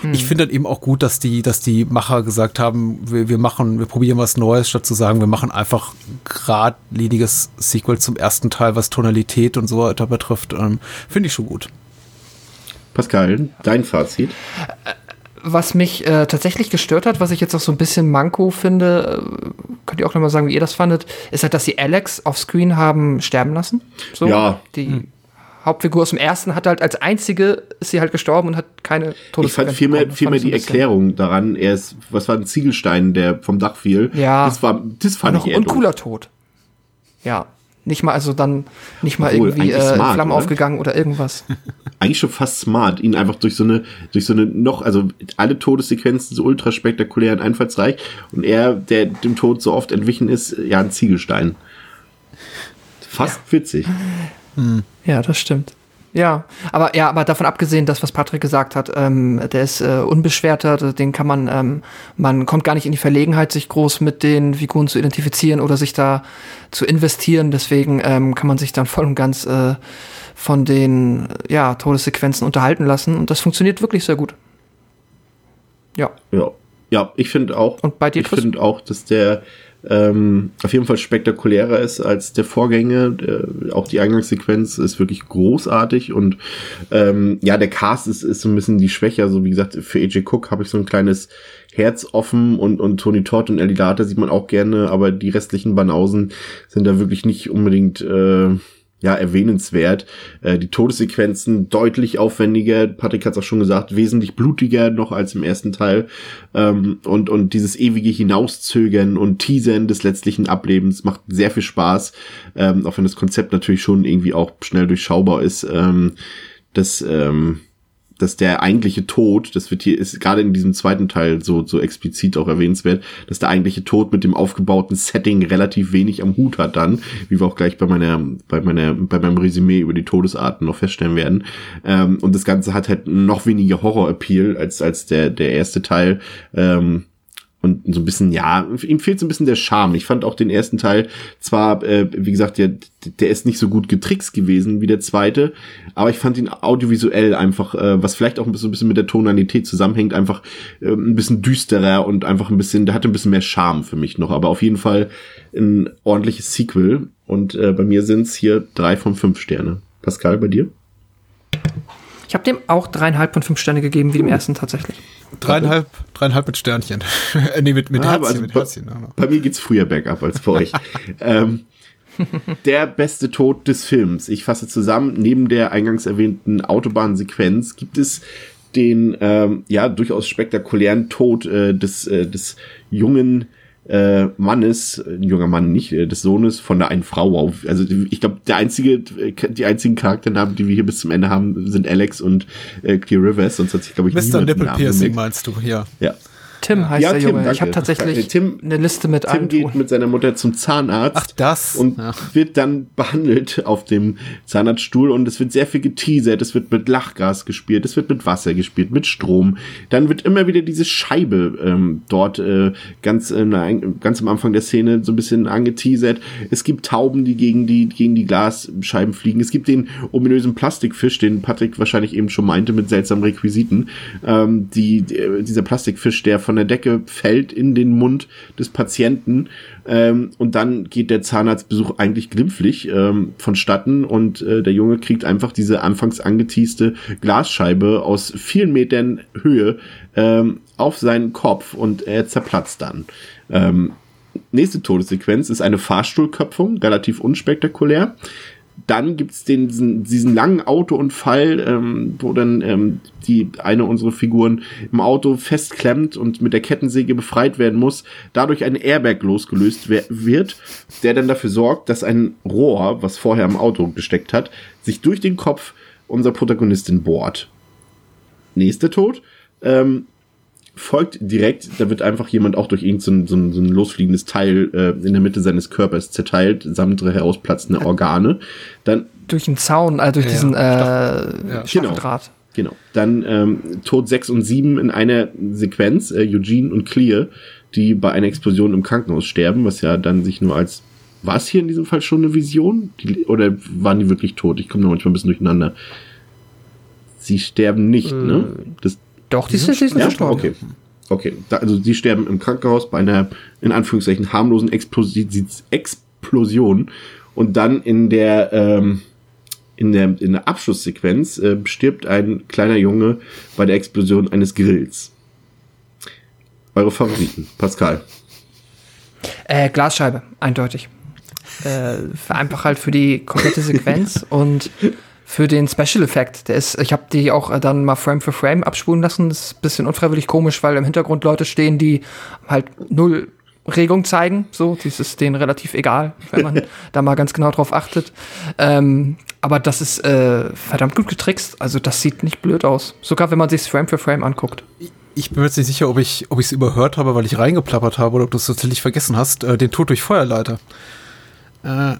ich, ich finde dann eben auch gut, dass die, dass die Macher gesagt haben, wir, wir machen, wir probieren was Neues, statt zu sagen, wir machen einfach geradliniges Sequel zum ersten Teil, was Tonalität und so weiter betrifft. Ähm, finde ich schon gut. Pascal, dein Fazit? Was mich äh, tatsächlich gestört hat, was ich jetzt auch so ein bisschen Manko finde, äh, könnt ihr auch nochmal sagen, wie ihr das fandet, ist halt, dass sie Alex offscreen haben sterben lassen. So, Ja. Die Hauptfigur aus dem ersten hat halt als einzige ist sie halt gestorben und hat keine Ich fand vielmehr, vielmehr die Erklärung daran, er ist, was war ein Ziegelstein, der vom Dach fiel. Ja. Das war, das fand noch ich ein eher doof. uncooler Tod. Ja. Nicht mal, also dann nicht mal Obwohl, irgendwie äh, smart, Flammen oder? aufgegangen oder irgendwas. [LAUGHS] eigentlich schon fast smart, ihn einfach durch so eine, durch so eine noch, also alle Todessequenzen so ultra spektakulär und einfallsreich und er, der dem Tod so oft entwichen ist, ja, ein Ziegelstein. Fast witzig. Ja, das stimmt. Ja, aber ja, aber davon abgesehen, das, was Patrick gesagt hat, ähm, der ist äh, unbeschwerter, den kann man, ähm, man kommt gar nicht in die Verlegenheit, sich groß mit den Figuren zu identifizieren oder sich da zu investieren. Deswegen ähm, kann man sich dann voll und ganz äh, von den ja, Todessequenzen unterhalten lassen und das funktioniert wirklich sehr gut. Ja. Ja, ja ich finde auch. Und bei dir, Ich finde auch, dass der ähm, auf jeden Fall spektakulärer ist als der Vorgänger. Der, auch die Eingangssequenz ist wirklich großartig und ähm, ja, der Cast ist, ist so ein bisschen die Schwäche. Also wie gesagt, für AJ Cook habe ich so ein kleines Herz offen und, und Tony Todd und Ellie Data sieht man auch gerne, aber die restlichen Banausen sind da wirklich nicht unbedingt äh, ja, erwähnenswert. Äh, die Todessequenzen deutlich aufwendiger, Patrick hat es auch schon gesagt, wesentlich blutiger noch als im ersten Teil. Ähm, und, und dieses ewige Hinauszögern und Teasern des letztlichen Ablebens macht sehr viel Spaß, ähm, auch wenn das Konzept natürlich schon irgendwie auch schnell durchschaubar ist. Ähm, das, ähm, dass der eigentliche Tod, das wird hier, ist gerade in diesem zweiten Teil so, so explizit auch erwähnenswert, dass der eigentliche Tod mit dem aufgebauten Setting relativ wenig am Hut hat dann, wie wir auch gleich bei meiner, bei meiner, bei meinem Resümee über die Todesarten noch feststellen werden. Ähm, und das Ganze hat halt noch weniger Horror-Appeal als, als der, der erste Teil. Ähm, und so ein bisschen, ja, ihm fehlt so ein bisschen der Charme. Ich fand auch den ersten Teil zwar, äh, wie gesagt, der, der ist nicht so gut getrickst gewesen wie der zweite, aber ich fand ihn audiovisuell einfach, äh, was vielleicht auch ein bisschen, ein bisschen mit der Tonalität zusammenhängt, einfach äh, ein bisschen düsterer und einfach ein bisschen, der hatte ein bisschen mehr Charme für mich noch, aber auf jeden Fall ein ordentliches Sequel und äh, bei mir sind's hier drei von fünf Sterne. Pascal, bei dir? Ich habe dem auch dreieinhalb von fünf Sterne gegeben, wie dem ersten tatsächlich. Dreieinhalb, dreieinhalb mit Sternchen. [LAUGHS] Äh, nee, mit, mit Ah, Herzchen, also mit bei- Herzchen. Bei mir geht's früher bergab als bei euch. [LAUGHS] ähm, der beste Tod des Films. Ich fasse zusammen, neben der eingangs erwähnten Autobahnsequenz gibt es den ähm, ja durchaus spektakulären Tod äh, des, äh, des jungen äh, Mannes, ein junger Mann nicht, äh, des Sohnes von der einen Frau. Auf. Also ich glaube, der einzige, äh, die einzigen Charakternamen, die wir hier bis zum Ende haben, sind Alex und äh, Clear Rivers. Sonst hat sich glaube ich Mr. niemand Nipple Piercing meinst du, ja. Ja. Tim heißt Ja, der Tim, Junge. ich danke. habe tatsächlich Äh, Tim- eine Liste mit Tim geht mit seiner Mutter zum Zahnarzt. Ach, das. Und Ja. wird dann behandelt auf dem Zahnarztstuhl und es wird sehr viel geteasert, es wird mit Lachgas gespielt, es wird mit Wasser gespielt, mit Strom. Dann wird immer wieder diese Scheibe ähm, dort äh, ganz, äh, ganz am Anfang der Szene so ein bisschen angeteasert. Es gibt Tauben, die gegen die, gegen die Glasscheiben fliegen. Es gibt den ominösen Plastikfisch, den Patrick wahrscheinlich eben schon meinte mit seltsamen Requisiten. Ähm, die, die, dieser Plastikfisch, der von der Decke fällt in den Mund des Patienten. Ähm, und dann geht der Zahnarztbesuch eigentlich glimpflich ähm, vonstatten und äh, der Junge kriegt einfach diese anfangs angeteaste Glasscheibe aus vielen Metern Höhe ähm, auf seinen Kopf und er zerplatzt dann. Ähm, nächste Todessequenz ist eine Fahrstuhlköpfung, relativ unspektakulär. Dann gibt's den, diesen, diesen langen Autounfall, ähm, wo dann ähm, die eine unserer Figuren im Auto festklemmt und mit der Kettensäge befreit werden muss, dadurch ein Airbag losgelöst wird, der dann dafür sorgt, dass ein Rohr, was vorher im Auto gesteckt hat, sich durch den Kopf unserer Protagonistin bohrt. Nächster Tod. Ähm, folgt direkt, da wird einfach jemand auch durch irgend so ein, so ein, so ein losfliegendes Teil äh, in der Mitte seines Körpers zerteilt, samt herausplatzende Organe. Dann, Durch den Zaun, äh, durch Ja, diesen äh, Ja. Staffeldraht. genau, dann ähm, Tod 6 und 7 in einer Sequenz, äh, Eugene und Clear, die bei einer Explosion im Krankenhaus sterben, was ja dann sich nur als war es hier in diesem Fall schon eine Vision? Die, oder waren die wirklich tot? Ich komme da manchmal ein bisschen durcheinander. Sie sterben nicht, ne? Das, Doch, die sind, die sind ja, gestorben. okay. Okay, da, also sie sterben im Krankenhaus bei einer in Anführungszeichen harmlosen Explosi Explosion und dann in der ähm, in der in der Abschlusssequenz äh, stirbt ein kleiner Junge bei der Explosion eines Grills. Eure Favoriten, Pascal. Äh, Glasscheibe, eindeutig. Äh, einfach halt für die komplette Sequenz und für den Special Effekt. Der ist, ich habe die auch äh, dann mal Frame für Frame abspulen lassen. Das ist ein bisschen unfreiwillig komisch, weil im Hintergrund Leute stehen, die halt null Regung zeigen. So, das ist denen relativ egal, wenn man [LAUGHS] da mal ganz genau drauf achtet. Ähm, aber das ist äh, verdammt gut getrickst. Also das sieht nicht blöd aus. Sogar wenn man sich Frame für Frame anguckt. Ich bin mir jetzt nicht sicher, ob ich ob ich es überhört habe, weil ich reingeplappert habe oder ob du es tatsächlich vergessen hast. Äh, den Tod durch Feuerleiter. Äh,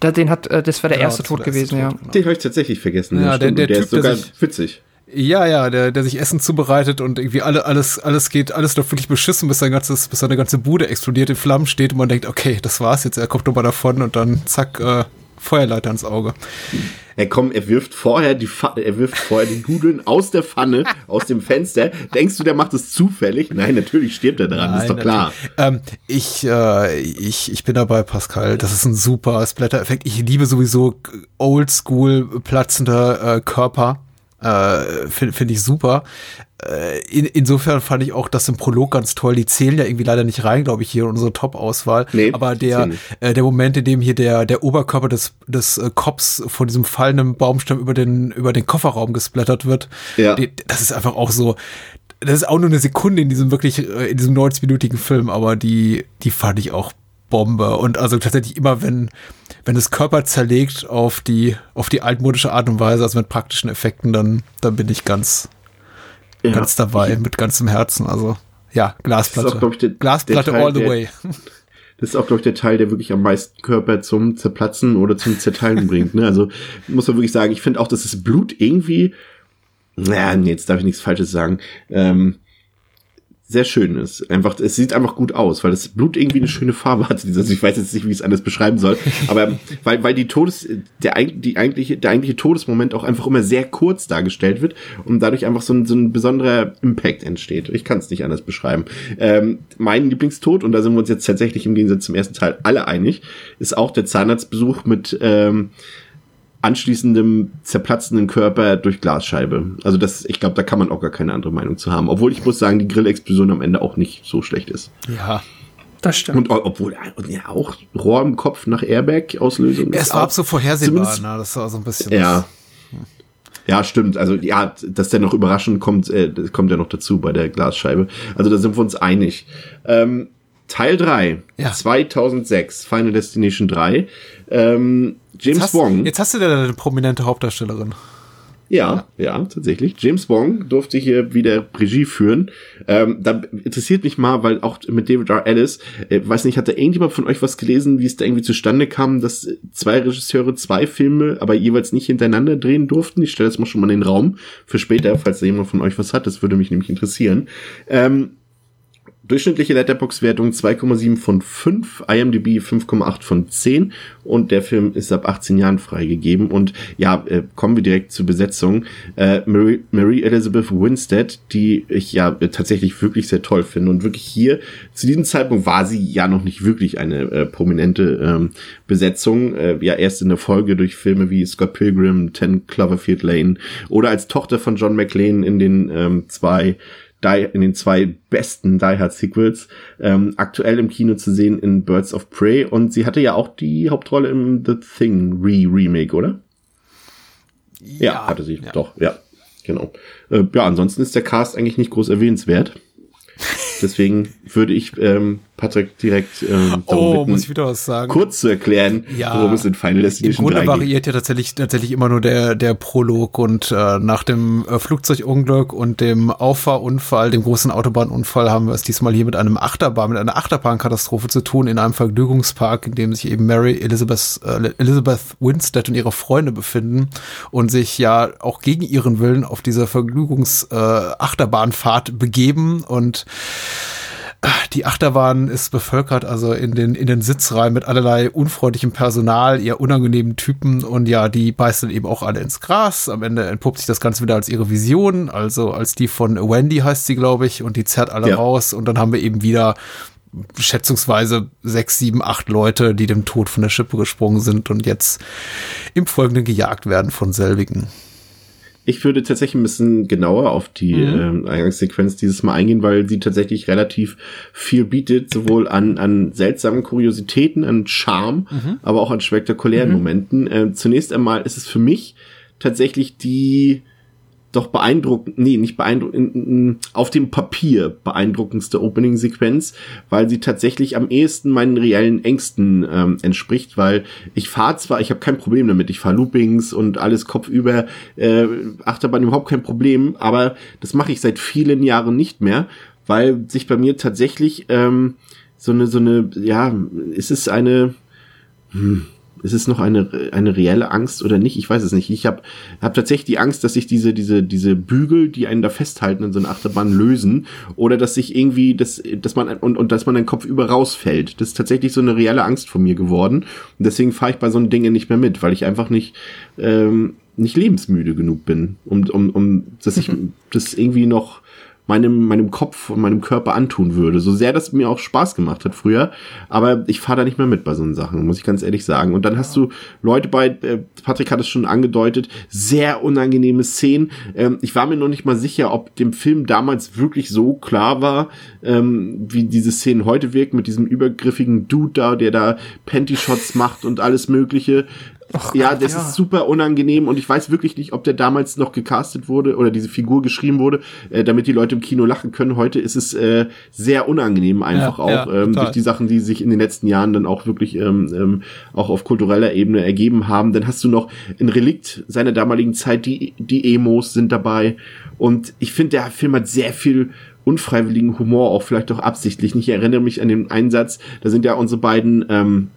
Da, den hat, äh, das war der Genau, erste Tod der erste gewesen, ja. Tod, genau. Den habe ich tatsächlich vergessen. Ja, der- der der Typ, ist der sogar sich- witzig. Ja, ja, der, der sich Essen zubereitet und irgendwie alle, alles, alles geht, alles läuft wirklich beschissen, bis sein ganzes, bis seine ganze Bude explodiert, in Flammen steht und man denkt, okay, das war's jetzt, er kommt nochmal davon und dann zack, äh, Feuerleiter ins Auge. Hey, komm, er wirft vorher die Pfa er wirft vorher die Nudeln aus der Pfanne, aus dem Fenster. Denkst du, der macht es zufällig? Nein, natürlich stirbt er dran, Nein, ist doch klar. Ähm, ich, äh, ich, ich bin dabei, Pascal. Das ist ein super Splatter-Effekt. Ich liebe sowieso oldschool platzende äh, Körper. Äh, Finde find ich super. Äh, in, insofern fand ich auch das im Prolog ganz toll. Die zählen ja irgendwie leider nicht rein, glaube ich, hier in unsere Top-Auswahl. Nee, Aber der, äh, der Moment, in dem hier der, der Oberkörper des, des äh, Cops von diesem fallenden Baumstamm über den, über den Kofferraum gesplattert wird, Ja. die, das ist einfach auch so. Das ist auch nur eine Sekunde in diesem wirklich, äh, in diesem 90-minütigen Film, aber die, die fand ich auch Bombe. Und also tatsächlich immer, wenn, wenn das Körper zerlegt auf die, auf die altmodische Art und Weise, also mit praktischen Effekten, dann, dann bin ich ganz, Ja. ganz dabei, mit ganzem Herzen. Also, ja, Glasplatte. Das ist auch, ich, der- Glasplatte der Teil, all the der- way. [LAUGHS] Das ist auch, glaube ich, der Teil, der wirklich am meisten Körper zum Zerplatzen oder zum Zerteilen bringt. Ne? Also muss man wirklich sagen, ich finde auch, dass das Blut irgendwie, naja, nee, jetzt darf ich nichts Falsches sagen, ähm, sehr schön ist. Einfach, es sieht einfach gut aus, weil das Blut irgendwie eine schöne Farbe hat. Also ich weiß jetzt nicht, wie ich es anders beschreiben soll, aber weil, weil die Todes, der, die eigentliche, der eigentliche Todesmoment auch einfach immer sehr kurz dargestellt wird und dadurch einfach so ein, so ein besonderer Impact entsteht. Ich kann es nicht anders beschreiben. Ähm, mein Lieblingstod, und da sind wir uns jetzt tatsächlich im Gegensatz zum ersten Teil alle einig, ist auch der Zahnarztbesuch mit ähm, anschließendem zerplatzenden Körper durch Glasscheibe. Also das, ich glaube, da kann man auch gar keine andere Meinung zu haben. Obwohl ich muss sagen, die Grillexplosion am Ende auch nicht so schlecht ist. Ja. Das stimmt. Und obwohl, und ja, auch Rohr im Kopf nach Airbag-Auslösung. Es ist war auch so vorhersehbar, ne? Das war so ein bisschen. Ja. Ja, stimmt. Also ja, dass der noch überraschend kommt, äh, kommt ja noch dazu bei der Glasscheibe. Also da sind wir uns einig. Ähm, Teil 3, Ja. 2006, Final Destination 3. Ähm, James Jetzt hast, Wong. jetzt hast du da eine prominente Hauptdarstellerin. Ja, ja, tatsächlich. James Wong durfte hier wieder Regie führen. Ähm, da interessiert mich mal, weil auch mit David R. Ellis, äh, weiß nicht, hat da irgendjemand von euch was gelesen, wie es da irgendwie zustande kam, dass zwei Regisseure zwei Filme, aber jeweils nicht hintereinander drehen durften? Ich stelle das mal schon mal in den Raum für später, falls da jemand von euch was hat. Das würde mich nämlich interessieren. Ähm, Durchschnittliche Letterbox-Wertung 2,7 von 5, IMDb 5,8 von 10 und der Film ist ab 18 Jahren freigegeben. Und ja, äh, kommen wir direkt zur Besetzung. Äh, Marie, Marie Elizabeth Winstead, die ich ja äh, tatsächlich wirklich sehr toll finde und wirklich hier, zu diesem Zeitpunkt war sie ja noch nicht wirklich eine äh, prominente ähm, Besetzung. Äh, ja, erst in der Folge durch Filme wie Scott Pilgrim, 10 Cloverfield Lane oder als Tochter von John McLean in den ähm, zwei die, in den zwei besten Die Hard Sequels, ähm, aktuell im Kino zu sehen in Birds of Prey und sie hatte ja auch die Hauptrolle im The Thing Re-Remake, oder? Ja, hatte sie, doch, ja, genau. Äh, ja, ansonsten ist der Cast eigentlich nicht groß erwähnenswert. [LAUGHS] Deswegen würde ich ähm, Patrick direkt ähm, darum Oh, bitten, muss ich wieder was sagen? kurz zu erklären, Ja. worum es in Final Im Destination Grunde 3 geht. variiert ja tatsächlich, tatsächlich immer nur der, der Prolog und äh, nach dem äh, Flugzeugunglück und dem Auffahrunfall, dem großen Autobahnunfall, haben wir es diesmal hier mit einem Achterbahn, mit einer Achterbahnkatastrophe zu tun in einem Vergnügungspark, in dem sich eben Mary Elizabeth, äh, Elizabeth Winstead und ihre Freunde befinden und sich ja auch gegen ihren Willen auf dieser Vergnügungs-Achterbahnfahrt äh, begeben und die Achterbahn ist bevölkert, also in den, in den Sitzreihen mit allerlei unfreundlichem Personal, eher unangenehmen Typen und ja, die beißen eben auch alle ins Gras. Am Ende entpuppt sich das Ganze wieder als ihre Vision, also als die von Wendy heißt sie, glaube ich, und die zerrt alle Ja. raus und dann haben wir eben wieder schätzungsweise sechs, sieben, acht Leute, die dem Tod von der Schippe gesprungen sind und jetzt im Folgenden gejagt werden von selbigen. Ich würde tatsächlich ein bisschen genauer auf die ähm, Eingangssequenz dieses Mal eingehen, weil sie tatsächlich relativ viel bietet, sowohl an, an seltsamen Kuriositäten, an Charme, aber auch an spektakulären Momenten. Ähm, zunächst einmal ist es für mich tatsächlich die doch beeindruckend, nee, nicht beeindruckend, auf dem Papier beeindruckendste Opening-Sequenz, weil sie tatsächlich am ehesten meinen reellen Ängsten ähm, entspricht, weil ich fahre zwar, ich habe kein Problem damit, ich fahre Loopings und alles kopfüber, äh, Achterbahn überhaupt kein Problem, aber das mache ich seit vielen Jahren nicht mehr, weil sich bei mir tatsächlich ähm, so eine, so eine, ja, es ist eine, ist es noch eine, eine reelle Angst oder nicht? Ich weiß es nicht. Ich habe hab tatsächlich die Angst, dass sich diese, diese, diese Bügel, die einen da festhalten in so einer Achterbahn, lösen. Oder dass sich irgendwie, dass, dass man, und, und dass man den Kopf über rausfällt. Das ist tatsächlich so eine reelle Angst von mir geworden. Und deswegen fahre ich bei so Dingen nicht mehr mit, weil ich einfach nicht, ähm, nicht lebensmüde genug bin, um, um, um dass ich [LAUGHS] das irgendwie noch meinem, meinem Kopf und meinem Körper antun würde. So sehr das mir auch Spaß gemacht hat früher, aber ich fahre da nicht mehr mit bei so Sachen, muss ich ganz ehrlich sagen. Und dann hast du Leute bei, äh, Patrick hat es schon angedeutet, sehr unangenehme Szenen. Ähm, ich war mir noch nicht mal sicher, ob dem Film damals wirklich so klar war, ähm, wie diese Szenen heute wirken, mit diesem übergriffigen Dude da, der da Panty-Shots macht und alles mögliche. Och ja, das ja. ist super unangenehm und ich weiß wirklich nicht, ob der damals noch gecastet wurde oder diese Figur geschrieben wurde, äh, damit die Leute im Kino lachen können. Heute ist es äh, sehr unangenehm einfach Ja, auch ja, ähm, durch die Sachen, die sich in den letzten Jahren dann auch wirklich ähm, ähm, auch auf kultureller Ebene ergeben haben. Dann hast du noch ein Relikt seiner damaligen Zeit, die die Emos sind dabei und ich finde, der Film hat sehr viel unfreiwilligen Humor, auch vielleicht auch absichtlich. Ich erinnere mich an den Einsatz, da sind ja unsere beiden ähm,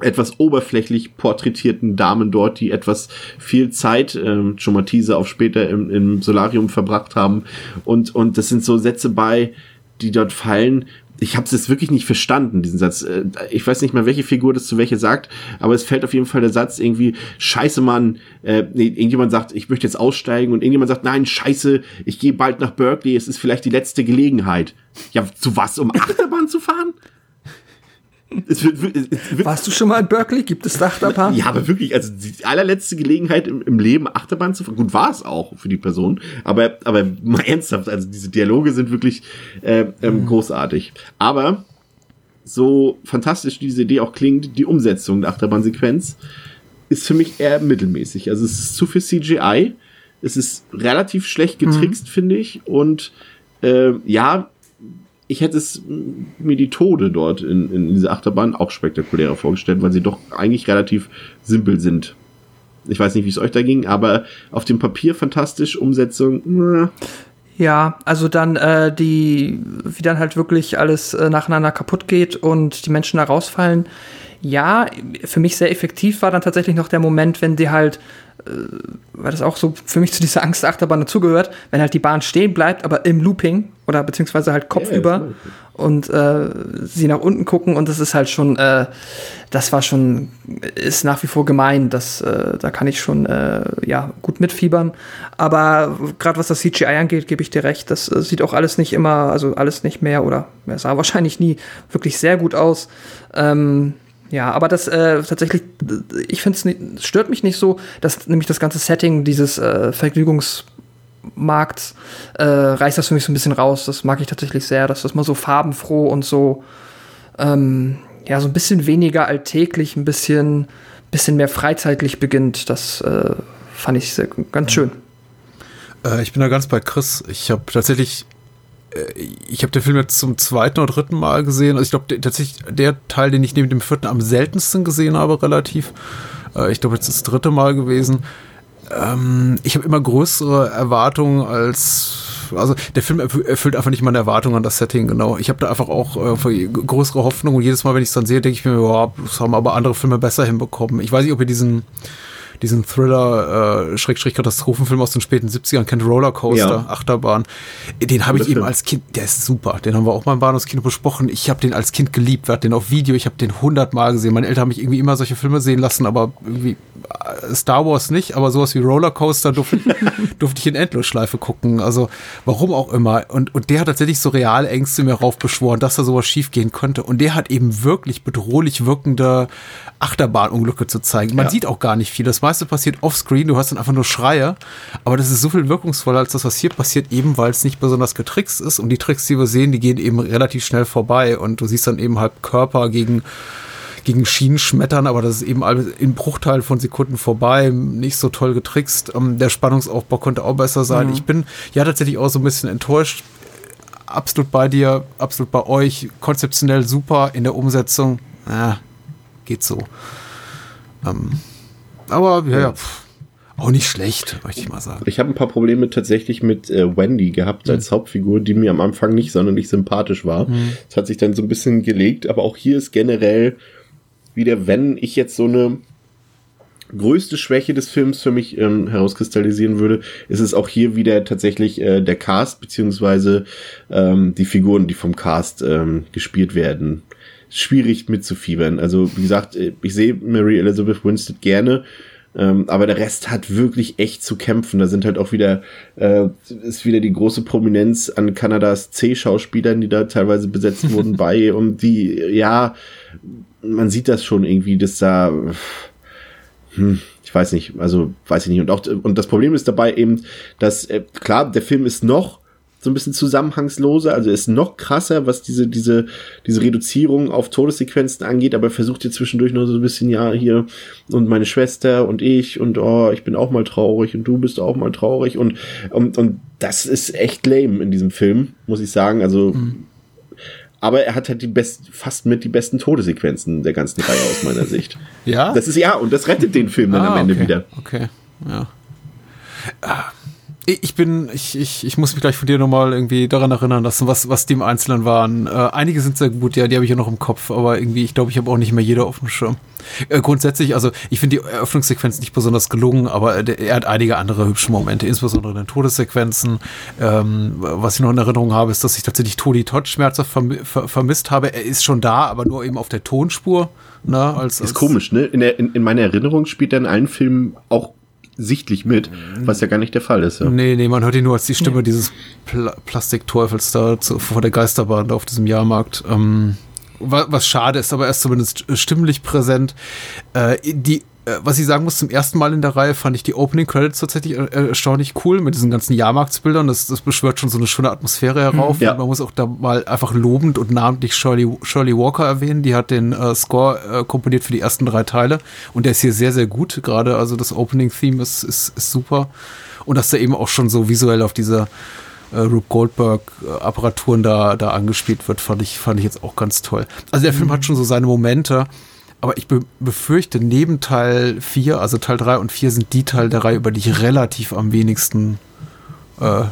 etwas oberflächlich porträtierten Damen dort, die etwas viel Zeit, ähm, schon mal Teaser auf später im, im Solarium verbracht haben. Und, und das sind so Sätze bei, die dort fallen. Ich habe es jetzt wirklich nicht verstanden, diesen Satz. Äh, Ich weiß nicht mal, welche Figur das zu welche sagt, aber es fällt auf jeden Fall der Satz irgendwie, scheiße Mann, äh, nee, irgendjemand sagt, ich möchte jetzt aussteigen und irgendjemand sagt, nein, scheiße, ich gehe bald nach Berkeley, es ist vielleicht die letzte Gelegenheit. Ja, zu was, um Achterbahn zu fahren? Es wird, es wird, Warst du schon mal in Berkeley? Gibt es Dachtabahn? ja, aber wirklich, also die allerletzte Gelegenheit im, im Leben Achterbahn zu fahren. Gut, war es auch für die Person, aber, aber mal [LAUGHS] ernsthaft, also diese Dialoge sind wirklich äh, ähm, großartig. Aber so fantastisch diese Idee auch klingt, die Umsetzung der Achterbahnsequenz ist für mich eher mittelmäßig. Also es ist zu viel CGI, es ist relativ schlecht getrickst, finde ich. Und äh, ja, ich hätte es mir die Tode dort in, in dieser Achterbahn auch spektakulärer vorgestellt, weil sie doch eigentlich relativ simpel sind. Ich weiß nicht, wie es euch da ging, aber auf dem Papier fantastisch, Umsetzung, na, Ja, also dann äh, die, wie dann halt wirklich alles äh, nacheinander kaputt geht und die Menschen da rausfallen. Ja, für mich sehr effektiv war dann tatsächlich noch der Moment, wenn die halt, weil das auch so für mich zu dieser Angstachterbahn dazugehört, wenn halt die Bahn stehen bleibt, aber im Looping oder beziehungsweise halt kopfüber das und äh, sie nach unten gucken und das ist halt schon, äh, das war schon, ist nach wie vor gemein, das, äh, da kann ich schon, äh, ja, gut mitfiebern, aber gerade was das CGI angeht, gebe ich dir recht, das äh, sieht auch alles nicht immer, also alles nicht mehr oder es sah wahrscheinlich nie wirklich sehr gut aus, ähm, ja, aber das äh, tatsächlich, ich finde es stört mich nicht so, dass nämlich das ganze Setting dieses äh, Vergnügungsmarkts äh, reißt das für mich so ein bisschen raus. Das mag ich tatsächlich sehr, dass das mal so farbenfroh und so ähm, ja so ein bisschen weniger alltäglich, ein bisschen bisschen mehr freizeitlich beginnt. Das äh, fand ich sehr, ganz schön. Äh, ich bin da ganz bei Chris. Ich habe tatsächlich, ich habe den Film jetzt zum zweiten oder dritten Mal gesehen. Also ich glaube tatsächlich der Teil, den ich neben dem vierten am seltensten gesehen habe, relativ. Äh, ich glaube jetzt das dritte Mal gewesen. Ähm, ich habe immer größere Erwartungen als also der Film erfü- erfüllt einfach nicht meine Erwartungen an das Setting, genau. Ich habe da einfach auch äh, größere Hoffnung und jedes Mal, wenn ich es dann sehe, denke ich mir, ja, das haben aber andere Filme besser hinbekommen. Ich weiß nicht, ob ihr diesen diesen Thriller, äh, Schrägstrich Katastrophenfilm aus den späten 70ern kennt, Rollercoaster, Ja. Achterbahn. Den habe ich eben als Kind, der ist super. Den haben wir auch mal im Bahnhofskino besprochen. Ich habe den als Kind geliebt, wir hatten den auf Video, ich habe den hundertmal gesehen. Meine Eltern haben mich irgendwie immer solche Filme sehen lassen, aber irgendwie äh, Star Wars nicht, aber sowas wie Rollercoaster durfte, [LAUGHS] durfte ich in Endlosschleife gucken. Also warum auch immer. Und, und der hat tatsächlich so reale Ängste mir raufbeschworen, dass da sowas schiefgehen könnte. Und der hat eben wirklich bedrohlich wirkende Achterbahnunglücke zu zeigen. Man Ja. sieht auch gar nicht viel. Das meiste passiert offscreen, du hast dann einfach nur Schreie. Aber das ist so viel wirkungsvoller als das, was hier passiert, eben weil es nicht besonders getrickst ist. Und die Tricks, die wir sehen, die gehen eben relativ schnell vorbei. Und du siehst dann eben halt Körper gegen gegen Schienen schmettern, aber das ist eben alles in Bruchteilen von Sekunden vorbei, nicht so toll getrickst. Ähm, der Spannungsaufbau konnte auch besser sein. Ich bin ja tatsächlich auch so ein bisschen enttäuscht. Absolut bei dir, absolut bei euch. Konzeptionell super, in der Umsetzung, ja, geht so. Ähm, aber ja, ja pff, auch nicht schlecht, möchte ich mal sagen. Ich habe ein paar Probleme tatsächlich mit äh, Wendy gehabt als Hauptfigur, die mir am Anfang nicht sonderlich sympathisch war. Es hat sich dann so ein bisschen gelegt, aber auch hier ist generell wieder, wenn ich jetzt so eine größte Schwäche des Films für mich ähm, herauskristallisieren würde, ist es auch hier wieder tatsächlich äh, der Cast beziehungsweise ähm, die Figuren, die vom Cast ähm, gespielt werden. Schwierig mitzufiebern. Also wie gesagt, äh, ich sehe Mary Elizabeth Winstead gerne, ähm, aber der Rest hat wirklich echt zu kämpfen. Da sind halt auch wieder, äh, ist wieder die große Prominenz an Kanadas C-Schauspielern, die da teilweise besetzt [LAUGHS] wurden bei und die, ja, man sieht das schon irgendwie, dass da, hm, ich weiß nicht, also weiß ich nicht. Und auch, und das Problem ist dabei eben, dass, äh, klar, der Film ist noch so ein bisschen zusammenhangsloser, also ist noch krasser, was diese, diese, diese Reduzierung auf Todessequenzen angeht, aber versucht ihr zwischendurch noch so ein bisschen, ja, hier, und meine Schwester und ich und oh, ich bin auch mal traurig und du bist auch mal traurig und, und, und das ist echt lame in diesem Film, muss ich sagen. Also, mhm. aber er hat halt die best, fast mit die besten Todessequenzen der ganzen Reihe aus meiner Sicht. ja? Das ist ja, und das rettet den Film dann ah, am Ende okay. wieder. Okay, ja. Ah ich bin, ich, ich, ich muss mich gleich von dir nochmal irgendwie daran erinnern lassen, was, was die im Einzelnen waren. Äh, einige sind sehr gut, ja, die habe ich ja noch im Kopf, aber irgendwie, ich glaube, ich habe auch nicht mehr jeder auf dem Schirm. Äh, grundsätzlich, also ich finde die Eröffnungssequenz nicht besonders gelungen, aber der, er hat einige andere hübsche Momente, insbesondere in den Todessequenzen. Ähm, was ich noch in Erinnerung habe, ist, dass ich tatsächlich Todi Todd schmerzhaft verm ver vermisst habe. Er ist schon da, aber nur eben auf der Tonspur. Ne, als, als ist komisch, ne? In, der, in, in meiner Erinnerung spielt er in allen Filmen auch sichtlich mit, was ja gar nicht der Fall ist. Ja. Nee, nee, man hört ihn nur als die Stimme ja. dieses Pl Plastikteufels da zu, vor der Geisterbahn da auf diesem Jahrmarkt. Ähm, was, was schade ist, aber er ist zumindest stimmlich präsent. Äh, die was ich sagen muss, zum ersten Mal in der Reihe fand ich die Opening Credits tatsächlich äh, erstaunlich cool mit diesen ganzen Jahrmarktsbildern. Das, das beschwört schon so eine schöne Atmosphäre herauf. Ja. man muss auch da mal einfach lobend und namentlich Shirley, Shirley Walker erwähnen. Die hat den äh, Score äh, komponiert für die ersten drei Teile und der ist hier sehr, sehr gut. Gerade also das Opening-Theme ist, ist, ist super. Und dass der eben auch schon so visuell auf diese äh, Rube Goldberg-Apparaturen da, da angespielt wird, fand ich, fand ich jetzt auch ganz toll. Also der Film mhm. hat schon so seine Momente. Aber ich be befürchte, neben Teil 4, also Teil 3 und 4 sind die Teil der Reihe, über die ich relativ am wenigsten äh,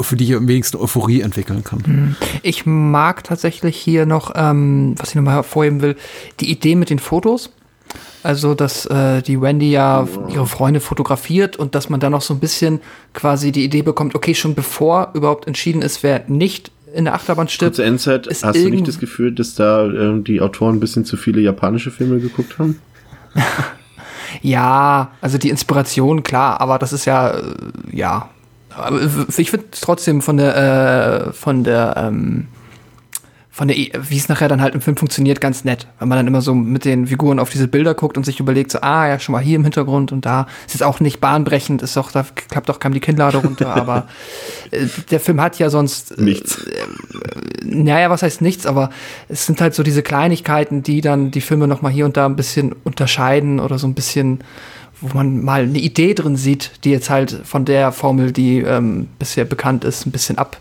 für die ich am wenigsten Euphorie entwickeln kann. Mhm. Ich mag tatsächlich hier noch, ähm, was ich nochmal hervorheben will, die Idee mit den Fotos. Also, dass äh, die Wendy ja ihre Freunde fotografiert und dass man dann noch so ein bisschen quasi die Idee bekommt, okay, schon bevor überhaupt entschieden ist, wer nicht in der Achterbahn stirbt. Kurze Endzeit, hast du nicht das Gefühl, dass da äh, die Autoren ein bisschen zu viele japanische Filme geguckt haben? [LAUGHS] ja, also die Inspiration, klar, aber das ist ja, äh, ja. Ich finde trotzdem von der, äh, von der, ähm, von der, wie es nachher dann halt im Film funktioniert, ganz nett. Wenn man dann immer so mit den Figuren auf diese Bilder guckt und sich überlegt, so, ah, ja, schon mal hier im Hintergrund und da. Es ist auch nicht bahnbrechend, ist auch, da klappt auch kam die Kinnlade runter, [LAUGHS] aber äh, der Film hat ja sonst. Äh, nichts. Äh, naja, was heißt nichts, aber es sind halt so diese Kleinigkeiten, die dann die Filme nochmal hier und da ein bisschen unterscheiden oder so ein bisschen wo man mal eine Idee drin sieht, die jetzt halt von der Formel, die ähm, bisher bekannt ist, ein bisschen ab,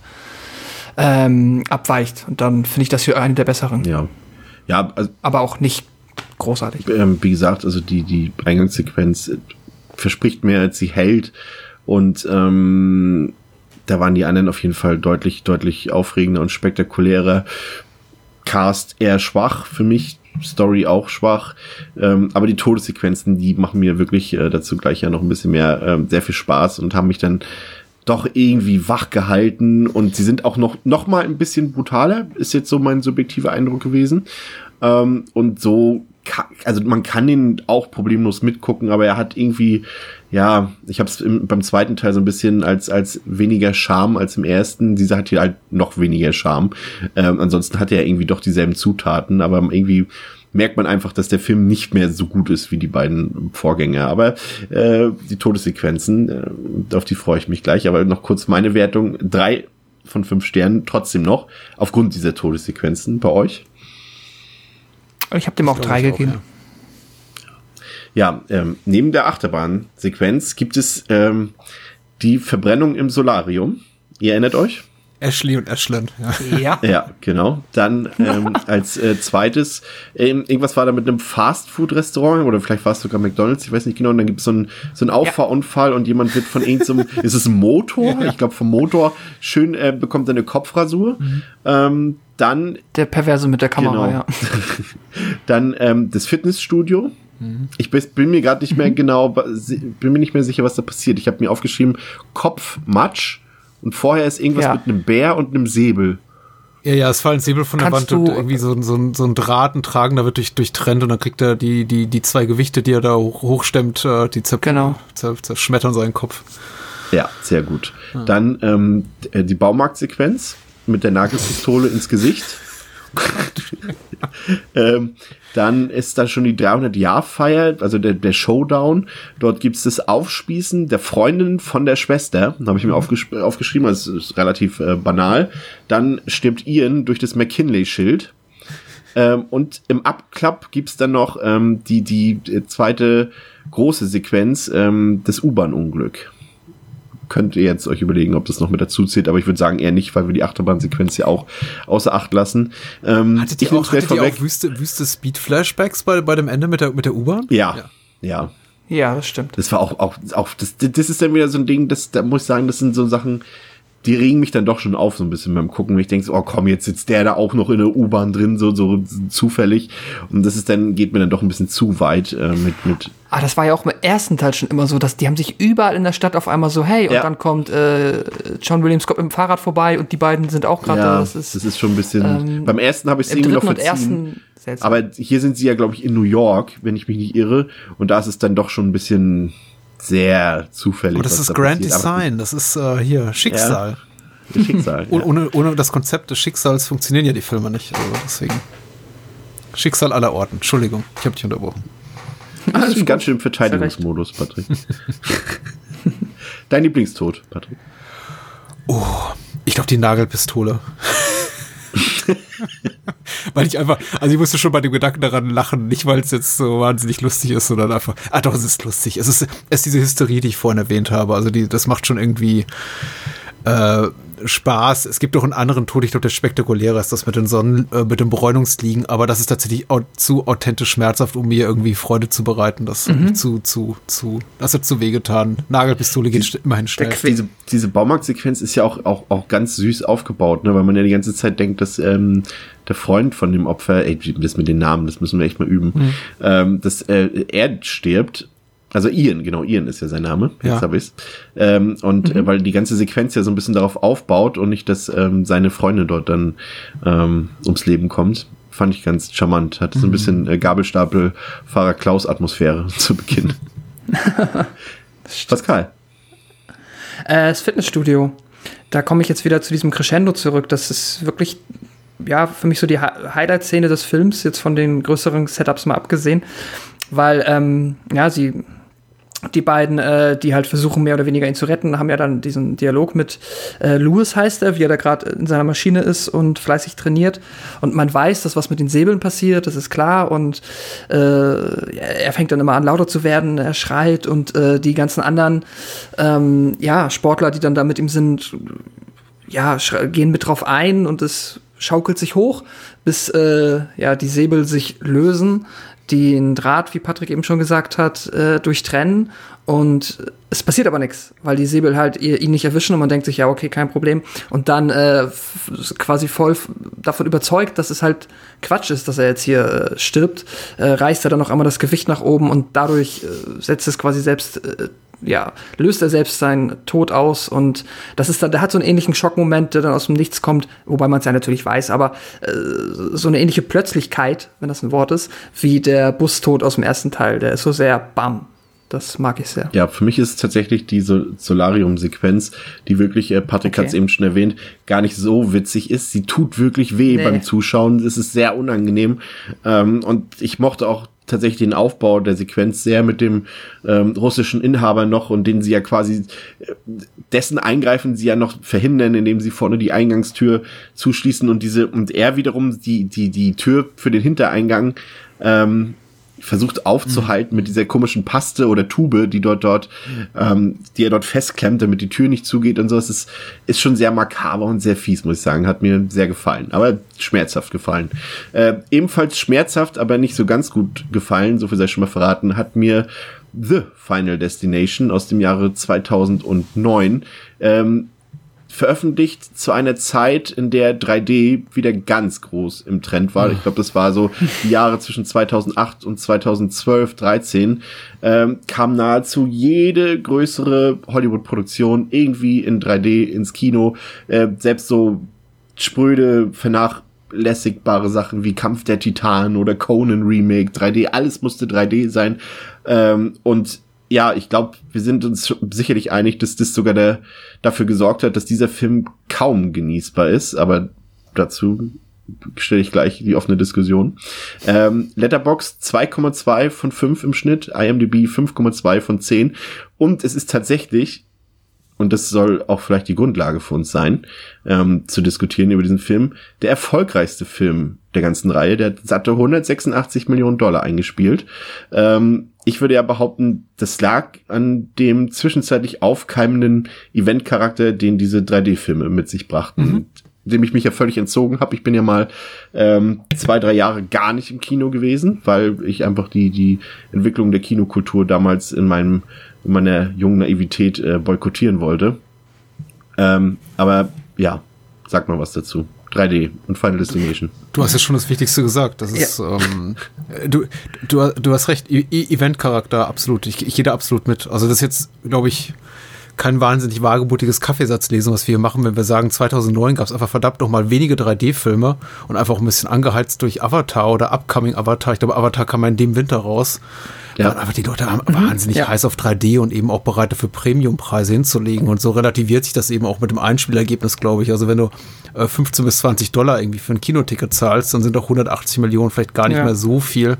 ähm, abweicht. Und dann finde ich das hier eine der besseren. Ja. Ja, also, aber auch nicht großartig. Ähm, wie gesagt, also die, die Eingangssequenz äh, verspricht mehr, als sie hält. Und ähm, da waren die anderen auf jeden Fall deutlich, deutlich aufregender und spektakulärer. Cast eher schwach für mich, Story auch schwach, ähm, aber die Todessequenzen, die machen mir wirklich äh, dazu gleich ja noch ein bisschen mehr, ähm, sehr viel Spaß und haben mich dann doch irgendwie wach gehalten und sie sind auch noch, noch mal ein bisschen brutaler, ist jetzt so mein subjektiver Eindruck gewesen. Ähm, und so, also man kann ihn auch problemlos mitgucken, aber er hat irgendwie, ja, ich habe es beim zweiten Teil so ein bisschen als, als weniger Charme als im ersten. Dieser hat hier halt noch weniger Charme. Ähm, ansonsten hat er irgendwie doch dieselben Zutaten, aber irgendwie merkt man einfach, dass der Film nicht mehr so gut ist wie die beiden Vorgänger. Aber äh, die Todessequenzen, äh, auf die freue ich mich gleich. Aber noch kurz meine Wertung. Drei von fünf Sternen trotzdem noch, aufgrund dieser Todessequenzen bei euch. Ich habe dem auch drei gegeben. ja, ja ähm, neben der Achterbahnsequenz gibt es ähm, die Verbrennung im Solarium. Ihr erinnert euch? Ashley und Ashlyn. Ja, ja. ja genau. Dann ähm, [LAUGHS] als äh, zweites, ähm, irgendwas war da mit einem Fast-Food-Restaurant oder vielleicht war es sogar McDonalds, ich weiß nicht genau. Und dann gibt es so einen so einen Auffahrunfall ja. und jemand wird von irgendeinem, [LAUGHS] ist es ein Motor? Ja. Ich glaube vom Motor schön äh, bekommt eine Kopfrasur. Mhm. Ähm, dann der Perverse mit der Kamera, genau. ja. [LAUGHS] dann ähm, das Fitnessstudio Ich bin, mir gerade nicht Mhm. mehr genau, bin mir nicht mehr sicher, was da passiert. Ich habe mir aufgeschrieben, Kopf, Matsch und vorher ist irgendwas Ja. mit einem Bär und einem Säbel. Ja, ja, es fallen Säbel von der Kannst Wand und irgendwie so, ein- so, so ein Draht, ein Tragender wird durch, durchtrennt und dann kriegt er die, die, die zwei Gewichte, die er da hoch, hochstemmt, äh, die zer Genau. zer zerschmettern seinen Kopf. Ja, sehr gut. Dann ähm, d- die Baumarktsequenz mit der Nagelpistole ins Gesicht. [LAUGHS] ähm, dann ist da schon die 300-Jahr-Feier, also der, der Showdown. Dort gibt's das Aufspießen der Freundin von der Schwester. Habe ich mir aufgesch aufgeschrieben, also es ist relativ äh, banal. Dann stirbt Ian durch das McKinley-Schild. Ähm, und im Abklapp gibt's dann noch ähm, die, die äh, zweite große Sequenz, ähm, das U-Bahn-Unglück könnt ihr jetzt euch überlegen, ob das noch mit dazu zählt, aber ich würde sagen eher nicht, weil wir die Achterbahnsequenz ja auch außer Acht lassen. Ähm, Hattet ihr auch, hattet ihr auch wüste, wüste Speed-Flashbacks bei, bei dem Ende mit der, mit der U-Bahn? Ja, ja, Ja, das stimmt. Das war auch, auch, auch das, das ist dann wieder so ein Ding, das, da muss ich sagen, das sind so Sachen, die regen mich dann doch schon auf so ein bisschen beim Gucken. Ich denke so, oh komm, jetzt sitzt der da auch noch in der U-Bahn drin, so, so zufällig. Und das ist dann, geht mir dann doch ein bisschen zu weit äh, mit, mit Ah, das war ja auch im ersten Teil schon immer so, dass die haben sich überall in der Stadt auf einmal so, hey, und Ja. dann kommt äh, John Williams kommt mit dem Fahrrad vorbei und die beiden sind auch gerade da. ja, Das ist, schon ein bisschen. ähm, beim ersten habe ich es irgendwie noch verziehen. Aber hier sind sie ja, glaube ich, in New York, wenn ich mich nicht irre. Und da ist es dann doch schon ein bisschen sehr zufällig. Aber das was ist da Grand passiert. Design, das ist äh, hier Schicksal. [LAUGHS] das Schicksal. [LAUGHS] Oh- ja. Ohne, ohne das Konzept des Schicksals funktionieren ja die Filme nicht. Also deswegen. Schicksal aller Orten. Entschuldigung, ich habe dich unterbrochen. [LAUGHS] Du bist ganz schön im Verteidigungsmodus, Patrick. Dein Lieblingstod, Patrick. Ich glaube, die Nagelpistole. [LAUGHS] weil ich einfach, also ich musste schon bei dem Gedanken daran lachen, nicht weil es jetzt so wahnsinnig lustig ist, sondern einfach, ah doch, es ist lustig. Es ist, es ist diese Hysterie, die ich vorhin erwähnt habe. Also die, das macht schon irgendwie äh, Spaß. Es gibt doch einen anderen Tod, ich glaube, der spektakulärer ist, das mit den Sonnen, äh, mit dem Bräunungsliegen, aber das ist tatsächlich au zu authentisch schmerzhaft, um mir irgendwie Freude zu bereiten. Das hat mich zu, zu, zu, das hat zu wehgetan. Nagelpistole geht st- immerhin schnell. Diese, diese Baumarktsequenz ist ja auch, auch, auch ganz süß aufgebaut, ne? weil man ja die ganze Zeit denkt, dass ähm, der Freund von dem Opfer, ey, das mit den Namen, das müssen wir echt mal üben, Mhm. ähm, dass äh, er stirbt. Also Ian, genau, Ian ist ja sein Name. Jetzt Ja. habe ich's. Ähm, und äh, weil die ganze Sequenz ja so ein bisschen darauf aufbaut und nicht, dass ähm, seine Freundin dort dann ähm, ums Leben kommt, fand ich ganz charmant. Hatte so ein bisschen äh, Gabelstapel-Fahrer Klaus-Atmosphäre [LAUGHS] zu Beginn. Pascal. Äh, das Fitnessstudio. Da komme ich jetzt wieder zu diesem Crescendo zurück. Das ist wirklich, ja, für mich so die Hi- Highlight-Szene des Films, jetzt von den größeren Setups mal abgesehen. Weil, ähm, ja, sie, die beiden, äh, die halt versuchen, mehr oder weniger ihn zu retten, haben ja dann diesen Dialog mit äh, Louis, heißt er, wie er da gerade in seiner Maschine ist und fleißig trainiert. Und man weiß, dass was mit den Säbeln passiert, das ist klar. Und äh, er fängt dann immer an, lauter zu werden, er schreit und äh, die ganzen anderen ähm, ja, Sportler, die dann da mit ihm sind, ja, gehen mit drauf ein und es schaukelt sich hoch, bis äh, ja, die Säbel sich lösen, den Draht, wie Patrick eben schon gesagt hat, äh, durchtrennen und es passiert aber nichts, weil die Säbel halt ihn nicht erwischen und man denkt sich, ja, okay, kein Problem. Und dann äh, quasi voll davon überzeugt, dass es halt Quatsch ist, dass er jetzt hier äh, stirbt, äh, reißt er dann noch einmal das Gewicht nach oben und dadurch äh, setzt es quasi selbst äh, ja, löst er selbst seinen Tod aus und das ist dann, der hat so einen ähnlichen Schockmoment, der dann aus dem Nichts kommt, wobei man es ja natürlich weiß, aber äh, so eine ähnliche Plötzlichkeit, wenn das ein Wort ist, wie der Bustod aus dem ersten Teil, der ist so sehr bam. Das mag ich sehr. Ja, für mich ist es tatsächlich die Sol Solarium-Sequenz, die wirklich, äh, Patrick Okay. hat es eben schon erwähnt, gar nicht so witzig ist. Sie tut wirklich weh Nee. beim Zuschauen. Es ist sehr unangenehm. Ähm, und ich mochte auch tatsächlich den Aufbau der Sequenz sehr mit dem ähm, russischen Inhaber noch und den sie ja quasi äh, dessen Eingreifen sie ja noch verhindern, indem sie vorne die Eingangstür zuschließen und diese und er wiederum die die die Tür für den Hintereingang ähm, versucht aufzuhalten mit dieser komischen Paste oder Tube, die dort dort, ähm, die er dort festklemmt, damit die Tür nicht zugeht und so. Es ist, ist schon sehr makaber und sehr fies, muss ich sagen. Hat mir sehr gefallen, aber schmerzhaft gefallen. Äh, ebenfalls schmerzhaft, aber nicht so ganz gut gefallen, so viel sei schon mal verraten, hat mir The Final Destination aus dem Jahre 2009. Ähm, veröffentlicht zu einer Zeit, in der 3D wieder ganz groß im Trend war. Ich glaube, das war so die Jahre zwischen 2008 und 2012, 13, ähm, kam nahezu jede größere Hollywood-Produktion irgendwie in 3D ins Kino. Äh, selbst so spröde, vernachlässigbare Sachen wie Kampf der Titanen oder Conan Remake, 3D, alles musste 3D sein. Ähm, und ja, ich glaube, wir sind uns sicherlich einig, dass das sogar der, dafür gesorgt hat, dass dieser Film kaum genießbar ist, aber dazu stelle ich gleich die offene Diskussion. Ähm, Letterbox 2,2 von 5 im Schnitt, IMDb 5,2 von 10 und es ist tatsächlich und das soll auch vielleicht die Grundlage für uns sein, ähm, zu diskutieren über diesen Film, der erfolgreichste Film der ganzen Reihe. Der hat satte 186 Millionen Dollar eingespielt. Ähm, ich würde ja behaupten, das lag an dem zwischenzeitlich aufkeimenden Eventcharakter, den diese 3D-Filme mit sich brachten. Mhm. Dem ich mich ja völlig entzogen habe. Ich bin ja mal ähm, zwei, drei Jahre gar nicht im Kino gewesen, weil ich einfach die, die Entwicklung der Kinokultur damals in meinem in meiner jungen Naivität äh, boykottieren wollte. Ähm, aber ja, sag mal was dazu. 3D und Final Destination. Du hast ja schon das Wichtigste gesagt. Das ist, ja. ähm, du, du, du hast recht, e Event-Charakter, absolut. Ich, ich gehe da absolut mit. Also das ist jetzt, glaube ich, kein wahnsinnig wagemutiges Kaffeesatzlesen, was wir hier machen, wenn wir sagen, 2009 gab es einfach verdammt noch mal wenige 3D-Filme und einfach ein bisschen angeheizt durch Avatar oder Upcoming Avatar. Ich glaube, Avatar kam in dem Winter raus. Ja. Waren einfach die Leute mhm. wahnsinnig ja. heiß auf 3D und eben auch bereit dafür Premiumpreise hinzulegen. Und so relativiert sich das eben auch mit dem Einspielergebnis, glaube ich. Also wenn du äh, 15 bis 20 Dollar irgendwie für ein Kinoticket zahlst, dann sind doch 180 Millionen vielleicht gar nicht ja. mehr so viel.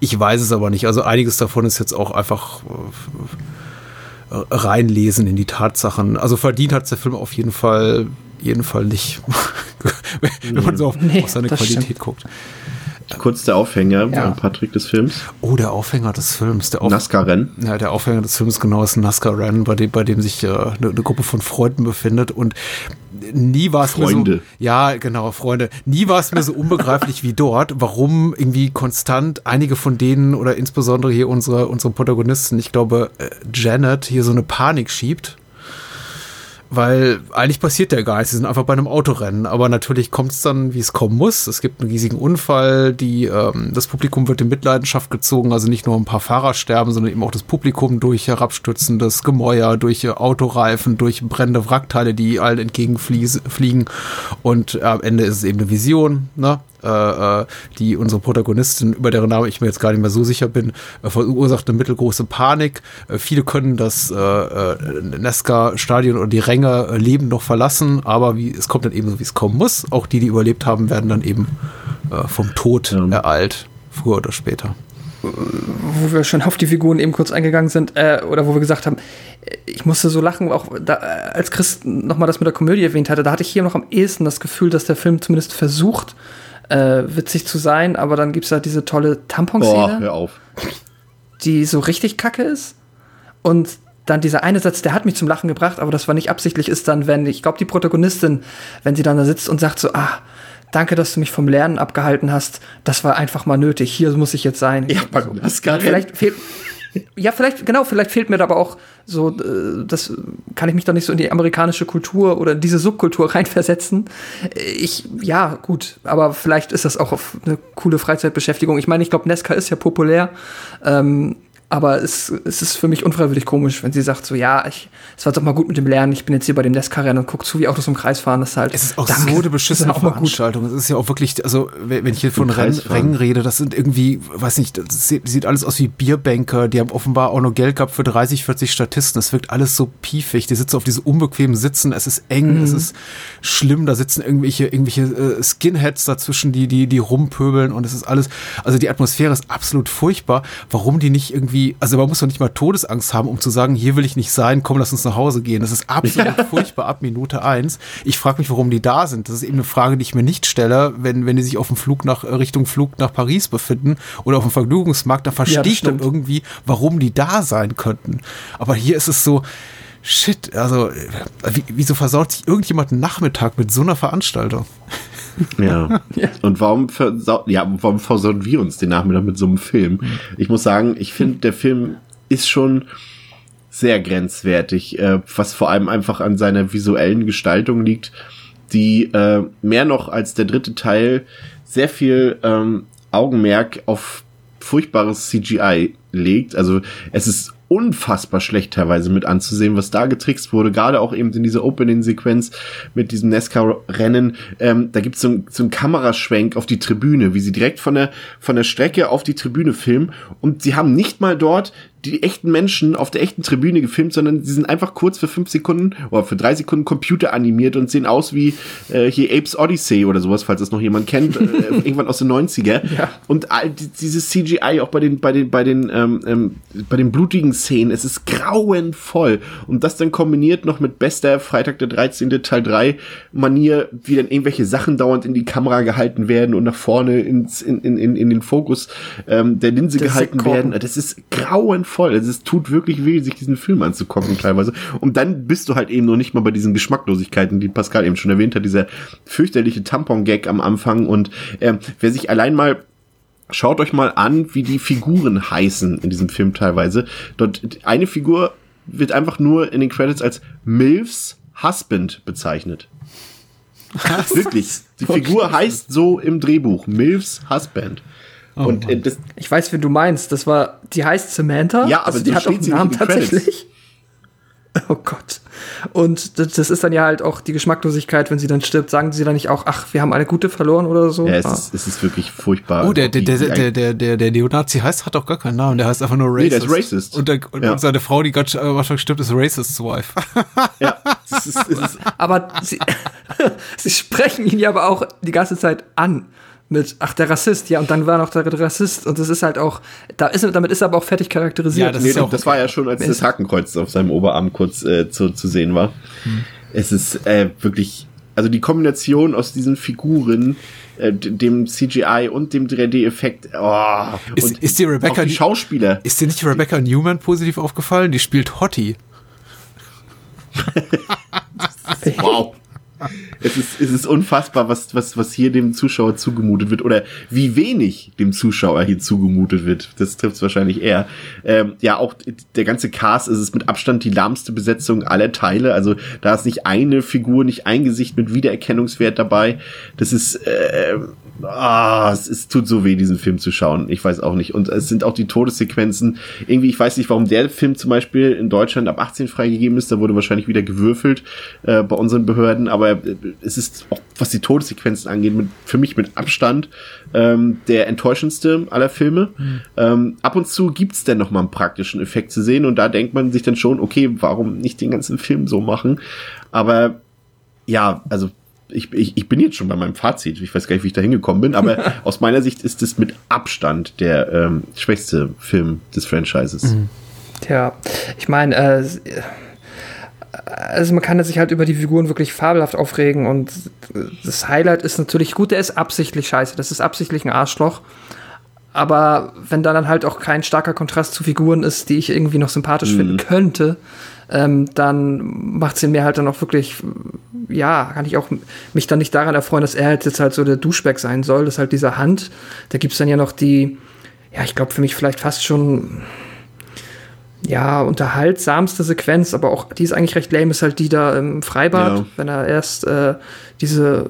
Ich weiß es aber nicht. Also einiges davon ist jetzt auch einfach äh, reinlesen in die Tatsachen. Also verdient hat der Film auf jeden Fall jeden Fall nicht, [LAUGHS] wenn man so auf, nee, auf seine Qualität stimmt. guckt. Kurz der Aufhänger, ja. Patrick, des Films. Oh, der Aufhänger des Films. Der Auf NASCAR-Rennen. Ja, der Aufhänger des Films genau ist ein NASCAR-Rennen, bei dem, bei dem sich äh, eine, eine Gruppe von Freunden befindet und nie war es mir so, ja, genau, Freunde. Nie war es mir so unbegreiflich wie dort, warum irgendwie konstant einige von denen oder insbesondere hier unsere, unsere Protagonisten, ich glaube, äh, Janet hier so eine Panik schiebt weil eigentlich passiert ja gar nichts. Sie sind einfach bei einem Autorennen. Aber natürlich kommt es dann, wie es kommen muss. Es gibt einen riesigen Unfall. Die, ähm, das Publikum wird in Mitleidenschaft gezogen. Also nicht nur ein paar Fahrer sterben, sondern eben auch das Publikum durch herabstürzendes Gemäuer, durch Autoreifen, durch brennende Wrackteile, die allen entgegenfliegen. Und äh, am Ende ist es eben eine Vision. Ne? Äh, äh, die unsere Protagonistin, über deren Name ich mir jetzt gar nicht mehr so sicher bin, äh, verursacht eine mittelgroße Panik. Äh, viele können das äh, äh Nesca-Stadion oder die Ränge äh, lebend noch verlassen, aber wie, es kommt dann eben so, wie es kommen muss. Auch die, die überlebt haben, werden dann eben äh, vom Tod ja. ereilt, früher oder später wo wir schon auf die Figuren eben kurz eingegangen sind, äh, oder wo wir gesagt haben, ich musste so lachen, auch da, als Chris nochmal das mit der Komödie erwähnt hatte, da hatte ich hier noch am ehesten das Gefühl, dass der Film zumindest versucht, äh, witzig zu sein, aber dann gibt es da diese tolle Tampon-Szene. hör auf. Die so richtig kacke ist. Und dann dieser eine Satz, der hat mich zum Lachen gebracht, aber das war nicht absichtlich, ist dann, wenn, ich glaube, die Protagonistin, wenn sie dann da sitzt und sagt so, ah, danke, dass du mich vom Lernen abgehalten hast, das war einfach mal nötig, hier muss ich jetzt sein. Ja, das kann Vielleicht fehlt, ja, vielleicht, genau, vielleicht fehlt mir da aber auch so, äh, das kann ich mich da nicht so in die amerikanische Kultur oder diese Subkultur [LAUGHS] reinversetzen. Ich, ja, gut, aber vielleicht ist das auch eine coole Freizeitbeschäftigung. Ich meine, ich glaube, Nesca ist ja populär. Ähm, aber es, es ist für mich unfreiwillig komisch, wenn sie sagt so, ja, ich, es war doch mal gut mit dem Lernen, ich bin jetzt hier bei dem Nesca-Rennen und guck zu, wie Autos im Kreis fahren, das ist halt. Es ist auch danke, so eine beschissene auch Veranstaltung. Es ist ja auch wirklich, also wenn ich hier von Renn, Rängen rede, das sind irgendwie, weiß nicht, das sieht, sieht, alles aus wie Bierbanker, die haben offenbar auch noch Geld gehabt für 30, 40 Statisten. Es wirkt alles so piefig. Die sitzen auf diese unbequemen Sitzen, es ist eng, mhm. es ist schlimm, da sitzen irgendwelche, irgendwelche äh, Skinheads dazwischen, die, die, die rumpöbeln und es ist alles, also die Atmosphäre ist absolut furchtbar. Warum die nicht irgendwie also man muss doch nicht mal Todesangst haben, um zu sagen, hier will ich nicht sein, komm, lass uns nach Hause gehen. Das ist absolut ja. furchtbar ab Minute eins. Ich frage mich, warum die da sind. Das ist eben eine Frage, die ich mir nicht stelle, wenn, wenn die sich auf dem Flug nach, äh, Richtung Flug nach Paris befinden oder auf dem Vergnügungsmarkt, da verstehe ja, ich dann irgendwie, warum die da sein könnten. Aber hier ist es so, shit, also, äh, wieso versaut sich irgendjemand einen Nachmittag mit so einer Veranstaltung? Ja. [LAUGHS] ja. Und warum, ja, warum versauen wir uns den Nachmittag mit so einem Film? Ich muss sagen, ich finde, der Film ist schon sehr grenzwertig, äh, was vor allem einfach an seiner visuellen Gestaltung liegt, die äh, mehr noch als der dritte Teil sehr viel ähm, Augenmerk auf furchtbares CGI legt. Also es ist unfassbar schlecht teilweise mit anzusehen, was da getrickst wurde, gerade auch eben in dieser Opening-Sequenz mit diesem Nesca-Rennen. Ähm, da gibt's so, ein, so einen Kameraschwenk auf die Tribüne, wie sie direkt von der, von der Strecke auf die Tribüne filmen und sie haben nicht mal dort die echten Menschen auf der echten Tribüne gefilmt, sondern sie sind einfach kurz für fünf Sekunden oder für drei Sekunden Computer animiert und sehen aus wie äh, hier Apes Odyssey oder sowas, falls das noch jemand kennt, äh, [LAUGHS] irgendwann aus den 90er. Ja. Und all die, dieses CGI auch bei den, bei den, bei den, ähm, ähm, bei den blutigen Szenen, es ist grauenvoll. Und das dann kombiniert noch mit bester Freitag der 13. Teil 3 Manier, wie dann irgendwelche Sachen dauernd in die Kamera gehalten werden und nach vorne ins, in, in, in, in den Fokus ähm, der Linse Das gehalten werden. Das ist grauenvoll. Also es tut wirklich weh, sich diesen Film anzugucken teilweise. Und dann bist du halt eben noch nicht mal bei diesen Geschmacklosigkeiten, die Pascal eben schon erwähnt hat, dieser fürchterliche Tampon-Gag am Anfang. Und ähm, wer sich allein mal Schaut euch mal an, wie die Figuren heißen in diesem Film teilweise. Dort eine Figur wird einfach nur in den Credits als Milfs Husband bezeichnet. Wirklich. Die Figur heißt so im Drehbuch. Milfs Husband. Und äh, das, Ich weiß, wen du meinst. Das war, die heißt Samantha. Ja, aber also so die hat auch einen Namen tatsächlich. [LAUGHS] Oh Gott. Und das, das ist dann ja halt auch die Geschmacklosigkeit, wenn sie dann stirbt, sagen sie dann nicht auch, ach, wir haben eine gute verloren oder so. ja, es, Ah. ist, es ist wirklich furchtbar. Oh, der, der, Wie- der, wie der, der, der, der Neonazi heißt, hat auch gar keinen Namen. Der heißt einfach nur Nee, Racist. der ist Racist. Und, der, und, Ja. und seine Frau, die Anfang stirbt, ist Racist's Wife. [LAUGHS] Ja, es ist, es ist, Aber sie, [LAUGHS] sie sprechen ihn ja aber auch die ganze Zeit an. Mit, ach, der Rassist, ja, und dann war noch der Rassist. Und das ist halt auch, da ist, damit ist er aber auch fertig charakterisiert. Ja, das nee, auch das war ja schon, als das Hakenkreuz auf seinem Oberarm kurz äh, zu, zu sehen war. Es ist äh, wirklich, also die Kombination aus diesen Figuren, äh, dem CGI und dem 3D-Effekt, oh, Ist- und ist die Rebecca die- Schauspieler. Ist dir nicht Rebecca Newman positiv aufgefallen? Die spielt Hottie. [LAUGHS] Wow. [LAUGHS] Es ist, es ist unfassbar, was, was, was hier dem Zuschauer zugemutet wird oder wie wenig dem Zuschauer hier zugemutet wird. Das trifft es wahrscheinlich eher. Ähm, ja, auch der ganze Cast ist es mit Abstand die lahmste Besetzung aller Teile. Also da ist nicht eine Figur, nicht ein Gesicht mit Wiedererkennungswert dabei. Das ist, äh, ah, es, es tut so weh, diesen Film zu schauen. Ich weiß auch nicht. Und es sind auch die Todessequenzen. Irgendwie, ich weiß nicht, warum der Film zum Beispiel in Deutschland ab 18 freigegeben ist. Da wurde wahrscheinlich wieder gewürfelt äh, bei unseren Behörden. Aber äh, es ist auch, was die Todessequenzen angeht, mit, für mich mit Abstand ähm, der enttäuschendste aller Filme. Ähm, ab und zu gibt's dann noch mal einen praktischen Effekt zu sehen. Und da denkt man sich dann schon, okay, warum nicht den ganzen Film so machen? Aber ja, also ich, ich, ich bin jetzt schon bei meinem Fazit. Ich weiß gar nicht, wie ich da hingekommen bin, aber [LAUGHS] aus meiner Sicht ist es mit Abstand der ähm, schwächste Film des Franchises. Tja, ich meine, äh, also man kann sich halt über die Figuren wirklich fabelhaft aufregen und das Highlight ist natürlich, gut, der ist absichtlich scheiße, das ist absichtlich ein Arschloch. Aber wenn da dann halt auch kein starker Kontrast zu Figuren ist, die ich irgendwie noch sympathisch finden könnte, ähm, dann macht es ihn mir halt dann auch wirklich, ja, kann ich auch mich dann nicht daran erfreuen, dass er halt jetzt halt so der Duschback sein soll. Das ist halt diese Hand. Da gibt es dann ja noch die, ja, ich glaube für mich vielleicht fast schon ja, unterhaltsamste Sequenz, aber auch die ist eigentlich recht lame, ist halt die da im Freibad, Ja. wenn er erst äh, diese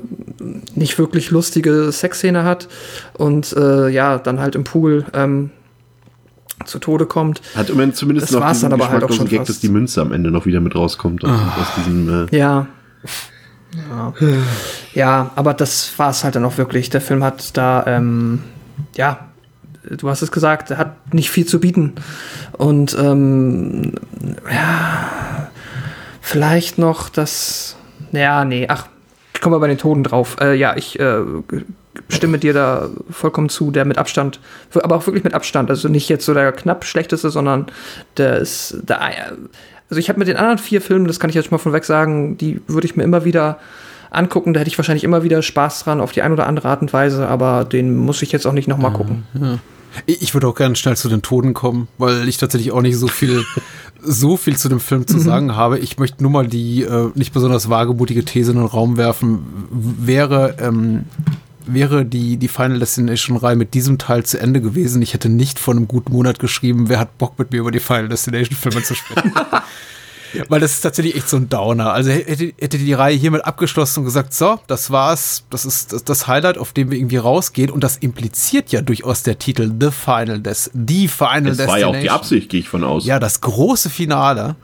nicht wirklich lustige Sexszene hat und äh, ja, dann halt im Pool ähm, zu Tode kommt. Hat immerhin zumindest Das noch diesen dann aber halt auch schon Gag, dass fast. die Münze am Ende noch wieder mit rauskommt aus, aus diesem äh, Ja. Ja. ja, aber das war es halt dann auch wirklich. Der Film hat da, ähm, ja, du hast es gesagt, er hat nicht viel zu bieten. Und ähm, ja, vielleicht noch das. Ja, nee, ach, kommen wir bei den Toten drauf. Äh, ja, ich äh, stimme dir da vollkommen zu, der mit Abstand, aber auch wirklich mit Abstand. Also nicht jetzt so der knapp schlechteste, sondern der ist der. Also ich habe mit den anderen vier Filmen, das kann ich jetzt schon mal vorweg sagen, die würde ich mir immer wieder angucken. Da hätte ich wahrscheinlich immer wieder Spaß dran auf die eine oder andere Art und Weise, aber den muss ich jetzt auch nicht noch mal gucken. Ich ich würde auch gerne schnell zu den Toten kommen, weil ich tatsächlich auch nicht so viel, [LAUGHS] so viel zu dem Film Mhm. zu sagen habe. Ich möchte nur mal die äh, nicht besonders wagemutige These in den Raum werfen. Wäre ähm, wäre die, die Final Destination-Reihe mit diesem Teil zu Ende gewesen. Ich hätte nicht vor einem guten Monat geschrieben, wer hat Bock mit mir über die Final Destination-Filme zu sprechen. [LAUGHS] Weil das ist tatsächlich echt so ein Downer. Also hätte, hätte die Reihe hiermit abgeschlossen und gesagt, so, das war's, das ist das, das Highlight, auf dem wir irgendwie rausgehen. Und das impliziert ja durchaus der Titel The Final Des, The Final Das war ja auch die Absicht, gehe ich von aus. Ja, das große Finale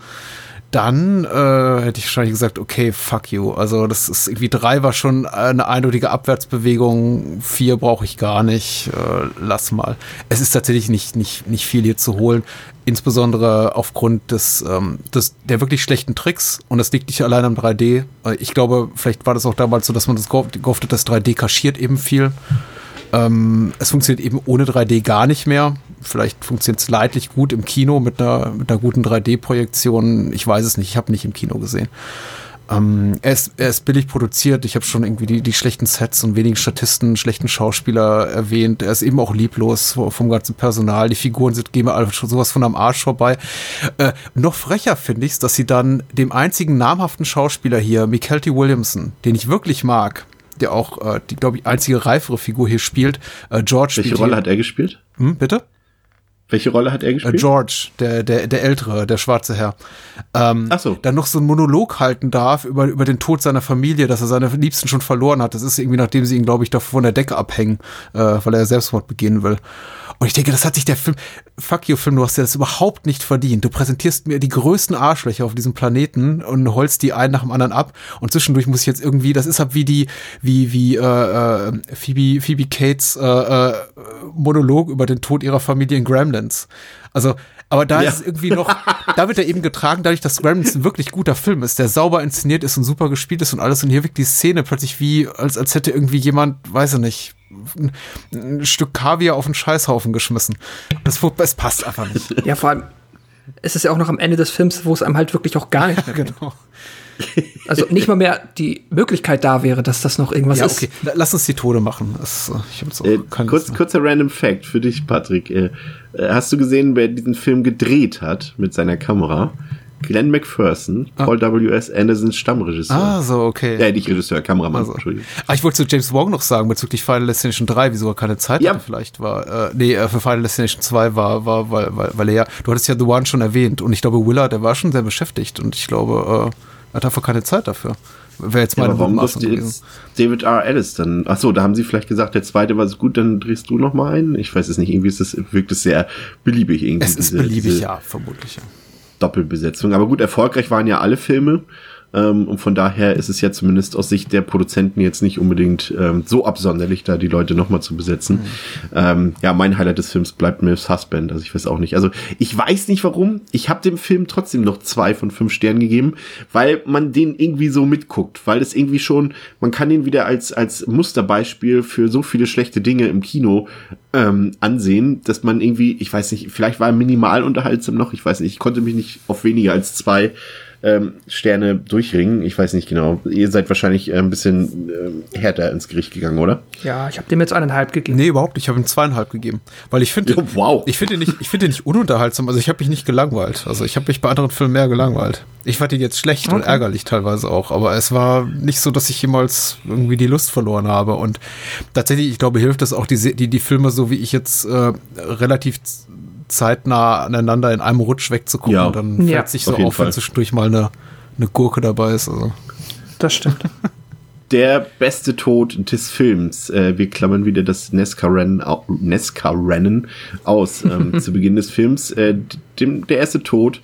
dann äh, hätte ich wahrscheinlich gesagt, okay, fuck you. Also das ist irgendwie drei war schon eine eindeutige Abwärtsbewegung, vier brauche ich gar nicht. Äh, lass mal. Es ist tatsächlich nicht, nicht, nicht viel hier zu holen, insbesondere aufgrund des, ähm, des der wirklich schlechten Tricks. Und das liegt nicht allein am 3D. Äh, ich glaube, vielleicht war das auch damals so, dass man das gehofft, hat, dass 3D kaschiert eben viel. Ähm, es funktioniert eben ohne 3D gar nicht mehr. Vielleicht funktioniert es leidlich gut im Kino mit einer, mit einer guten 3D-Projektion. Ich weiß es nicht, ich habe nicht im Kino gesehen. Ähm, er, ist, er ist billig produziert. Ich habe schon irgendwie die, die schlechten Sets und wenigen Statisten, schlechten Schauspieler erwähnt. Er ist eben auch lieblos vom ganzen Personal. Die Figuren sind gehen mir alle schon sowas von am Arsch vorbei. Äh, noch frecher finde ich es, dass sie dann dem einzigen namhaften Schauspieler hier, Mikelty Williamson, den ich wirklich mag, der auch äh, die, glaube ich, einzige reifere Figur hier spielt. Äh, George Welche Rolle hat er gespielt? Hm, bitte? Welche Rolle hat er gespielt? Äh, George, der, der, der ältere, der schwarze Herr. Ähm, Ach so. Dann noch so einen Monolog halten darf über, über den Tod seiner Familie, dass er seine Liebsten schon verloren hat. Das ist irgendwie, nachdem sie ihn, glaube ich, da von der Decke abhängen, äh, weil er Selbstmord begehen will. Und ich denke, das hat sich der Film, fuck you Film, du hast ja das überhaupt nicht verdient. Du präsentierst mir die größten Arschlöcher auf diesem Planeten und holst die einen nach dem anderen ab. Und zwischendurch muss ich jetzt irgendwie, das ist halt wie die, wie, wie, äh, äh, Phoebe, Phoebe Cates, äh, äh, Monolog über den Tod ihrer Familie in Gremlins. Also, aber da Ja. ist es irgendwie noch, da wird er eben getragen, dadurch, dass Gremlins ein wirklich guter Film ist, der sauber inszeniert ist und super gespielt ist und alles. Und hier wirkt die Szene plötzlich wie, als, als hätte irgendwie jemand, weiß ich nicht, ein, ein Stück Kaviar auf einen Scheißhaufen geschmissen. Das, es passt einfach nicht. Ja, vor allem, es ist ja auch noch am Ende des Films, wo es einem halt wirklich auch gar nicht mehr geht. [LAUGHS] genau. Also nicht mal mehr die Möglichkeit da wäre, dass das noch irgendwas Ja, ist. okay. La- Lass uns die Tode machen. Das, äh, Äh, kurz, kurzer Random Fact für dich, Patrick. Äh, äh, hast du gesehen, wer diesen Film gedreht hat mit seiner Kamera? Glenn McPherson, Paul W.S. Andersons Stammregisseur. Ah, so, okay. Ja, nicht Regisseur, Kameramann, Also. Entschuldigung. Ah, ich wollte zu James Wong noch sagen, bezüglich Final Destination 3, wieso er keine Zeit Ja. hatte vielleicht war. Äh, nee, äh, für Final Destination 2 war, war, weil, weil, weil er ja, du hattest ja The One schon erwähnt und ich glaube, Willard, der war schon sehr beschäftigt und ich glaube, äh, hat einfach keine Zeit dafür. Wäre jetzt Ja, meine aber warum durfte jetzt David R. Ellis dann? Ach so, da haben sie vielleicht gesagt, der zweite war so gut, dann drehst du noch mal ein. Ich weiß es nicht, irgendwie ist das, wirkt es sehr beliebig irgendwie. Es ist diese- beliebig, diese ja, vermutlich. Ja. Doppelbesetzung. Aber gut, erfolgreich waren ja alle Filme. Ähm, und von daher ist es ja zumindest aus Sicht der Produzenten jetzt nicht unbedingt ähm, so absonderlich, da die Leute nochmal zu besetzen. Ähm, ja, mein Highlight des Films bleibt Mills Husband. Also ich weiß auch nicht. Also ich weiß nicht warum. Ich habe dem Film trotzdem noch zwei von fünf Sternen gegeben, weil man den irgendwie so mitguckt. Weil es irgendwie schon, man kann den wieder als, als Musterbeispiel für so viele schlechte Dinge im Kino ähm, ansehen, dass man irgendwie, ich weiß nicht, vielleicht war er minimal unterhaltsam noch, ich weiß nicht, ich konnte mich nicht auf weniger als zwei ähm, Sterne durchringen. Ich weiß nicht genau. Ihr seid wahrscheinlich äh, ein bisschen ähm, härter ins Gericht gegangen, oder? Ja, ich habe dem jetzt eineinhalb gegeben. Nee, überhaupt nicht. Ich habe ihm zweieinhalb gegeben. Weil ich finde, Ja, [LAUGHS] wow. ich finde ihn nicht, ich finde nicht ununterhaltsam. Also ich habe mich nicht gelangweilt. Also ich habe mich bei anderen Filmen mehr gelangweilt. Ich fand ihn jetzt schlecht und Okay. ärgerlich teilweise auch. Aber es war nicht so, dass ich jemals irgendwie die Lust verloren habe. Und tatsächlich, ich glaube, hilft es auch, die, die, die Filme, so wie ich jetzt äh, relativ zeitnah aneinander in einem Rutsch wegzugucken. Ja. Dann fällt Ja. sich so Auf auf, wenn zwischendurch mal eine, eine Gurke dabei ist. Also. Das stimmt. [LAUGHS] Der beste Tod des Films. Äh, wir klammern wieder das Nesca-Rennen aus ähm, [LAUGHS] zu Beginn des Films. Äh, dem, der erste Tod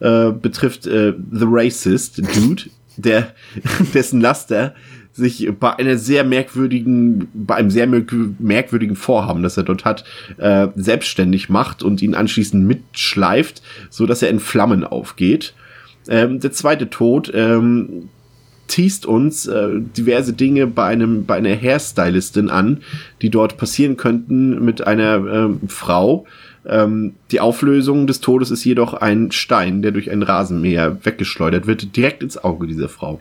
äh, betrifft äh, The Racist Dude, der [LAUGHS] dessen Laster sich bei einer sehr merkwürdigen, bei einem sehr merk- merkwürdigen Vorhaben, das er dort hat, äh, selbstständig macht und ihn anschließend mitschleift, so dass er in Flammen aufgeht. Ähm, der zweite Tod ähm, teast uns äh, diverse Dinge bei einem bei einer Hairstylistin an, die dort passieren könnten mit einer ähm, Frau. Ähm, die Auflösung des Todes ist jedoch ein Stein, der durch ein Rasenmäher weggeschleudert wird, direkt ins Auge dieser Frau.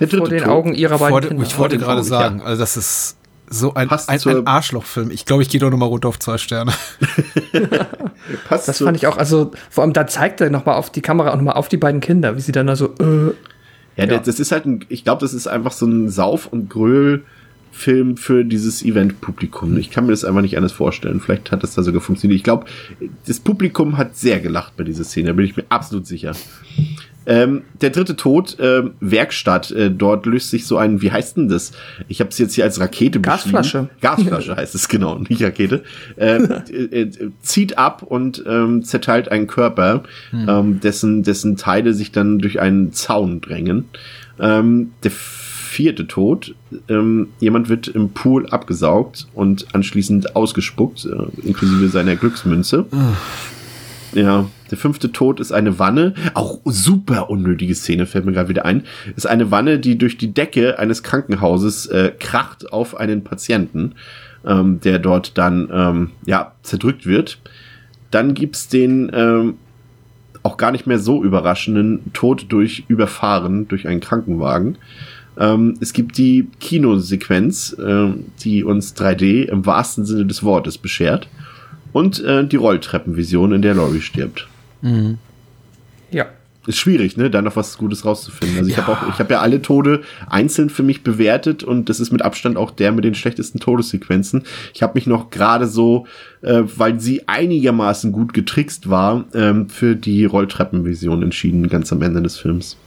Der Vor den Tod- Augen ihrer beiden Vor, Kinder. ich wollte gerade Augen, sagen, ja. also das ist so ein, Passt ein, ein Arschlochfilm. Ich glaube, ich gehe doch noch mal runter auf zwei Sterne. [LAUGHS] passt Das fand ich auch, also vor allem da zeigt er nochmal auf die Kamera und nochmal auf die beiden Kinder, wie sie dann da so, äh, Ja, der- das ist halt ein, ich glaube, das ist einfach so ein Sauf- und Gröl- Film für dieses Event-Publikum. Ich kann mir das einfach nicht anders vorstellen. Vielleicht hat das da sogar funktioniert. Ich glaube, das Publikum hat sehr gelacht bei dieser Szene, da bin ich mir absolut sicher. Ähm, der dritte Tod, äh, Werkstatt, äh, dort löst sich so ein, wie heißt denn das? Ich habe es jetzt hier als Rakete Gasflasche. Gasflasche [LAUGHS] heißt es, genau, nicht Rakete. Äh, [LAUGHS] äh, äh, zieht ab und ähm, zerteilt einen Körper, ähm, dessen, dessen Teile sich dann durch einen Zaun drängen. Ähm, der vierte Tod, ähm, jemand wird im Pool abgesaugt und anschließend ausgespuckt, äh, inklusive seiner Glücksmünze. Ja, der fünfte Tod ist eine Wanne. Auch super unnötige Szene, fällt mir gerade wieder ein. Ist eine Wanne, die durch die Decke eines Krankenhauses äh, kracht auf einen Patienten, ähm, der dort dann ähm, ja zerdrückt wird. Dann gibt's den ähm, auch gar nicht mehr so überraschenden Tod durch Überfahren durch einen Krankenwagen. Ähm, es gibt die Kinosequenz, ähm, die uns 3D im wahrsten Sinne des Wortes beschert. Und äh, die Rolltreppenvision, in der Laurie stirbt. Ja. Ist schwierig, ne, da noch was Gutes rauszufinden. Also ich Ja. habe auch, ich habe ja alle Tode einzeln für mich bewertet und das ist mit Abstand auch der mit den schlechtesten Todessequenzen. Ich habe mich noch gerade so, äh, weil sie einigermaßen gut getrickst war, ähm, für die Rolltreppenvision entschieden, ganz am Ende des Films.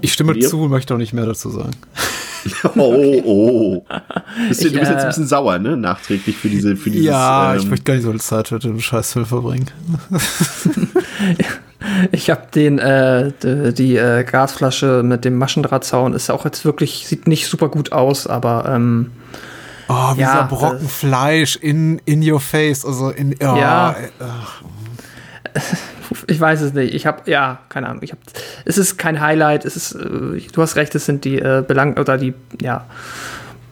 Ich stimme Ihr? zu und möchte auch nicht mehr dazu sagen. [LAUGHS] Oh, oh. Bist du, Ich, du bist jetzt äh, ein bisschen sauer, ne? Nachträglich für diese, für dieses. ja, ich ähm, möchte gar nicht so viel Zeit mit dem Scheißfilm verbringen. [LAUGHS] Ich habe den, äh, d- die äh, Gasflasche mit dem Maschendrahtzaun ist auch jetzt wirklich, sieht nicht super gut aus, aber ähm, Oh, Ja, dieser Brocken das- Fleisch in, in your face, also in, oh, Ja. äh, ach. [LAUGHS] ich weiß es nicht. Ich habe, ja, keine Ahnung. Ich hab, es ist kein Highlight. Es ist, äh, du hast recht, es sind die äh, Belang oder die, ja,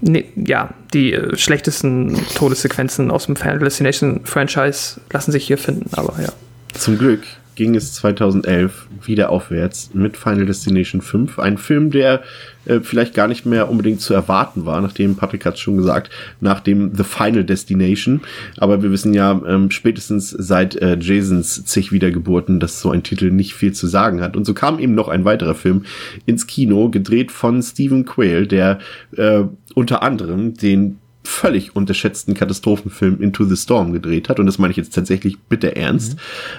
nee, ja, die äh, schlechtesten Todessequenzen aus dem Final Destination Franchise lassen sich hier finden. Aber ja. Zum Glück ging es 2011 wieder aufwärts mit Final Destination 5. Ein Film, der äh, vielleicht gar nicht mehr unbedingt zu erwarten war, nachdem Patrick hat schon gesagt, nach dem The Final Destination. Aber wir wissen ja ähm, spätestens seit äh, Jasons zig Wiedergeburten, dass so ein Titel nicht viel zu sagen hat. Und so kam eben noch ein weiterer Film ins Kino, gedreht von Stephen Quayle, der äh, unter anderem den völlig unterschätzten Katastrophenfilm Into the Storm gedreht hat. Und das meine ich jetzt tatsächlich bitter ernst.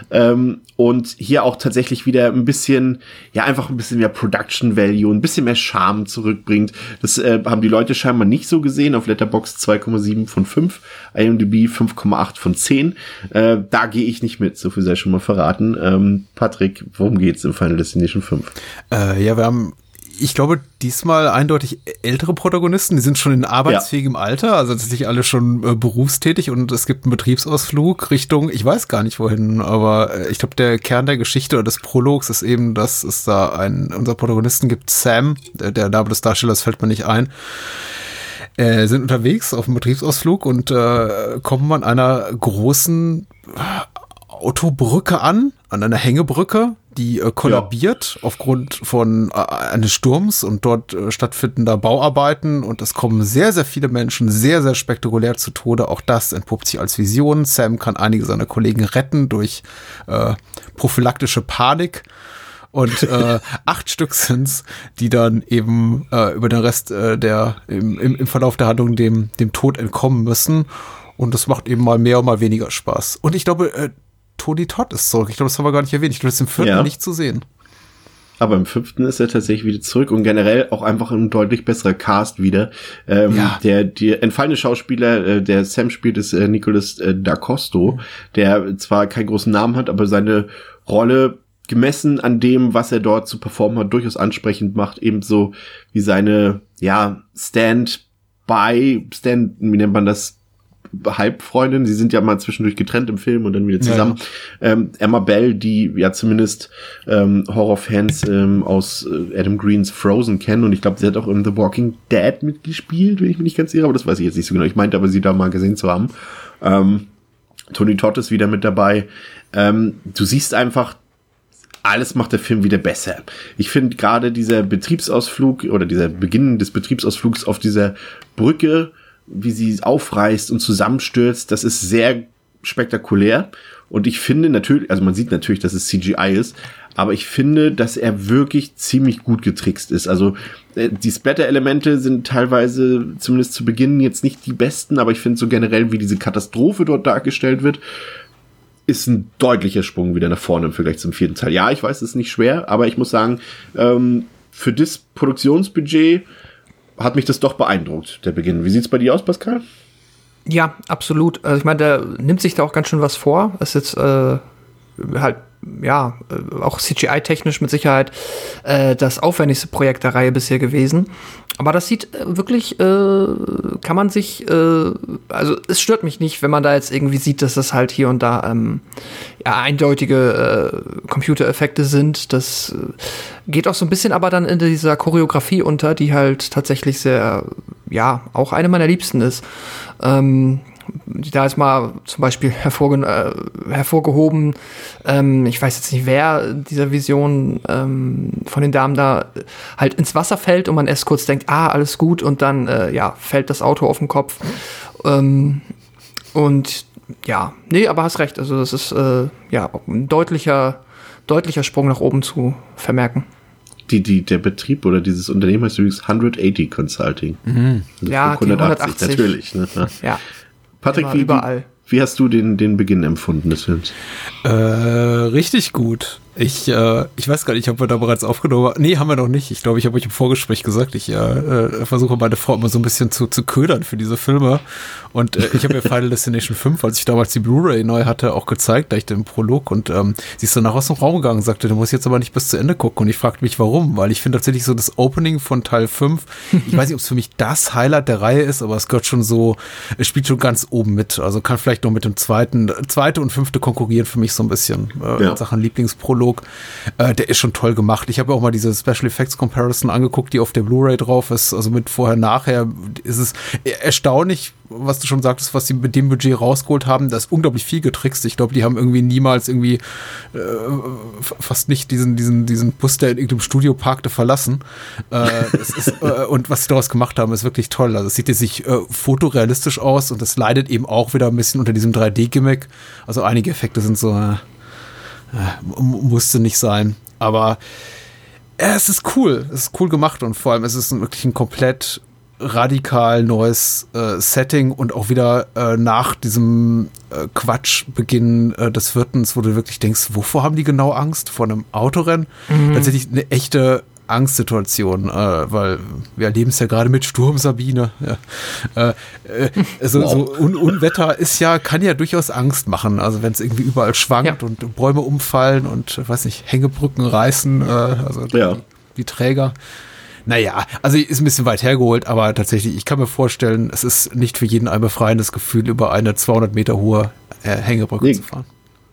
Ähm, und hier auch tatsächlich wieder ein bisschen, ja, einfach ein bisschen mehr Production Value, ein bisschen mehr Charme zurückbringt. Das äh, haben die Leute scheinbar nicht so gesehen. Auf Letterboxd 2,7 von 5, IMDb 5,8 von 10. Äh, da gehe ich nicht mit, so viel sei schon mal verraten. Ähm, Patrick, worum geht's im Final Destination 5? Äh, ja, wir haben, ich glaube, diesmal eindeutig ältere Protagonisten. Die sind schon in arbeitsfähigem Alter, also tatsächlich alle schon äh, berufstätig und es gibt einen Betriebsausflug Richtung, ich weiß gar nicht wohin, aber äh, ich glaube, der Kern der Geschichte oder des Prologs ist eben, dass es da einen, unser Protagonisten gibt, Sam, der, der Name des Darstellers fällt mir nicht ein. Äh, sind unterwegs auf einem Betriebsausflug und äh, kommen an einer großen Autobrücke an, an einer Hängebrücke, die äh, kollabiert aufgrund von äh, eines Sturms und dort äh, stattfindender Bauarbeiten und es kommen sehr, sehr viele Menschen sehr, sehr spektakulär zu Tode. Auch das entpuppt sich als Vision. Sam kann einige seiner Kollegen retten durch äh, prophylaktische Panik. Und äh, [LAUGHS] acht Stück sind's, die dann eben äh, über den Rest äh, der im, im, im Verlauf der Handlung dem, dem Tod entkommen müssen. Und das macht eben mal mehr und mal weniger Spaß. Und ich glaube, äh, Tony Todd ist zurück. Ich glaube, das haben wir gar nicht erwähnt. Ich glaube, das ist im vierten Ja. nicht zu sehen. Aber im fünften ist er tatsächlich wieder zurück und generell auch einfach ein deutlich besserer Cast wieder. Ähm, Ja. Der die entfallene Schauspieler, äh, der Sam spielt, ist äh, Nicholas äh, D'Acosto, der zwar keinen großen Namen hat, aber seine Rolle gemessen an dem, was er dort zu performen hat, durchaus ansprechend macht, ebenso wie seine, ja, Stand-by, Stand, wie nennt man das, Halbfreundin, sie sind ja mal zwischendurch getrennt im Film und dann wieder zusammen. Ähm, Emma Bell, die ja zumindest ähm, Horrorfans ähm, aus äh, Adam Greens Frozen kennen und ich glaube, sie hat auch in The Walking Dead mitgespielt, wenn ich mich nicht ganz irre, aber das weiß ich jetzt nicht so genau. Ich meinte aber, sie da mal gesehen zu haben. Ähm, Tony Todd ist wieder mit dabei. Ähm, du siehst einfach, alles macht der Film wieder besser. Ich finde gerade dieser Betriebsausflug oder dieser Beginn des Betriebsausflugs auf dieser Brücke, wie sie aufreißt und zusammenstürzt, das ist sehr spektakulär. Und ich finde natürlich, also man sieht natürlich, dass es CGI ist, aber ich finde, dass er wirklich ziemlich gut getrickst ist. Also äh, die Splatter-Elemente sind teilweise, zumindest zu Beginn, jetzt nicht die besten, aber ich finde so generell, wie diese Katastrophe dort dargestellt wird, ist ein deutlicher Sprung wieder nach vorne im Vergleich zum vierten Teil. Ja, ich weiß, es ist nicht schwer, aber ich muss sagen, ähm, für das Produktionsbudget hat mich das doch beeindruckt, der Beginn. Wie sieht's bei dir aus, Pascal? Ja, absolut. Also ich meine, der nimmt sich da auch ganz schön was vor. Ist jetzt äh, halt ja, äh, auch CGI-technisch mit Sicherheit äh, das aufwendigste Projekt der Reihe bisher gewesen. Aber das sieht äh, wirklich, äh, kann man sich, äh, also es stört mich nicht, wenn man da jetzt irgendwie sieht, dass das halt hier und da ähm, ja, eindeutige äh, Computereffekte sind. Das geht auch so ein bisschen aber dann in dieser Choreografie unter, die halt tatsächlich sehr, ja, auch eine meiner Liebsten ist. Ähm, da ist mal zum Beispiel hervorge äh, hervorgehoben, ähm, ich weiß jetzt nicht, wer dieser Vision ähm, von den Damen da halt ins Wasser fällt und man erst kurz denkt, ah, alles gut und dann äh, ja, fällt das Auto auf den Kopf. Ähm, und ja, nee, aber hast recht, also das ist äh, ja ein deutlicher, deutlicher Sprung nach oben zu vermerken. Die, die, der Betrieb oder dieses Unternehmen heißt übrigens 180 Consulting. Mhm. Ja, 180, 180, natürlich. Ne? Ja. Patrick, wie, wie, wie, hast du den, den Beginn empfunden des Films? Äh, richtig gut. Ich, äh, ich weiß gar nicht, ob wir da bereits aufgenommen haben. Nee, haben wir noch nicht. Ich glaube, ich habe euch im Vorgespräch gesagt, ich äh, äh, versuche meine Frau immer so ein bisschen zu, zu ködern für diese Filme. Und äh, ich habe mir [LAUGHS] Final Destination 5, als ich damals die Blu-ray neu hatte, auch gezeigt, da ich den Prolog. Und ähm, sie ist danach aus dem Raum gegangen und sagte, du musst jetzt aber nicht bis zu Ende gucken. Und ich fragte mich, warum. Weil ich finde tatsächlich so das Opening von Teil 5, ich weiß nicht, ob es für mich das Highlight der Reihe ist, aber es gehört schon so, es spielt schon ganz oben mit. Also kann vielleicht noch mit dem zweiten, zweite und fünfte konkurrieren für mich so ein bisschen äh, ja. in Sachen Lieblingsprolog. Dialog. Äh, der ist schon toll gemacht. Ich habe auch mal diese Special Effects Comparison angeguckt, die auf der Blu-ray drauf ist. Also mit vorher, nachher ist es erstaunlich, was du schon sagtest, was sie mit dem Budget rausgeholt haben. Da ist unglaublich viel getrickst. Ich glaube, die haben irgendwie niemals irgendwie äh, fast nicht diesen, diesen, diesen Bus, der in irgendeinem Studio parkte, verlassen. Äh, ist, äh, und was sie daraus gemacht haben, ist wirklich toll. Also es sieht jetzt sich äh, fotorealistisch aus und es leidet eben auch wieder ein bisschen unter diesem 3D-Gimmick. Also einige Effekte sind so, äh, musste nicht sein. Aber äh, es ist cool. Es ist cool gemacht und vor allem es ist wirklich ein komplett radikal neues äh, Setting und auch wieder äh, nach diesem äh, Quatschbeginn äh, des Wirtens, wo du wirklich denkst, wovor haben die genau Angst? Vor einem Autorennen? Mhm. Tatsächlich eine echte Angstsituation, äh, weil wir erleben es ja gerade mit Sturm Sabine. Ja. Äh, äh, so, wow. so Un Unwetter ist ja, kann ja durchaus Angst machen. Also wenn es irgendwie überall schwankt ja. und Bäume umfallen und weiß nicht, Hängebrücken reißen, äh, also ja. die, die Träger. Naja, also ist ein bisschen weit hergeholt, aber tatsächlich, ich kann mir vorstellen, es ist nicht für jeden ein befreiendes Gefühl, über eine 200 Meter hohe äh, Hängebrücke nee, zu fahren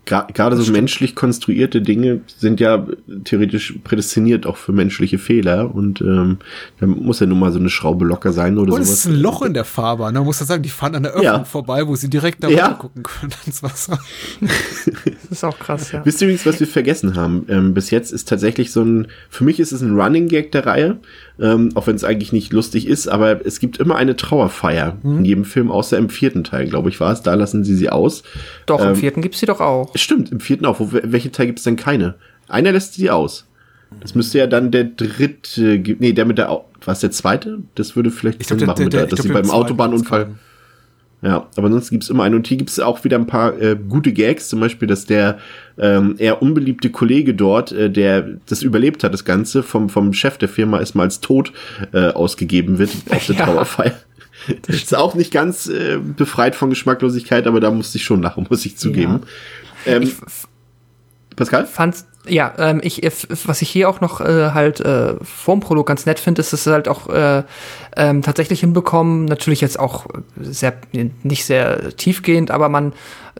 gerade so menschlich konstruierte Dinge sind ja theoretisch prädestiniert auch für menschliche Fehler und ähm, da muss ja nun mal so eine Schraube locker sein oder so. Und es ist ein Loch in der Fahrbahn, da muss man sagen, die fahren an der Öffnung ja. vorbei, wo sie direkt da ja. gucken können ins Wasser. [LAUGHS] das ist auch krass, ja. Wisst ihr übrigens, was wir vergessen haben? Ähm, bis jetzt ist tatsächlich so ein, für mich ist es ein Running Gag der Reihe, ähm, auch wenn es eigentlich nicht lustig ist, aber es gibt immer eine Trauerfeier mhm. in jedem Film, außer im vierten Teil, glaube ich, war es. Da lassen sie sie aus. Doch, ähm, im vierten gibt's sie doch auch. Stimmt, im vierten auch. Wo, welche Teil gibt's denn keine? Einer lässt sie aus. Das müsste ja dann der dritte, nee, der mit der, was der zweite? Das würde vielleicht Sinn machen, der, der, mit der, dass sie beim Autobahnunfall. Ja, aber sonst gibt's immer einen. Und hier gibt's auch wieder ein paar äh, gute Gags, zum Beispiel, dass der ähm, eher unbeliebte Kollege dort, äh, der das überlebt hat, das Ganze, vom, vom Chef der Firma erstmal als tot äh, ausgegeben wird [LAUGHS] auf der ja. Trauerfeier. Das ist auch nicht ganz äh, befreit von Geschmacklosigkeit, aber da musste ich schon lachen, muss ich zugeben. Ja. Ähm, ich Pascal? Fand's ja, ähm, ich, was ich hier auch noch äh, halt äh, vorm Prolog ganz nett finde, ist, dass es halt auch äh, ähm, tatsächlich hinbekommen, natürlich jetzt auch sehr nicht sehr tiefgehend, aber man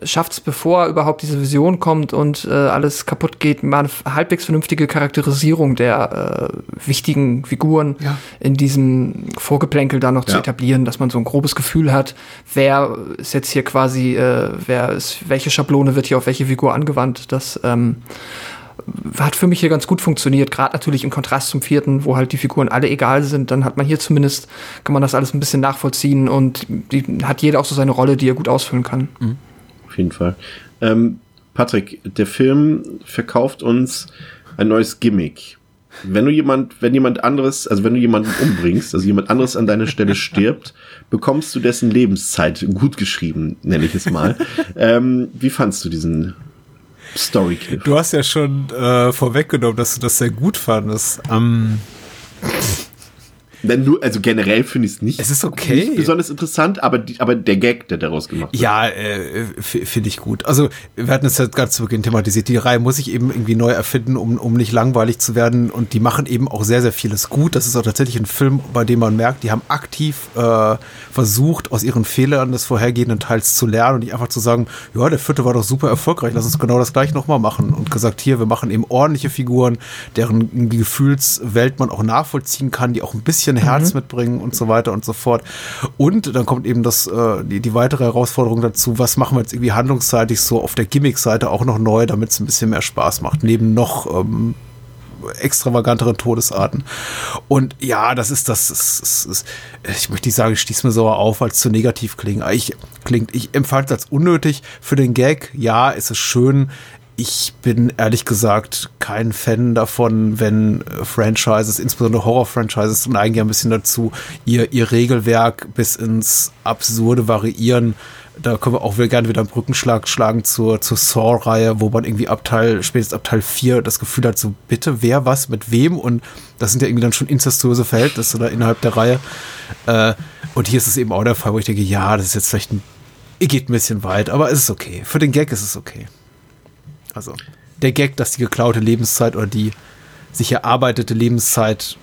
schafft es, bevor überhaupt diese Vision kommt und äh, alles kaputt geht, mal eine halbwegs vernünftige Charakterisierung der äh, wichtigen Figuren ja. in diesem Vorgeplänkel da noch ja. zu etablieren, dass man so ein grobes Gefühl hat, wer ist jetzt hier quasi, äh, wer ist, welche Schablone wird hier auf welche Figur angewandt, das ähm, hat für mich hier ganz gut funktioniert, gerade natürlich im Kontrast zum vierten, wo halt die Figuren alle egal sind, dann hat man hier zumindest, kann man das alles ein bisschen nachvollziehen und die, hat jeder auch so seine Rolle, die er gut ausfüllen kann. Mhm. Auf jeden Fall. Ähm, Patrick, der Film verkauft uns ein neues Gimmick. Wenn du jemand, wenn jemand anderes, also wenn du jemanden umbringst, also jemand anderes an deiner Stelle stirbt, bekommst du dessen Lebenszeit gut geschrieben, nenne ich es mal. [LAUGHS] ähm, wie fandst du diesen story -Kniff? Du hast ja schon äh, vorweggenommen, dass du das sehr gut fandest. Ähm, Denn nur, also generell finde ich es nicht, Es ist okay. nicht besonders interessant, aber, die, aber der Gag, der daraus gemacht wird. Ja, äh, finde ich gut. Also wir hatten es ja ganz zu Beginn thematisiert. Die Reihe muss sich eben irgendwie neu erfinden, um, um nicht langweilig zu werden. Und die machen eben auch sehr, sehr vieles gut. Das ist auch tatsächlich ein Film, bei dem man merkt, die haben aktiv äh, versucht, aus ihren Fehlern des vorhergehenden Teils zu lernen und nicht einfach zu sagen, ja, der vierte war doch super erfolgreich, lass uns genau das gleich nochmal machen. Und gesagt, hier, wir machen eben ordentliche Figuren, deren Gefühlswelt man auch nachvollziehen kann, die auch ein bisschen Herz mitbringen und so weiter und so fort. Und dann kommt eben das, äh, die, die weitere Herausforderung dazu, was machen wir jetzt irgendwie handlungsseitig so auf der Gimmick-Seite auch noch neu, damit es ein bisschen mehr Spaß macht, neben noch ähm, extravagantere Todesarten. Und ja, das ist das, ist, ist, ist, ich möchte nicht sagen, ich stieß mir sauer auf, als zu negativ klingt. Ich, klingt. ich empfand es als unnötig für den Gag. Ja, es ist schön. Ich bin ehrlich gesagt kein Fan davon, wenn äh, Franchises, insbesondere Horror-Franchises, neigen ja ein bisschen dazu, ihr, ihr Regelwerk bis ins Absurde variieren da können wir auch wieder gerne wieder einen Brückenschlag schlagen zur, zur Saw-Reihe, wo man irgendwie ab Teil, spätestens ab Teil 4 das Gefühl hat, so bitte, wer was mit wem und das sind ja irgendwie dann schon incestuöse Verhältnisse da innerhalb der Reihe. Äh, und hier ist es eben auch der Fall, wo ich denke, ja, das ist jetzt vielleicht ein, geht ein bisschen weit, aber es ist okay. Für den Gag ist es okay. Also, der Gag, dass die geklaute Lebenszeit oder die sich erarbeitete Lebenszeit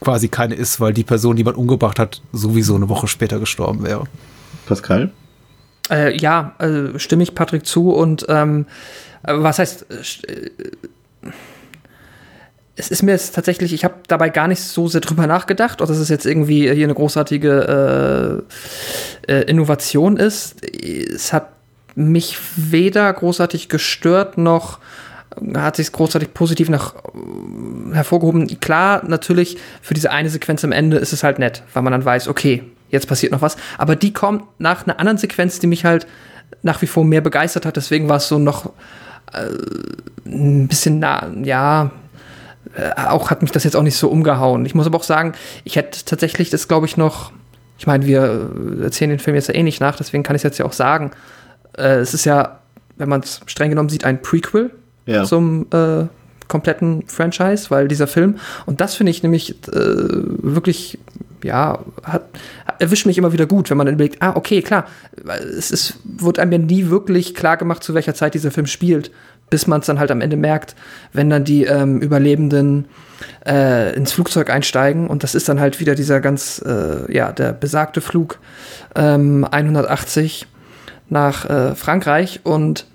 quasi keine ist, weil die Person, die man umgebracht hat, sowieso eine Woche später gestorben wäre. Pascal? Äh, ja, äh, stimme ich Patrick zu und ähm, äh, was heißt, äh, äh, es ist mir jetzt tatsächlich, ich habe dabei gar nicht so sehr drüber nachgedacht, ob das ist jetzt irgendwie hier eine großartige äh, äh, Innovation ist. Es hat mich weder großartig gestört noch hat sich großartig positiv nach äh, hervorgehoben. Klar, natürlich für diese eine Sequenz am Ende ist es halt nett, weil man dann weiß, okay, jetzt passiert noch was. Aber die kommt nach einer anderen Sequenz, die mich halt nach wie vor mehr begeistert hat. Deswegen war es so noch äh, ein bisschen nah, ja, äh, auch hat mich das jetzt auch nicht so umgehauen. Ich muss aber auch sagen, ich hätte tatsächlich das, glaube ich, noch. Ich meine, wir äh, erzählen den Film jetzt ja eh nicht nach, deswegen kann ich es jetzt ja auch sagen. Äh, es ist ja, wenn man es streng genommen sieht, ein Prequel Ja. zum äh, kompletten Franchise, weil dieser Film, und das finde ich nämlich äh, wirklich, ja, hat, erwischt mich immer wieder gut, wenn man dann überlegt, ah, okay, klar, es ist, wird einem ja nie wirklich klar gemacht, zu welcher Zeit dieser Film spielt, bis man es dann halt am Ende merkt, wenn dann die ähm, Überlebenden äh, ins Flugzeug einsteigen und das ist dann halt wieder dieser ganz, äh, ja, der besagte Flug ähm, 180 nach äh, Frankreich und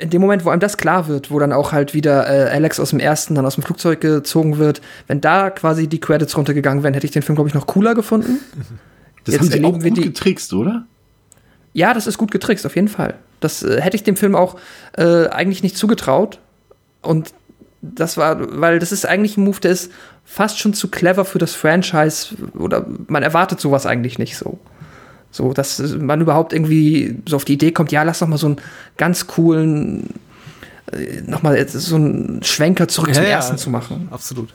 in dem Moment, wo einem das klar wird, wo dann auch halt wieder äh, Alex aus dem ersten dann aus dem Flugzeug gezogen wird, wenn da quasi die Credits runtergegangen wären, hätte ich den Film, glaube ich, noch cooler gefunden. [LAUGHS] Das Jetzt haben sie auch gut die- getrickst, oder? Ja, das ist gut getrickst, auf jeden Fall. Das äh, hätte ich dem Film auch äh, eigentlich nicht zugetraut. Und das war, weil das ist eigentlich ein Move, der ist fast schon zu clever für das Franchise. Oder man erwartet sowas eigentlich nicht so. So, dass äh, man überhaupt irgendwie so auf die Idee kommt, ja, lass doch mal so einen ganz coolen, äh, nochmal jetzt so einen Schwenker zurück zum ersten zu machen. Absolut.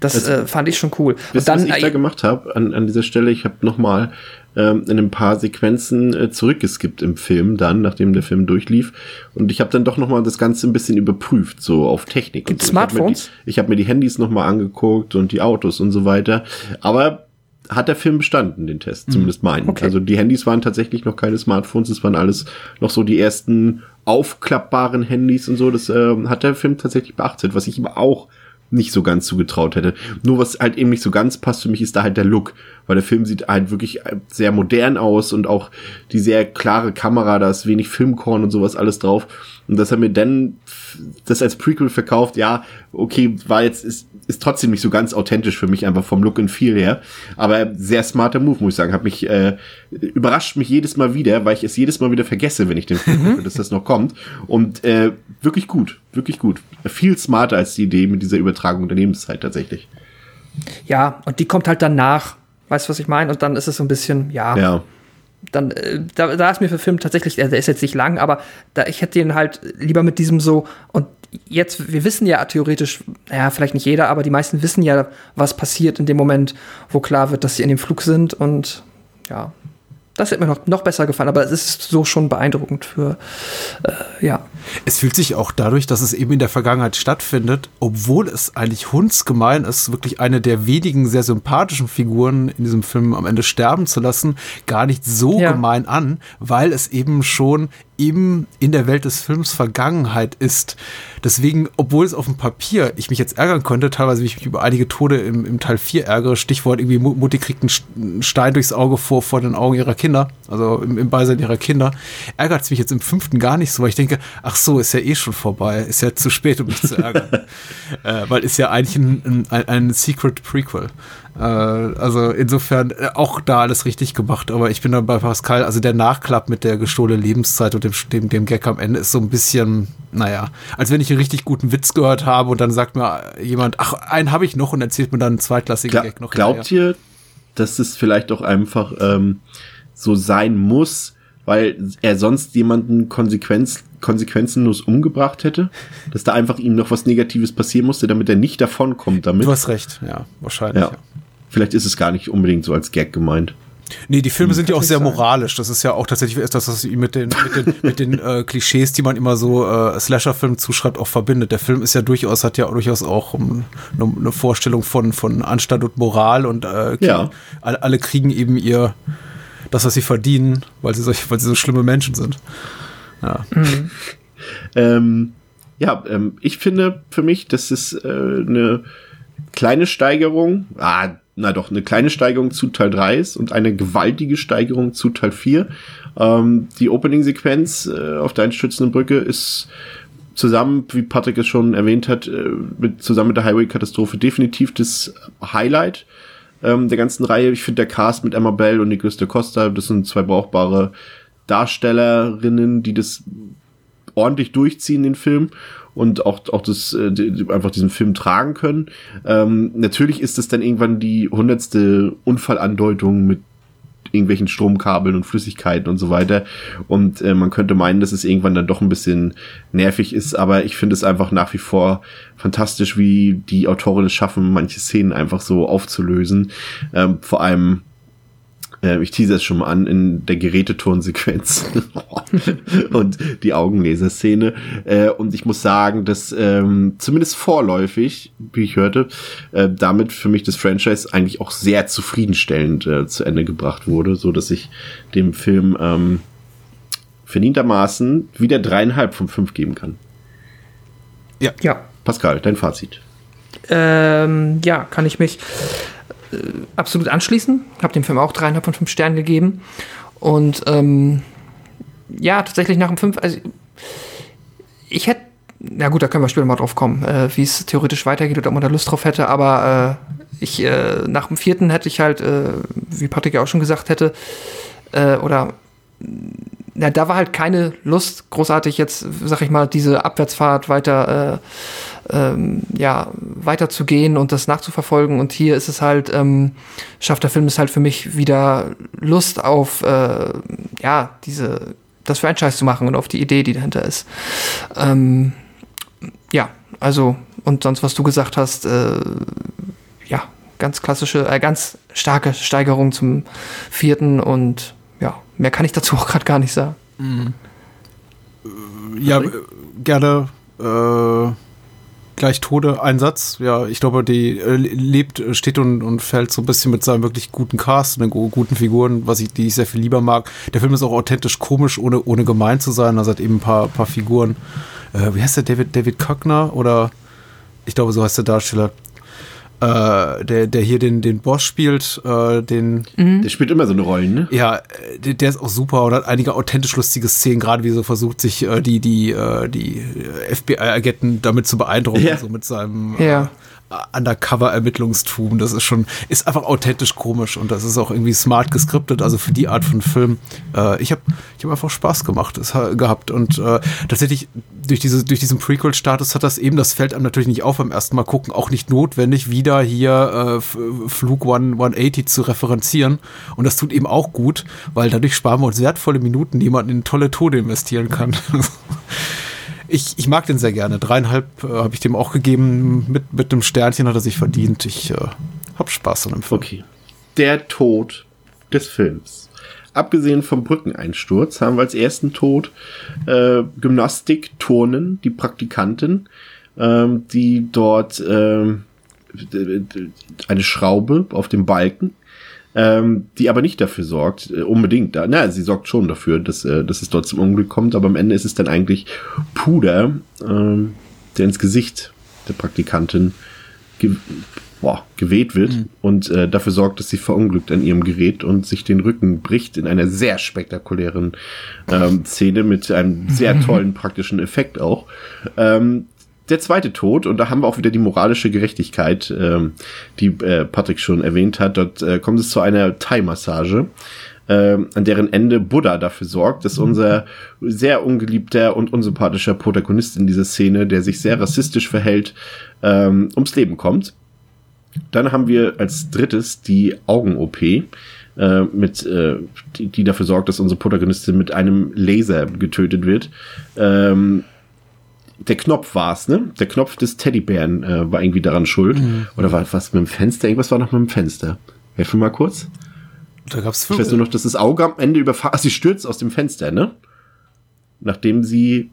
Das Das- äh, fand ich schon cool. Wisst was ich da gemacht habe an, an dieser Stelle? Ich habe nochmal ähm, in ein paar Sequenzen äh, zurückgeskippt im Film, dann, nachdem der Film durchlief. Und ich habe dann doch nochmal das Ganze ein bisschen überprüft, so auf Technik. und Gibt's so. Ich hab mir Smartphones? Ich habe mir die Handys nochmal angeguckt und die Autos und so weiter. Aber hat der Film bestanden, den Test, zumindest meinen. Okay. Also die Handys waren tatsächlich noch keine Smartphones, es waren alles noch so die ersten aufklappbaren Handys und so. Das ähm, hat der Film tatsächlich beachtet, was ich ihm auch nicht so ganz zugetraut hätte. Nur was halt eben nicht so ganz passt für mich, ist da halt der Look. Weil der Film sieht halt wirklich sehr modern aus und auch die sehr klare Kamera, da ist wenig Filmkorn und sowas alles drauf. Und dass er mir dann das als Prequel verkauft, ja, okay, war jetzt, ist, ist trotzdem nicht so ganz authentisch für mich, einfach vom Look and Feel her. Aber sehr smarter Move, muss ich sagen. Hat mich, äh, überrascht mich jedes Mal wieder, weil ich es jedes Mal wieder vergesse, wenn ich den Film gucke, dass das noch kommt. Und äh, wirklich gut, wirklich gut. Viel smarter als die Idee mit dieser Übertragung der Lebenszeit tatsächlich. Ja, und die kommt halt danach. Weißt du, was ich meine? Und dann ist es so ein bisschen, ja, Ja. dann, äh, da, da ist mir für Film tatsächlich, der, ist jetzt nicht lang, aber da, ich hätte den halt lieber mit diesem so, und jetzt, wir wissen ja theoretisch, naja, vielleicht nicht jeder, aber die meisten wissen ja, was passiert in dem Moment, wo klar wird, dass sie in dem Flug sind und ja, das hätte mir noch, noch besser gefallen, aber es ist so schon beeindruckend für, äh, ja. Es fühlt sich auch dadurch, dass es eben in der Vergangenheit stattfindet, obwohl es eigentlich hundsgemein ist, wirklich eine der wenigen sehr sympathischen Figuren in diesem Film am Ende sterben zu lassen, gar nicht so ja. gemein an, weil es eben schon eben in der Welt des Films Vergangenheit ist. Deswegen, obwohl es auf dem Papier ich mich jetzt ärgern konnte, teilweise wie ich mich über einige Tode im, im Teil 4 ärgere, Stichwort irgendwie Mutti kriegt einen Stein durchs Auge vor, vor den Augen ihrer Kinder, also im, im Beisein ihrer Kinder, ärgert es mich jetzt im fünften gar nicht so, weil ich denke, ach so, ist ja eh schon vorbei, ist ja zu spät, um mich zu ärgern. [LAUGHS] äh, weil ist ja eigentlich ein, ein, ein Secret Prequel. Äh, also insofern äh, auch da alles richtig gemacht, aber ich bin dann bei Pascal, also der Nachklapp mit der gestohlenen Lebenszeit und dem, dem, dem Gag am Ende ist so ein bisschen, naja, als wenn ich einen richtig guten Witz gehört habe und dann sagt mir jemand, ach, einen habe ich noch und erzählt mir dann einen zweitklassigen Gla Gag noch. Glaubt hinterher. ihr, dass es vielleicht auch einfach ähm, so sein muss, weil er sonst jemanden konsequenz, konsequenzenlos umgebracht hätte, dass da einfach ihm noch was Negatives passieren musste, damit er nicht davonkommt damit. Du hast recht, ja, wahrscheinlich. Ja. Ja. Vielleicht ist es gar nicht unbedingt so als Gag gemeint. Nee, die Filme hm, sind ja auch sehr moralisch. Das ist ja auch tatsächlich etwas, was ihn mit den, mit den, mit den äh, Klischees, die man immer so äh, Slasher-Filmen zuschreibt, auch verbindet. Der Film ist ja durchaus, hat ja durchaus auch um, eine, eine Vorstellung von, von Anstand und Moral und äh, ja. alle, alle kriegen eben ihr das, was sie verdienen, weil sie, solch, weil sie so schlimme Menschen sind. Ja. Mhm. [LAUGHS] ähm, ja, ähm, ich finde für mich, das ist äh, eine kleine Steigerung. Ah, na doch, eine kleine Steigerung zu Teil 3 ist und eine gewaltige Steigerung zu Teil 4. Ähm, die Opening-Sequenz äh, auf der einstürzenden Brücke ist zusammen, wie Patrick es schon erwähnt hat, äh, mit, zusammen mit der Highway-Katastrophe definitiv das Highlight ähm, der ganzen Reihe. Ich finde der Cast mit Emma Bell und Nicholas de Costa, das sind zwei brauchbare Darstellerinnen, die das ordentlich durchziehen, den Film und auch, auch das, äh, einfach diesen Film tragen können. Ähm, natürlich ist es dann irgendwann die hundertste Unfallandeutung mit irgendwelchen Stromkabeln und Flüssigkeiten und so weiter. Und äh, man könnte meinen, dass es irgendwann dann doch ein bisschen nervig ist, aber ich finde es einfach nach wie vor fantastisch, wie die Autoren es schaffen, manche Szenen einfach so aufzulösen. Ähm, vor allem äh, ich tease es schon mal an, in der Geräteturnsequenz [LAUGHS] und die Augenlaserszene. Äh, und ich muss sagen, dass ähm, zumindest vorläufig, wie ich hörte, äh, damit für mich das Franchise eigentlich auch sehr zufriedenstellend äh, zu Ende gebracht wurde, so dass ich dem Film ähm, verdientermaßen wieder dreieinhalb von fünf geben kann. Ja. Ja. Pascal, dein Fazit. Ähm, ja, kann ich mich äh, absolut anschließen. Habe dem Film auch dreieinhalb von fünf Sternen gegeben. Und ähm, ja, tatsächlich nach dem fünf, also ich hätte, na gut, da können wir später mal drauf kommen, äh, wie es theoretisch weitergeht oder ob man da Lust drauf hätte, aber äh, ich, äh, nach dem vierten hätte ich halt, äh, wie Patrick ja auch schon gesagt hätte, äh, oder na, da war halt keine Lust, großartig jetzt, sag ich mal, diese Abwärtsfahrt weiter, ähm, ja, weiter zu gehen und das nachzuverfolgen. Und hier ist es halt, ähm, schafft der Film es halt für mich wieder Lust auf, äh, ja, diese, das Franchise zu machen und auf die Idee, die dahinter ist. Ähm, ja, also, und sonst, was du gesagt hast, äh, ja, ganz klassische, äh, ganz starke Steigerung zum vierten und ja, mehr kann ich dazu auch gerade gar nicht sagen. Mhm. Ja, gerne äh, gleich Tode Einsatz. Ja, ich glaube, die äh, lebt, steht und, und fällt so ein bisschen mit seinem wirklich guten Cast, mit guten Figuren, was ich, die ich sehr viel lieber mag. Der Film ist auch authentisch komisch, ohne, ohne gemein zu sein. Also hat eben ein paar, paar Figuren. Äh, wie heißt der? David, David Kockner oder ich glaube, so heißt der Darsteller äh, der, der hier den, den Boss spielt, äh, den. Mhm. Der spielt immer so eine Rolle, ne? Ja, der, der, ist auch super und hat einige authentisch lustige Szenen, gerade wie so versucht, sich äh, die, die, äh, die FBI-Agenten damit zu beeindrucken, ja. so mit seinem ja. Undercover-Ermittlungstum. Das ist schon, ist einfach authentisch komisch und das ist auch irgendwie smart geskriptet, also für die Art von Film. Äh, ich habe ich hab einfach Spaß gemacht, es, gehabt und äh, tatsächlich durch, diese, durch diesen Prequel-Status hat das eben, das fällt einem natürlich nicht auf beim ersten Mal gucken, auch nicht notwendig, wieder hier äh, Flug 180 zu referenzieren und das tut eben auch gut, weil dadurch sparen wir uns wertvolle Minuten, die man in tolle Tode investieren kann. [LAUGHS] ich, ich mag den sehr gerne. Dreieinhalb äh, habe ich dem auch gegeben. Mit, mit einem Sternchen hat er sich verdient. Ich äh, habe Spaß an dem Film. Okay. Der Tod des Films. Abgesehen vom Brückeneinsturz haben wir als ersten Tod äh, Gymnastik, Turnen, die Praktikantin, ähm, die dort äh, eine Schraube auf dem Balken ähm, die aber nicht dafür sorgt, äh, unbedingt, da, na, sie sorgt schon dafür, dass, äh, dass es dort zum Unglück kommt, aber am Ende ist es dann eigentlich Puder, ähm, der ins Gesicht der Praktikantin ge boah, geweht wird mhm. und äh, dafür sorgt, dass sie verunglückt an ihrem Gerät und sich den Rücken bricht in einer sehr spektakulären ähm, Szene mit einem sehr [LAUGHS] tollen praktischen Effekt auch. Ähm, der zweite Tod, und da haben wir auch wieder die moralische Gerechtigkeit, ähm, die äh, Patrick schon erwähnt hat. Dort äh, kommt es zu einer Thai-Massage, äh, an deren Ende Buddha dafür sorgt, dass unser sehr ungeliebter und unsympathischer Protagonist in dieser Szene, der sich sehr rassistisch verhält, ähm, ums Leben kommt. Dann haben wir als drittes die Augen-OP, äh, mit, äh, die, die dafür sorgt, dass unsere Protagonistin mit einem Laser getötet wird. Ähm, der Knopf war's, ne? Der Knopf des Teddybären äh, war irgendwie daran schuld. Mhm. Oder war was mit dem Fenster? Irgendwas war noch mit dem Fenster. Helf mir mal kurz. Da gab's Ich weiß nur noch, dass das Auge am Ende überfahren. Sie stürzt aus dem Fenster, ne? Nachdem sie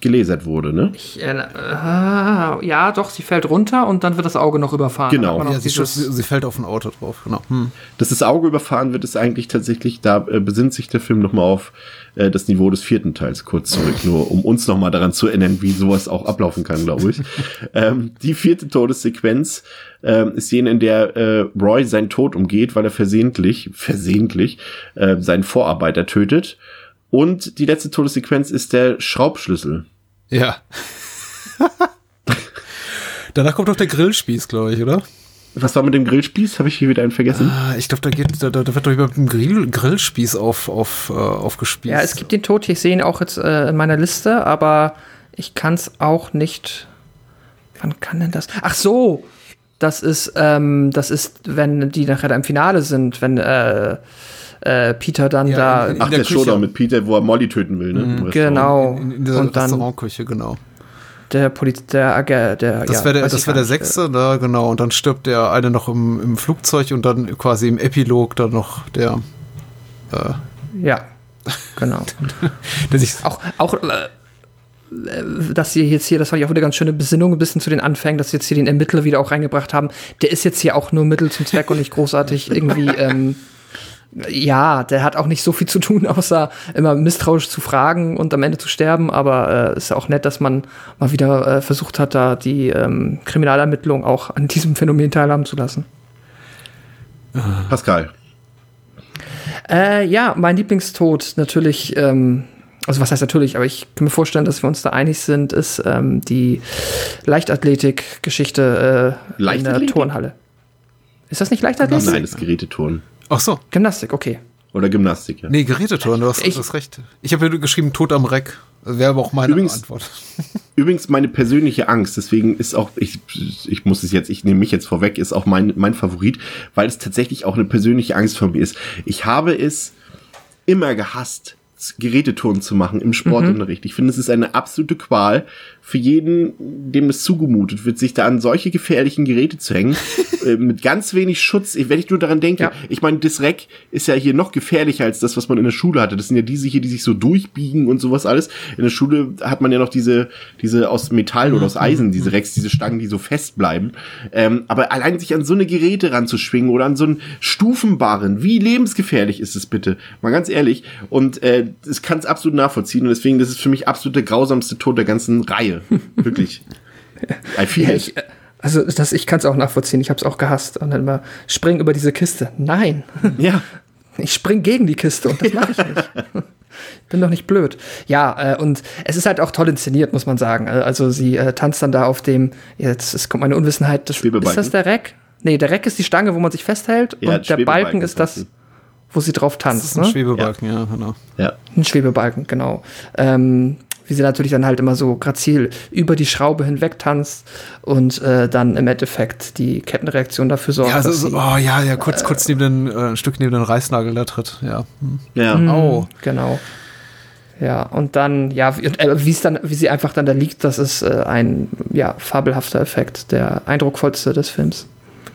gelasert wurde, ne? Ich, äh, äh, ja, doch, sie fällt runter und dann wird das Auge noch überfahren. Genau. Ja, sie, sie, sie, fällt auf ein Auto drauf, genau. Hm. Dass das Auge überfahren wird, ist eigentlich tatsächlich, da äh, besinnt sich der Film nochmal auf äh, das Niveau des vierten Teils kurz zurück, nur um uns nochmal daran zu erinnern, wie sowas auch ablaufen kann, glaube ich. [LAUGHS] ähm, die vierte Todessequenz äh, ist jene, in der äh, Roy seinen Tod umgeht, weil er versehentlich, versehentlich äh, seinen Vorarbeiter tötet. Und die letzte Todessequenz ist der Schraubschlüssel. Ja. [LAUGHS] Danach kommt doch der Grillspieß, glaube ich, oder? Was war mit dem Grillspieß? Habe ich hier wieder einen vergessen? Ah, ich glaube, da geht, da, da wird doch über dem Grill, Grillspieß auf, auf, äh, aufgespießt. Ja, es gibt den Tod, ich sehe ihn auch jetzt äh, in meiner Liste, aber ich kann es auch nicht. Wann kann denn das? Ach so, das ist, ähm, das ist, wenn die nachher da im Finale sind, wenn äh, äh, Peter dann ja, da. In, in Ach, der, der Showdown mit Peter, wo er Molly töten will, ne? Mhm, genau. In, in dieser Und Restaurantküche, genau. Der Poliz der, der, der Das ja, wäre der, das wär der sechste, da, genau. Und dann stirbt der eine noch im, im Flugzeug und dann quasi im Epilog dann noch der. Äh, ja, genau. [LAUGHS] der sich auch, auch äh, dass sie jetzt hier, das fand ich auch wieder ganz schöne Besinnung, ein bisschen zu den Anfängen, dass sie jetzt hier den Ermittler wieder auch reingebracht haben. Der ist jetzt hier auch nur Mittel zum Zweck und nicht großartig irgendwie ähm, ja, der hat auch nicht so viel zu tun, [LAUGHS] außer immer misstrauisch zu fragen und am Ende zu sterben. Aber äh, ist ja auch nett, dass man mal wieder äh, versucht hat, da die ähm, Kriminalermittlung auch an diesem Phänomen teilhaben zu lassen. Pascal. Äh, ja, mein Lieblingstod natürlich, ähm, also was heißt natürlich, aber ich kann mir vorstellen, dass wir uns da einig sind, ist ähm, die Leichtathletik-Geschichte äh, Leichtathletik? in der Turnhalle. Ist das nicht Leichtathletik? Nein, das ist Geräteturnen. Ach so. Gymnastik, okay. Oder Gymnastik, ja. Nee, Geräteturnen, du hast, Ich- du hast recht. Ich habe ja geschrieben, Tod am Reck. Das wäre aber auch meine Übrigens- Antwort. [LAUGHS] Übrigens meine persönliche Angst, deswegen ist auch, ich, ich muss es jetzt, ich nehme mich jetzt vorweg, ist auch mein, mein Favorit, weil es tatsächlich auch eine persönliche Angst von mir ist. Ich habe es immer gehasst, Geräteturnen zu machen im Sportunterricht. Ich finde, es ist eine absolute Qual für jeden, dem es zugemutet wird, sich da an solche gefährlichen Geräte zu hängen, [LAUGHS] äh, mit ganz wenig Schutz. Wenn ich nur daran denke, Ja. ich meine, das Reck ist ja hier noch gefährlicher als das, was man in der Schule hatte. Das sind ja diese hier, die sich so durchbiegen und sowas alles. In der Schule hat man ja noch diese, diese aus Metall oder aus Eisen, diese Recks, diese Stangen, die so fest bleiben. Ähm, aber allein sich an so eine Geräte ranzuschwingen oder an so einen Stufenbarren, wie lebensgefährlich ist es bitte? Mal ganz ehrlich. Und äh, das kann es absolut nachvollziehen. Und deswegen, das ist für mich absolut der grausamste Tod der ganzen Reihe. Wirklich. I feel Ja, it. ich, also das, ich kann es auch nachvollziehen. Ich habe es auch gehasst. Und dann immer spring über diese Kiste. Nein, Ja. [LAUGHS] ich spring gegen die Kiste und das mache ich nicht. bin doch nicht blöd. Ja, äh, und es ist halt auch toll inszeniert, muss man sagen. Äh, Also sie äh, tanzt dann da auf dem, jetzt es kommt meine Unwissenheit, das, ist das der Reck? Nee, der Reck ist die Stange, wo man sich festhält Ja, und der Balken ist das, wo sie drauf Das ist tanzt. ein Ne? Schwebebalken, ja, genau. Ja. Ein Schwebebalken, genau. Ähm, wie sie natürlich dann halt immer so grazil über die Schraube hinweg tanzt und äh, dann im Endeffekt die Kettenreaktion dafür sorgt, Ja, also, dass so, sie, oh ja, ja, kurz, kurz neben den, äh, ein Stück neben den Reißnagel da tritt, ja. Hm. Ja. Mhm, Au. Genau. Ja, und dann, ja, wie, äh, wie es dann, wie sie einfach dann da liegt, das ist äh, ein ja, fabelhafter Effekt, der eindrucksvollste des Films.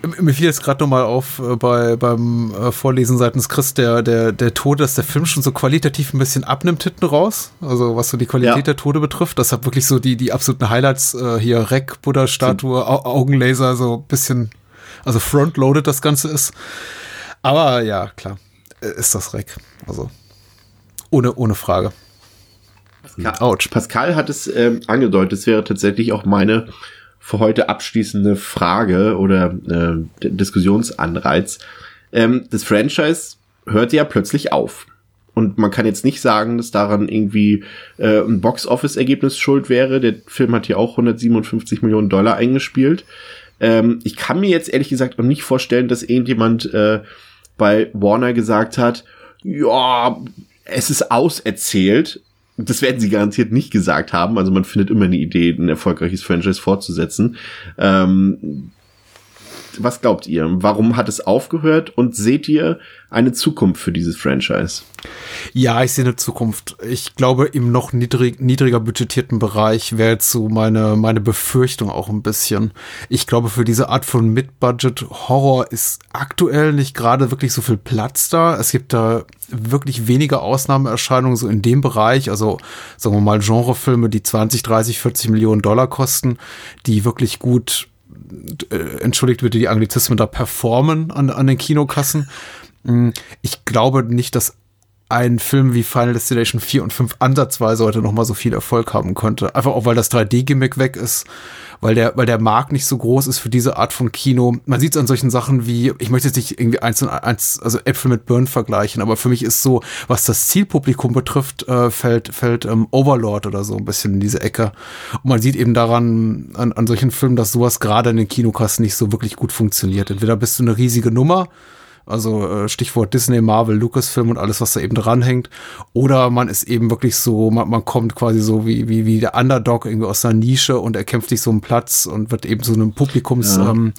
Mir fiel jetzt gerade nochmal auf äh, bei, beim äh, Vorlesen seitens Chris, der, der, der Tod, dass der Film schon so qualitativ ein bisschen abnimmt hinten raus. Also was so die Qualität Ja. der Tode betrifft. Das hat wirklich so die, die absoluten Highlights äh, hier, Reck, Buddha-Statue, Au Augenlaser, so ein bisschen, also frontloaded das Ganze ist. Aber ja, klar, äh, ist das Reck. Also ohne, ohne Frage. Autsch. Pascal hat es ähm, angedeutet, es wäre tatsächlich auch meine für heute abschließende Frage oder äh, Diskussionsanreiz. Ähm, das Franchise hört ja plötzlich auf. Und man kann jetzt nicht sagen, dass daran irgendwie äh, ein Box-Office-Ergebnis schuld wäre. Der Film hat ja auch 157 Millionen Dollar eingespielt. Ähm, ich kann mir jetzt ehrlich gesagt auch nicht vorstellen, dass irgendjemand äh, bei Warner gesagt hat, ja, es ist auserzählt. Das werden sie garantiert nicht gesagt haben. Also man findet immer eine Idee, ein erfolgreiches Franchise fortzusetzen. Ähm, was glaubt ihr? Warum hat es aufgehört? Und seht ihr eine Zukunft für dieses Franchise? Ja, ich sehe eine Zukunft. Ich glaube, im noch niedrig, niedriger budgetierten Bereich wäre jetzt so meine, meine Befürchtung auch ein bisschen. Ich glaube, für diese Art von Mid-Budget-Horror ist aktuell nicht gerade wirklich so viel Platz da. Es gibt da wirklich wenige Ausnahmeerscheinungen so in dem Bereich. Also, sagen wir mal, Genrefilme, die 20, 30, 40 Millionen Dollar kosten, die wirklich gut entschuldigt bitte die Anglizismen da performen an, an den Kinokassen. Mm, Ich glaube nicht, dass ein Film wie Final Destination 4 und 5 ansatzweise heute noch mal so viel Erfolg haben könnte. Einfach auch, weil das 3D-Gimmick weg ist, weil der, weil der Markt nicht so groß ist für diese Art von Kino. Man sieht es an solchen Sachen wie, ich möchte jetzt nicht irgendwie eins und eins, also Äpfel mit Birnen vergleichen, aber für mich ist so, was das Zielpublikum betrifft, äh, fällt, fällt ähm, Overlord oder so ein bisschen in diese Ecke. Und man sieht eben daran, an, an solchen Filmen, dass sowas gerade in den Kinokassen nicht so wirklich gut funktioniert. Entweder bist du eine riesige Nummer, also äh, Stichwort Disney, Marvel, Lucasfilm und alles, was da eben dranhängt. Oder man ist eben wirklich so, man, man kommt quasi so wie, wie, wie der Underdog irgendwie aus einer Nische und erkämpft sich so einen Platz und wird eben so einem Publikums Ja. ähm,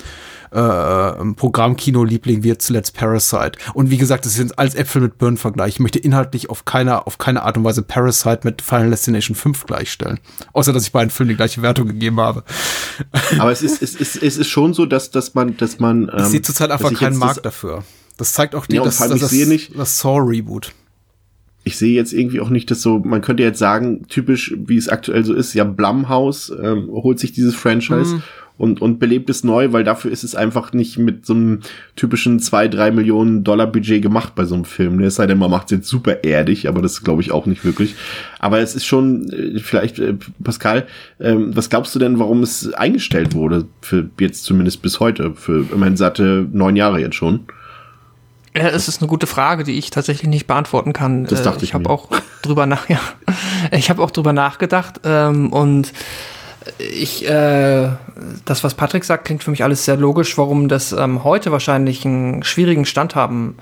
äh, Programmkino-Liebling wie jetzt zuletzt Parasite. Und wie gesagt, das sind als Äpfel mit Birnen vergleich. Ich möchte inhaltlich auf keine, auf keine Art und Weise Parasite mit Final Destination 5 gleichstellen. Außer, dass ich beiden Filmen die gleiche Wertung gegeben habe. Aber es ist, es ist, es ist schon so, dass, dass man, dass man. Ähm, Ich sehe zurzeit einfach keinen Markt dafür. Das zeigt auch die, Ja, das, das, ich sehe das, nicht- das Saw-Reboot. ich sehe jetzt irgendwie auch nicht, dass so, man könnte jetzt sagen, typisch, wie es aktuell so ist, ja, Blumhouse ähm, holt sich dieses Franchise Mhm. und, und belebt es neu, weil dafür ist es einfach nicht mit so einem typischen zwei drei Millionen Dollar Budget gemacht bei so einem Film. Es sei denn, man macht es jetzt super erdig, aber das glaube ich auch nicht wirklich. Aber es ist schon, äh, vielleicht, äh, Pascal, ähm, was glaubst du denn, warum es eingestellt wurde? Für jetzt zumindest bis heute, für immerhin satte neun Jahre jetzt schon. Ja, es ist eine gute Frage, die ich tatsächlich nicht beantworten kann. Das dachte Äh, ich ich habe auch drüber nach, [LAUGHS] ja, ich habe auch drüber nachgedacht ähm, und ich, äh, das, was Patrick sagt, klingt für mich alles sehr logisch, warum das ähm, heute wahrscheinlich einen schwierigen Stand haben,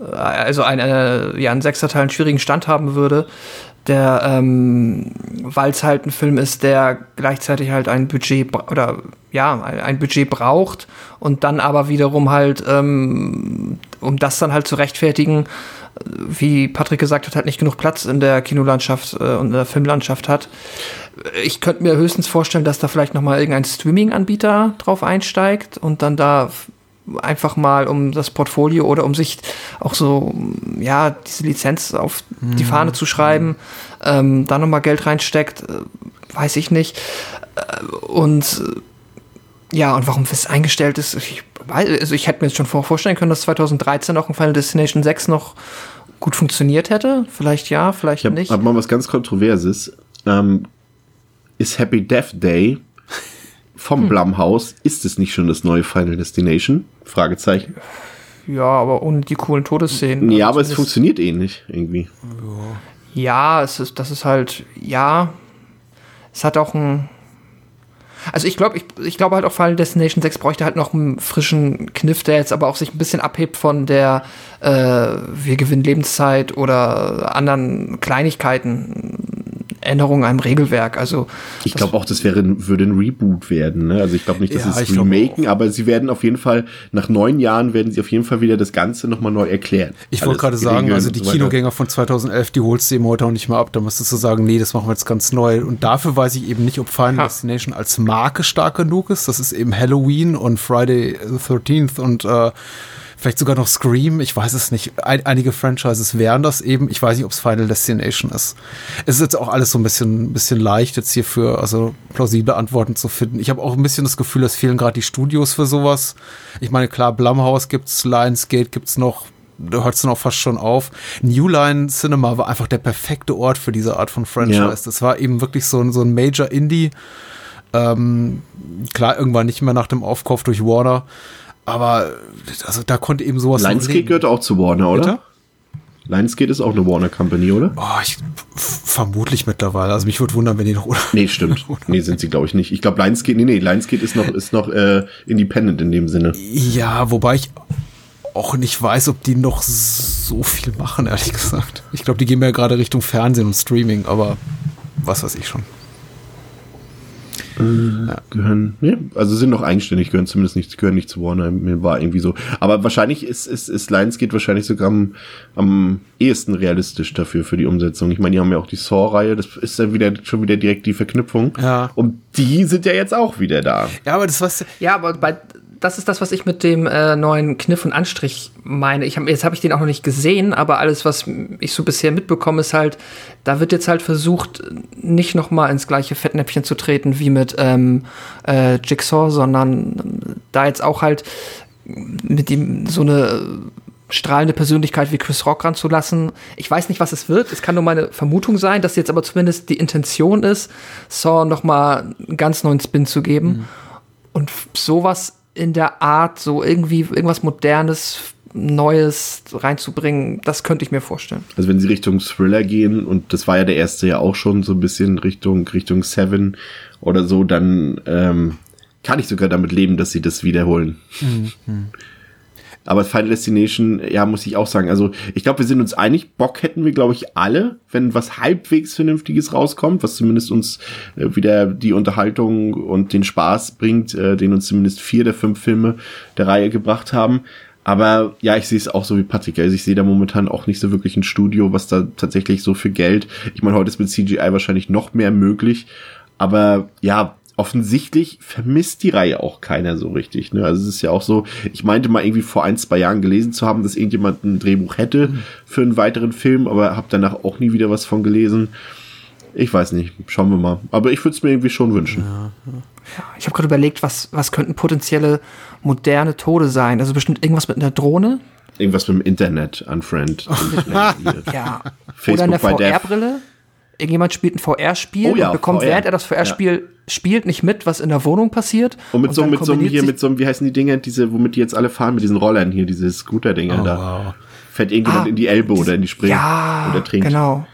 äh, also ein, äh, ja, ein Sechserteil einen schwierigen Stand haben würde, der, ähm, weil es halt ein Film ist, der gleichzeitig halt ein Budget oder ja, ein, Budget braucht und dann aber wiederum halt, ähm, um das dann halt zu rechtfertigen, wie Patrick gesagt hat, halt nicht genug Platz in der Kinolandschaft äh, und in der Filmlandschaft hat. Ich könnte mir höchstens vorstellen, dass da vielleicht noch mal irgendein Streaming-Anbieter drauf einsteigt und dann da einfach mal um das Portfolio oder um sich auch so, ja, diese Lizenz auf die Fahne zu schreiben, ähm, da noch mal Geld reinsteckt, äh, weiß ich nicht. Äh, und ja, und warum es eingestellt ist, ich weiß, also ich hätte mir jetzt schon vor- vorstellen können, dass 2013 auch ein Final Destination 6 noch gut funktioniert hätte. Vielleicht ja, vielleicht Ich habe nicht. hab mal was ganz Kontroverses. Ähm, ist Happy Death Day vom Hm. Blumhouse, ist es nicht schon das neue Final Destination? Fragezeichen. Ja, aber ohne die coolen Todesszenen. ja, Also aber es funktioniert ähnlich irgendwie. Ja, es ist, das ist halt, ja. Es hat auch ein. Also ich glaube, ich, ich glaube halt auch Final Destination 6 bräuchte halt noch einen frischen Kniff, der jetzt aber auch sich ein bisschen abhebt von der äh, wir gewinnen Lebenszeit oder anderen Kleinigkeiten. Änderungen einem Regelwerk. Also Ich glaube auch, das wäre, würde ein Reboot werden. Ne? Also ich glaube nicht, dass Ja, sie es remaken, aber sie werden auf jeden Fall, nach neun Jahren werden sie auf jeden Fall wieder das Ganze nochmal neu erklären. Ich wollte gerade sagen, also die so. Kinogänger von 2011, die holst du eben heute auch nicht mehr ab. Da müsstest du sagen, nee, das machen wir jetzt ganz neu. Und dafür weiß ich eben nicht, ob Final Ha. Destination als Marke stark genug ist. Das ist eben Halloween und Friday the 13th und äh, vielleicht sogar noch Scream. Ich weiß es nicht. Ein, einige Franchises wären das eben. Ich weiß nicht, ob es Final Destination ist. Es ist jetzt auch alles so ein bisschen, bisschen leicht jetzt hier für also plausible Antworten zu finden. Ich habe auch ein bisschen das Gefühl, es fehlen gerade die Studios für sowas. Ich meine, klar, Blumhouse gibt's, Lionsgate gibt's noch, da hört es dann auch fast schon auf. New Line Cinema war einfach der perfekte Ort für diese Art von Franchise. Ja. Das war eben wirklich so ein, so ein Major Indie. Ähm, klar, irgendwann nicht mehr nach dem Aufkauf durch Warner. Aber also da konnte eben sowas Lionsgate gehört auch zu Warner, oder? Bitte? Lionsgate ist auch eine Warner Company, oder? Oh, ich, vermutlich mittlerweile. Also mich würde wundern, wenn die noch. Oder? Nee, stimmt. [LAUGHS] Nee, sind sie, glaube ich, nicht. Ich glaube, Lionsgate, nee, nee, Lionsgate ist noch, ist noch äh, independent in dem Sinne. Ja, wobei ich auch nicht weiß, ob die noch so viel machen, ehrlich gesagt. Ich glaube, die gehen ja gerade Richtung Fernsehen und Streaming, aber was weiß ich schon. Gehören, nee, also sind noch eigenständig, gehören zumindest nicht, gehören nicht zu Warner, mir war irgendwie so. Aber wahrscheinlich ist, ist, ist Lionsgate wahrscheinlich sogar am, am ehesten realistisch dafür, für die Umsetzung. Ich meine, die haben ja auch die Saw-Reihe, das ist dann wieder, schon wieder direkt die Verknüpfung. Ja. Und die sind ja jetzt auch wieder da. Ja, aber das was Ja, aber bei, das ist das, was ich mit dem äh, neuen Kniff und Anstrich meine. Ich hab, jetzt habe ich den auch noch nicht gesehen, aber alles, was ich so bisher mitbekomme, ist halt, da wird jetzt halt versucht, nicht noch mal ins gleiche Fettnäpfchen zu treten wie mit ähm, äh, Jigsaw, sondern da jetzt auch halt mit ihm so eine strahlende Persönlichkeit wie Chris Rock ranzulassen. Ich weiß nicht, was es wird. Es kann nur meine Vermutung sein, dass jetzt aber zumindest die Intention ist, Saw noch mal einen ganz neuen Spin zu geben. Und f- sowas in der Art, so irgendwie irgendwas Modernes, Neues reinzubringen, das könnte ich mir vorstellen. Also wenn sie Richtung Thriller gehen, und das war ja der erste ja auch schon so ein bisschen Richtung, Richtung Seven oder so, dann ähm, kann ich sogar damit leben, dass sie das wiederholen. Aber Final Destination, ja, muss ich auch sagen. Also, ich glaube, wir sind uns einig. Bock hätten wir, glaube ich, alle, wenn was halbwegs Vernünftiges rauskommt, was zumindest uns äh, wieder die Unterhaltung und den Spaß bringt, äh, den uns zumindest vier der fünf Filme der Reihe gebracht haben. Aber ja, ich sehe es auch so wie Patrick. Also ich sehe da momentan auch nicht so wirklich ein Studio, was da tatsächlich so für Geld. Ich meine, heute ist mit CGI wahrscheinlich noch mehr möglich. Aber ja, offensichtlich vermisst die Reihe auch keiner so richtig. Ne? Also es ist ja auch so, ich meinte mal irgendwie vor ein, zwei Jahren gelesen zu haben, dass irgendjemand ein Drehbuch hätte für einen weiteren Film, aber habe danach auch nie wieder was von gelesen. Ich weiß nicht, schauen wir mal. Aber ich würde es mir irgendwie schon wünschen. Ich habe gerade überlegt, was, was könnten potenzielle moderne Tode sein? Also bestimmt irgendwas mit einer Drohne? Irgendwas mit dem Internet, Unfriend. [LAUGHS] Ja. Facebook Oder eine. VR-Brille? Irgendjemand spielt ein VR-Spiel Oh ja, und bekommt, VR. während er das VR-Spiel spielt, nicht mit, was in der Wohnung passiert. Und mit so, dann mit so hier, mit so einem, wie heißen die Dinger, diese, womit die jetzt alle fahren, mit diesen Rollern hier, diese Scooter-Dinger Oh, da. wow. Fährt irgendjemand Ah, in die Elbe oder in die Spree. Ja, Oder trinkt. genau.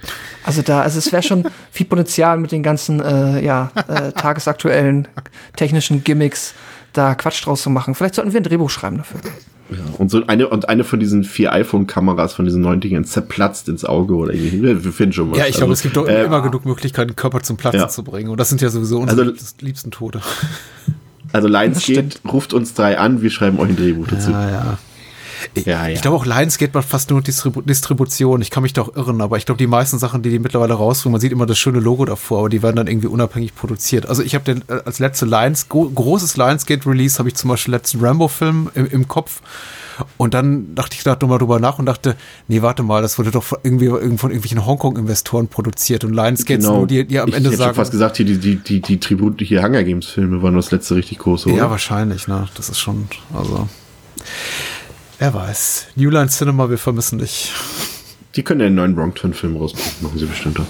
Also da, also es wäre schon viel Potenzial mit den ganzen, äh, ja, äh, tagesaktuellen technischen Gimmicks, da Quatsch draus zu machen. Vielleicht sollten wir ein Drehbuch schreiben dafür. Und so eine, und eine von diesen vier iPhone-Kameras von diesen neuen Dingern zerplatzt ins Auge oder irgendwie. Wir, wir finden schon was. Ja, ich glaube, Also, es gibt doch äh, immer genug Möglichkeiten, Körper zum Platzen Ja. zu bringen. Und das sind ja sowieso unsere Also- liebsten- Tote. Also [LAUGHS] Das Lionsgate ruft uns drei an, wir schreiben euch ein Drehbuch dazu. Ja, ja. Ich, Ja, ja. ich glaube auch Lionsgate macht fast nur Distribu Distribution. Ich kann mich doch irren, aber ich glaube, die meisten Sachen, die die mittlerweile rausbringen, man sieht immer das schöne Logo davor, aber die werden dann irgendwie unabhängig produziert. Also ich habe den äh, als letzte Lions, gro großes Lionsgate-Release habe ich zum Beispiel letzten Rambo-Film im, im Kopf. Und dann dachte ich da nochmal drüber nach und dachte, nee, warte mal, das wurde doch von irgendwie irgend- von irgendwelchen Hongkong-Investoren produziert und Lionsgate sind nur die, die am Genau. ich Ende hätte schon sagen. fast gesagt, hier die, die, die, die Tribut, hier Hunger Games Filme waren das letzte richtig große, oder? Ja, wahrscheinlich, ne? Das ist schon, also. Wer weiß. New Line Cinema, wir vermissen dich. Die können ja einen neuen Wrongturn-Film rausbringen, machen sie bestimmt auch.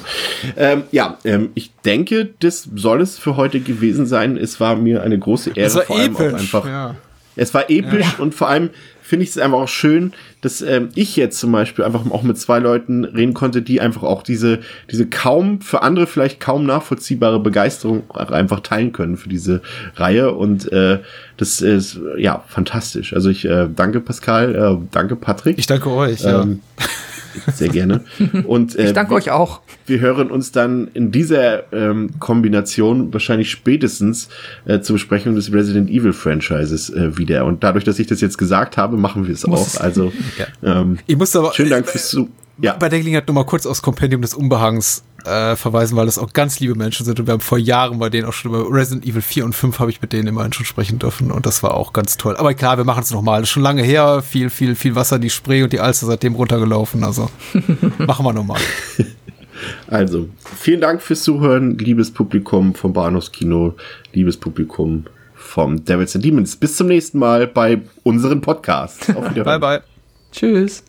Ähm, ja, ähm, ich denke, das soll es für heute gewesen sein. Es war mir eine große Ehre, vor allem auch einfach ja. Es war episch und vor allem finde ich es einfach auch schön, dass ähm, ich jetzt zum Beispiel einfach auch mit zwei Leuten reden konnte, die einfach auch diese, diese kaum, für andere vielleicht kaum nachvollziehbare Begeisterung einfach teilen können für diese Reihe. Und äh, das ist ja fantastisch. Also ich äh, danke Pascal, äh, danke Patrick. Ich danke euch. Ja. Sehr gerne. Und äh, Ich danke euch auch. wir hören uns dann in dieser ähm, Kombination wahrscheinlich spätestens äh, zur Besprechung des Resident Evil Franchises äh, wieder. Und dadurch, dass ich das jetzt gesagt habe, machen wir es auch. Also [LAUGHS] ähm, Ich muss aber schönen Dank fürs Zu. Ja, bei der Gelegenheit nur mal kurz aufs Kompendium des Unbehangs äh, verweisen, weil das auch ganz liebe Menschen sind und wir haben vor Jahren bei denen auch schon über Resident Evil 4 und 5 habe ich mit denen immerhin schon sprechen dürfen und das war auch ganz toll. Aber klar, wir machen es nochmal. Das ist schon lange her, viel, viel, viel Wasser, die Spree und die Alster seitdem runtergelaufen, also [LAUGHS] machen wir nochmal. also vielen Dank fürs Zuhören, liebes Publikum vom Bahnhofskino, liebes Publikum vom Devils and Demons. Bis zum nächsten Mal bei unseren Podcasts. Auf [LAUGHS] Wiedersehen. Bye, bye. Tschüss.